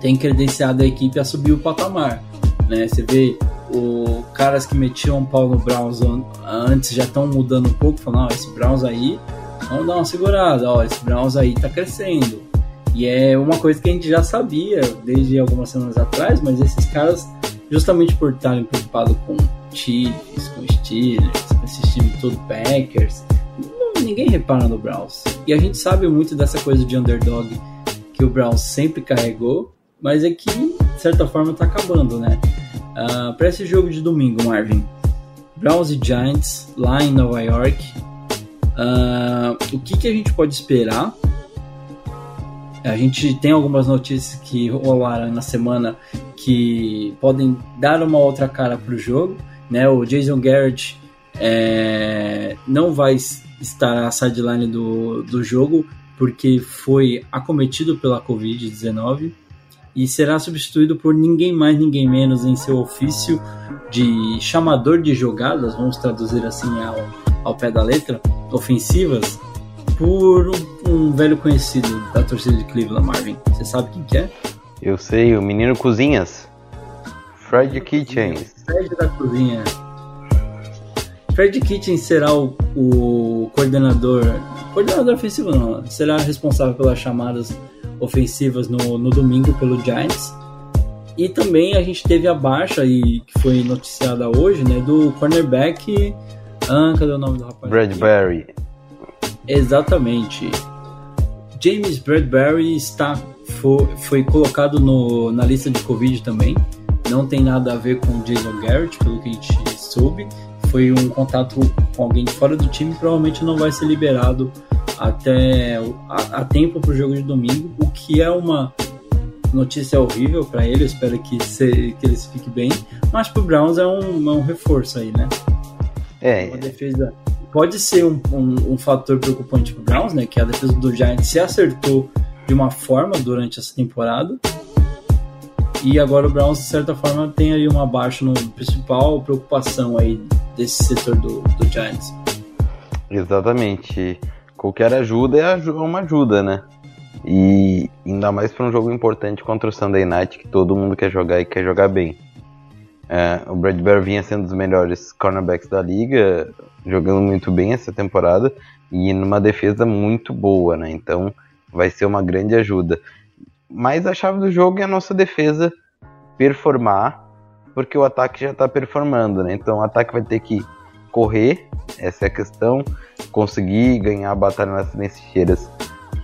tem credenciado a equipe a subir o patamar, né? Você vê o caras que metiam um pau no Browns an- antes já estão mudando um pouco, falando, ó, esse Browns aí, vamos dar uma segurada, ó, esse Browns aí tá crescendo. E é uma coisa que a gente já sabia desde algumas semanas atrás, mas esses caras, justamente por estarem preocupados com Chiefs, com Steelers, com esses times todo Packers, não- ninguém repara no Browns. E a gente sabe muito dessa coisa de underdog que o Browns sempre carregou, mas é que, de certa forma, tá acabando, né? Ah, para esse jogo de domingo, Marvin, Browns e Giants lá em Nova York, ah, o que, que a gente pode esperar? A gente tem algumas notícias que rolaram na semana que podem dar uma outra cara para o jogo. Né? O Jason Garrett é, não vai estar à sideline do, do jogo porque foi acometido pela Covid-19 e será substituído por ninguém mais, ninguém menos em seu ofício de chamador de jogadas, vamos traduzir assim ao, ao pé da letra, ofensivas, por um, um velho conhecido da torcida de Cleveland, Marvin. Você sabe quem que é? Eu sei, o menino Cozinhas. Fred Kitchens. Fred da cozinha. Fred Kitchen será o, o coordenador. Coordenador ofensivo não, será responsável pelas chamadas ofensivas no, no domingo pelo Giants. E também a gente teve a baixa e que foi noticiada hoje, né? Do cornerback. Ah, cadê o nome do rapaz? Bradbury. Exatamente. James Bradbury está foi, foi colocado no, na lista de Covid também. Não tem nada a ver com Jason Garrett, pelo que a gente soube. Foi um contato com alguém de fora do time, provavelmente não vai ser liberado até a, a tempo para o jogo de domingo, o que é uma notícia horrível para ele. Eu espero que, se, que eles fiquem bem, mas para o Browns é um, é um reforço aí, né? É, Uma defesa pode ser um, um, um fator preocupante para o Browns, né? Que a defesa do Giants se acertou de uma forma durante essa temporada. E agora o Browns, de certa forma, tem aí uma baixa no principal preocupação aí desse setor do, do Giants. exatamente. Qualquer ajuda é uma ajuda, né? E ainda mais para um jogo importante contra o Sunday Night, que todo mundo quer jogar e quer jogar bem. É, o Bradbury vinha sendo um dos melhores cornerbacks da liga, jogando muito bem essa temporada e numa defesa muito boa, né? Então vai ser uma grande ajuda. Mas a chave do jogo é a nossa defesa performar, porque o ataque já está performando, né? Então o ataque vai ter que correr, essa é a questão, conseguir ganhar a batalha nas trincheiras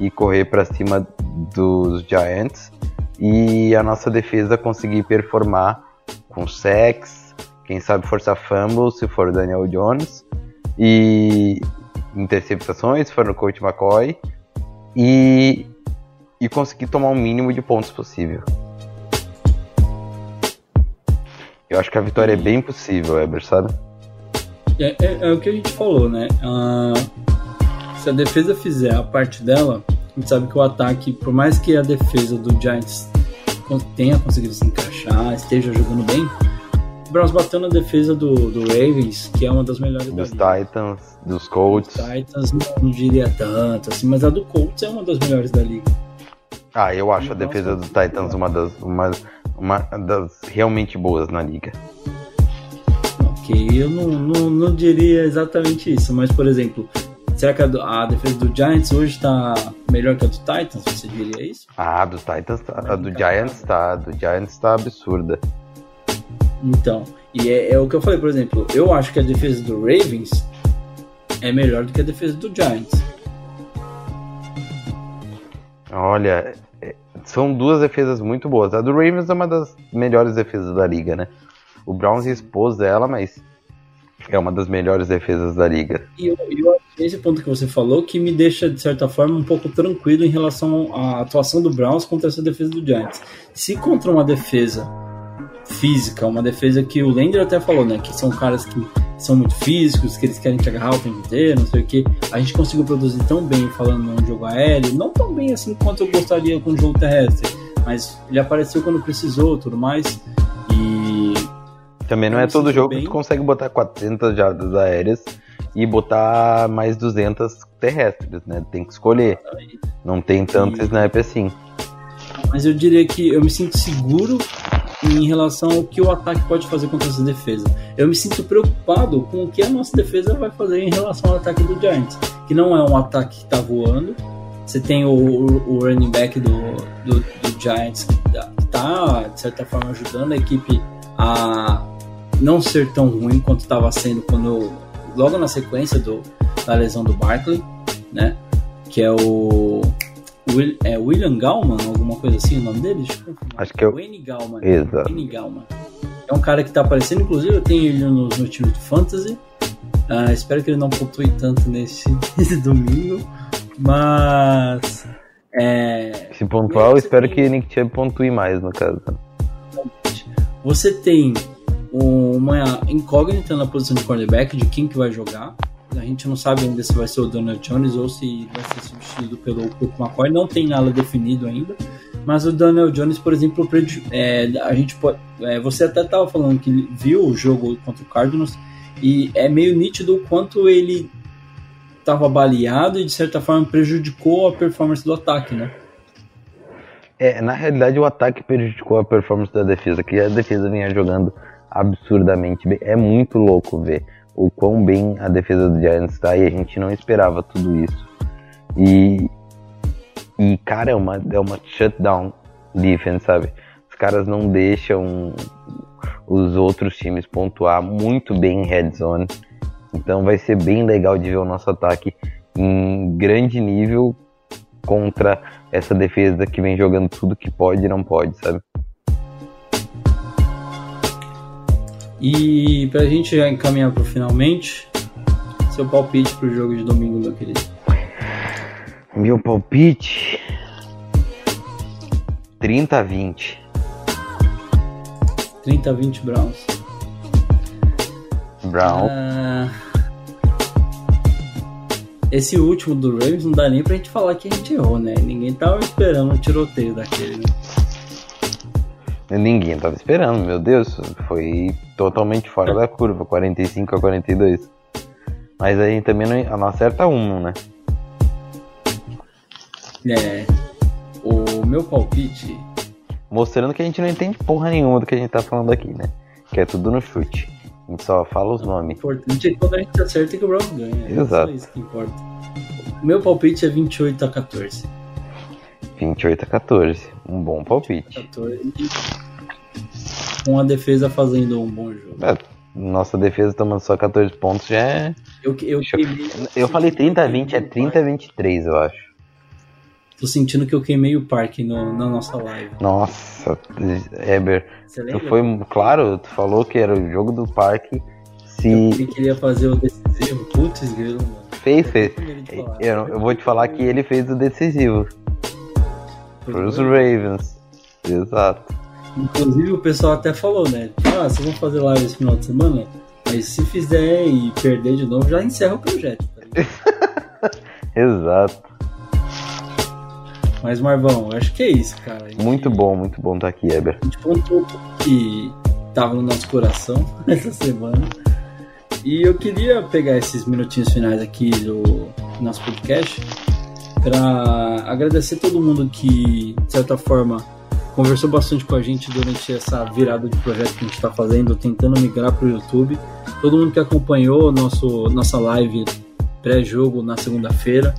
e correr para cima dos Giants e a nossa defesa conseguir performar com sacks, quem sabe forçar fumble se for Daniel Jones e interceptações se for no Coach McCoy e, e conseguir tomar o mínimo de pontos possível. Eu acho que a vitória é bem possível, Eber, sabe? É, é- é o que a gente falou, né? Se a defesa fizer a parte dela, a gente sabe que o ataque, por mais que a defesa do Giants tenha conseguido se encaixar, esteja jogando bem, o Browns bateu na defesa do, do Ravens, que é uma das melhores Dos da liga. Titans, dos Colts. Titans não, diria tanto, assim, mas a do Colts é uma das melhores da liga. Ah, eu acho a Nossa, defesa dos Titans uma das, uma, uma das realmente boas na liga. Eu não, não, não diria exatamente isso, mas por exemplo, será que a, a defesa do Giants hoje tá melhor que a do Titans? Você diria isso? Ah, do Titans, tá, a do Giants tá, a do Giants tá absurda. Então, e é, é o que eu falei, por exemplo, eu acho que a defesa do Ravens é melhor do que a defesa do Giants. Olha, é, são duas defesas muito boas. A do Ravens é uma das melhores defesas da liga, né? O Browns expôs ela, mas é uma das melhores defesas da liga. E eu, eu esse ponto que você falou que me deixa, de certa forma, um pouco tranquilo em relação à atuação do Browns contra essa defesa do Giants. Se contra uma defesa física, uma defesa que o Lender até falou, né? Que são caras que são muito físicos, que eles querem te agarrar o tempo inteiro, não sei o que. A gente conseguiu produzir tão bem falando no jogo aéreo, não tão bem assim quanto eu gostaria com o jogo terrestre, mas ele apareceu quando precisou tudo mais. Também não Eu é me todo jogo bem. que tu consegue botar 400 jardas aéreas e botar mais 200 terrestres, né? Tem que escolher. Não tem tanto E- snap assim. mas eu diria que eu me sinto seguro em relação ao que o ataque pode fazer contra essa defesa. Eu me sinto preocupado com o que a nossa defesa vai fazer em relação ao ataque do Giants, que não é um ataque que tá voando. Você tem o, o, running back do, do, do Giants que tá- que tá, de certa forma, ajudando a equipe a não ser tão ruim quanto estava sendo quando logo na sequência do, da lesão do Barkley, né? Que é o Will- é William Gallman, alguma coisa assim, o nome dele? Acho que é o- Wayne Gallman. Exato. Wayne Gallman. É um cara que tá aparecendo, inclusive eu tenho ele no meu time de fantasy. Ah, espero que ele não pontue tanto nesse, nesse [laughs] domingo. Mas. É, Se pontuar, eu espero que Nick Chubb pontue mais, no caso. Você tem uma incógnita na posição de cornerback de quem que vai jogar. A gente não sabe ainda se vai ser o Donald Jones ou se vai ser substituído pelo Cook McCoy. Não tem nada definido ainda. Mas o Daniel Jones, por exemplo, é, a gente pode, é, você até estava falando que viu o jogo contra o Cardinals e é meio nítido o quanto ele estava baleado e de certa forma prejudicou a performance do ataque, né? É, na realidade, o ataque prejudicou a performance da defesa, que a defesa vinha jogando absurdamente bem. É muito louco ver o quão bem a defesa do Giants está e a gente não esperava tudo isso. E, e cara, é uma, é uma shutdown defense, sabe? Os caras não deixam os outros times pontuar muito bem em red zone. Então vai ser bem legal de ver o nosso ataque em grande nível contra essa defesa que vem jogando tudo que pode e não pode, sabe? E pra gente já encaminhar pro finalmente, seu palpite pro jogo de domingo, meu querido. Meu palpite 30 a 20. 30 a 20 Browns. Brown. Ah, esse último do Ravens não dá nem pra gente falar que a gente errou, né? Ninguém tava esperando um tiroteio daquele, né? Ninguém tava esperando, meu Deus. Foi totalmente fora da curva, 45 a 42. Mas a gente também não, não acerta um, né? É. O meu palpite. Mostrando que a gente não entende porra nenhuma do que a gente tá falando aqui, né? Que é tudo no chute. A gente só fala os O nomes. importante é que quando a gente acerta que o Browns ganha. É Exato. só isso que importa. O meu palpite é 28 a 14. 28 a 14. Um bom palpite. 14. Com a defesa fazendo um bom jogo. É, nossa defesa tomando só 14 pontos já é. Eu, eu, eu- Eu falei 30 a 20, é 30 a 23, eu acho. Tô sentindo que eu queimei o parque no- na nossa live. Nossa, Heber, Você tu lembra? foi. Claro, tu falou que era o jogo do parque. Se Ele queria fazer o decisivo. Putz, grilo, mano. fez, fez. Eu, eu vou te falar que ele fez o decisivo. Pros Ravens. Exato. Inclusive o pessoal até falou, né? Ah, vocês vão fazer live esse final de semana? Mas se fizer e perder de novo, já encerra o projeto. Tá? [laughs] Exato. Mas Marvão, eu acho que é isso, cara. Gente- Muito bom, muito bom estar aqui, Heber. A gente pontuou tudo que tava no nosso coração [laughs] essa semana. E eu queria pegar esses minutinhos finais aqui do nosso podcast para agradecer todo mundo que, de certa forma, conversou bastante com a gente durante essa virada de projeto que a gente está fazendo, tentando migrar para o YouTube. Todo mundo que acompanhou nosso, nossa live pré-jogo na segunda-feira.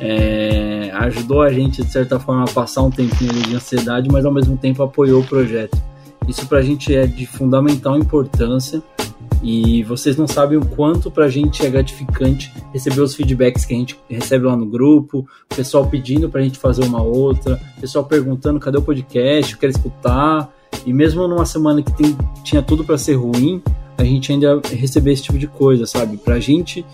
É, ajudou a gente, de certa forma, a passar um tempinho de ansiedade, mas ao mesmo tempo apoiou o projeto. Isso pra gente é de fundamental importância e vocês não sabem o quanto pra gente é gratificante receber os feedbacks que a gente recebe lá no grupo, o pessoal pedindo pra gente fazer uma outra, o pessoal perguntando cadê o podcast, eu quero escutar. E mesmo numa semana que tem- tinha tudo pra ser ruim, a gente ainda receber esse tipo de coisa, sabe? Pra gente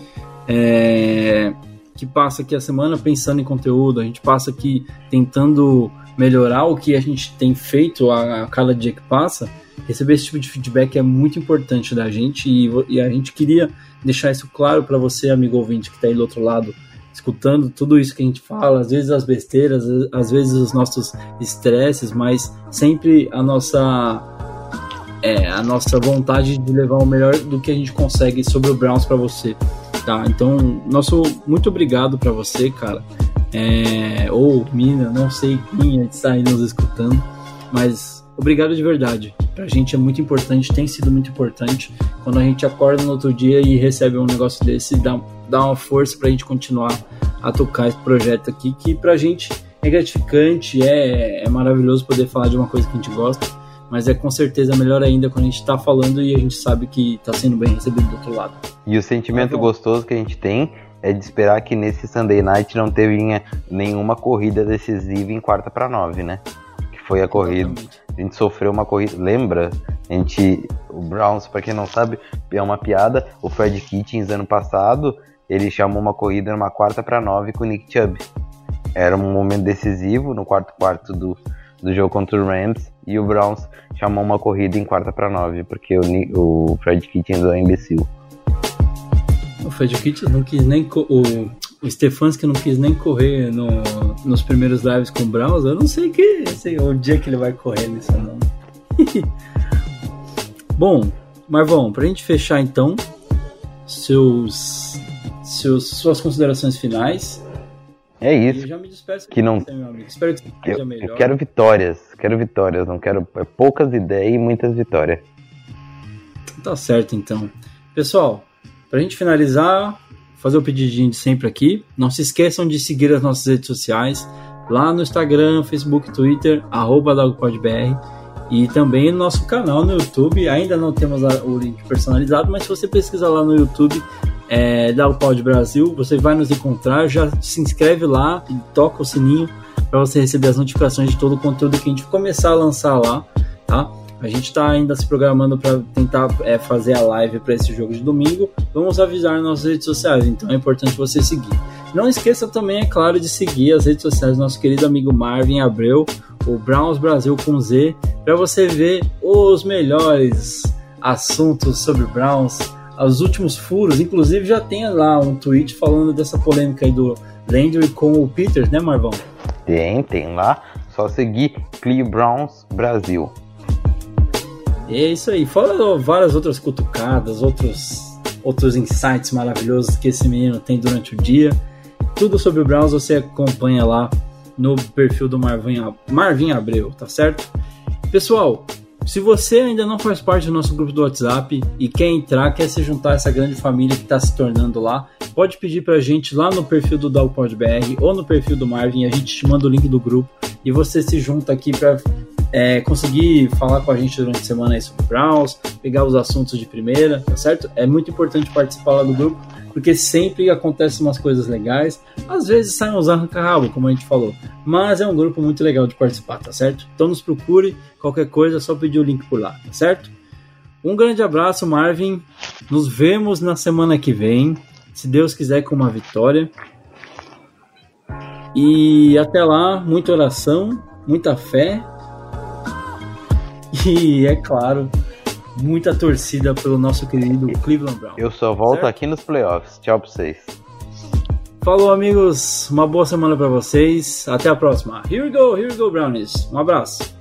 é, que passa aqui a semana pensando em conteúdo, a gente passa aqui tentando melhorar o que a gente tem feito a, a cada dia que passa, receber esse tipo de feedback é muito importante da gente e, e a gente queria deixar isso claro para você, amigo ouvinte, que está aí do outro lado, escutando tudo isso que a gente fala, às vezes as besteiras, às vezes os nossos estresses, mas sempre a nossa é, a nossa vontade de levar o melhor do que a gente consegue sobre o Browns para você, tá? Então, nosso muito obrigado para você, cara. É, ou mina, não sei quem está aí nos escutando, mas obrigado de verdade. Pra gente é muito importante, tem sido muito importante. Quando a gente acorda no outro dia e recebe um negócio desse, dá, dá uma força pra gente continuar a tocar esse projeto aqui, que pra gente é gratificante, é, é maravilhoso poder falar de uma coisa que a gente gosta, mas é com certeza melhor ainda quando a gente tá falando e a gente sabe que tá sendo bem recebido do outro lado. E o sentimento Tá gostoso que a gente tem é de esperar que nesse Sunday Night não teve nenhuma corrida decisiva em quarta para nove, né? Que foi a corrida. Exatamente. A gente sofreu uma corrida. Lembra? A gente. O Browns, pra quem não sabe, é uma piada. O Fred Kitchens, ano passado, ele chamou uma corrida numa quarta para nove com o Nick Chubb. Era um momento decisivo no quarto quarto do, do jogo contra o Rams. E o Browns chamou uma corrida em quarta para nove, porque o, o Fred Kitchens é imbecil. O Fred Kitts não quis nem. O, o Stefanski não quis nem correr no, nos primeiros lives com o Browns. Eu não sei que sei, o dia que ele vai correr nisso, não. [laughs] Bom, Marvão, pra gente fechar então, seus, seus, suas considerações finais. É isso. eu já me despeço Que não- você. Espero que Eu, seja melhor. eu quero vitórias, quero vitórias, não quero é, poucas ideias e muitas vitórias. Tá certo, então. Pessoal, pra gente finalizar, fazer o pedidinho de sempre aqui. Não se esqueçam de seguir as nossas redes sociais. Lá no Instagram, Facebook, Twitter, arroba DogPodBR. E também no nosso canal no YouTube. Ainda não temos o link personalizado, mas se você pesquisar lá no YouTube, é, Dogpod Brasil, você vai nos encontrar. Já se inscreve lá e toca o sininho para você receber as notificações de todo o conteúdo que a gente começar a lançar lá, tá? A gente está ainda se programando para tentar é, fazer a live para esse jogo de domingo. Vamos avisar nas nossas redes sociais, então é importante você seguir. Não esqueça também, é claro, de seguir as redes sociais do nosso querido amigo Marvin Abreu, o Browns Brasil com Z, para você ver os melhores assuntos sobre Browns, os últimos furos. Inclusive já tem lá um tweet falando dessa polêmica aí do Landry com o Peters, né, Marvão? Tem, tem lá. Só seguir Cleo Browns Brasil. É isso aí. Fora várias outras cutucadas, outros, outros insights maravilhosos que esse menino tem durante o dia. Tudo sobre o Browns você acompanha lá no perfil do Marvin, Marvin Abreu, tá certo? Pessoal, se você ainda não faz parte do nosso grupo do WhatsApp e quer entrar, quer se juntar a essa grande família que está se tornando lá, pode pedir pra gente lá no perfil do DogPodBR ou no perfil do Marvin, a gente te manda o link do grupo e você se junta aqui para é, conseguir falar com a gente durante a semana aí sobre Browns, pegar os assuntos de primeira, tá certo? É muito importante participar lá do grupo, porque sempre acontecem umas coisas legais, às vezes saem uns arranca-rabo, como a gente falou, mas é um grupo muito legal de participar, tá certo? Então nos procure, qualquer coisa é só pedir o link por lá, tá certo? Um grande abraço, Marvin. Nos vemos na semana que vem, se Deus quiser, com uma vitória. E até lá, muita oração, muita fé e, é claro, muita torcida pelo nosso querido Cleveland Brown. Eu só volto Certo. aqui nos playoffs. Tchau pra vocês. Falou, amigos. Uma boa semana para vocês. Até a próxima. Here we go, here we go, Brownies. Um abraço.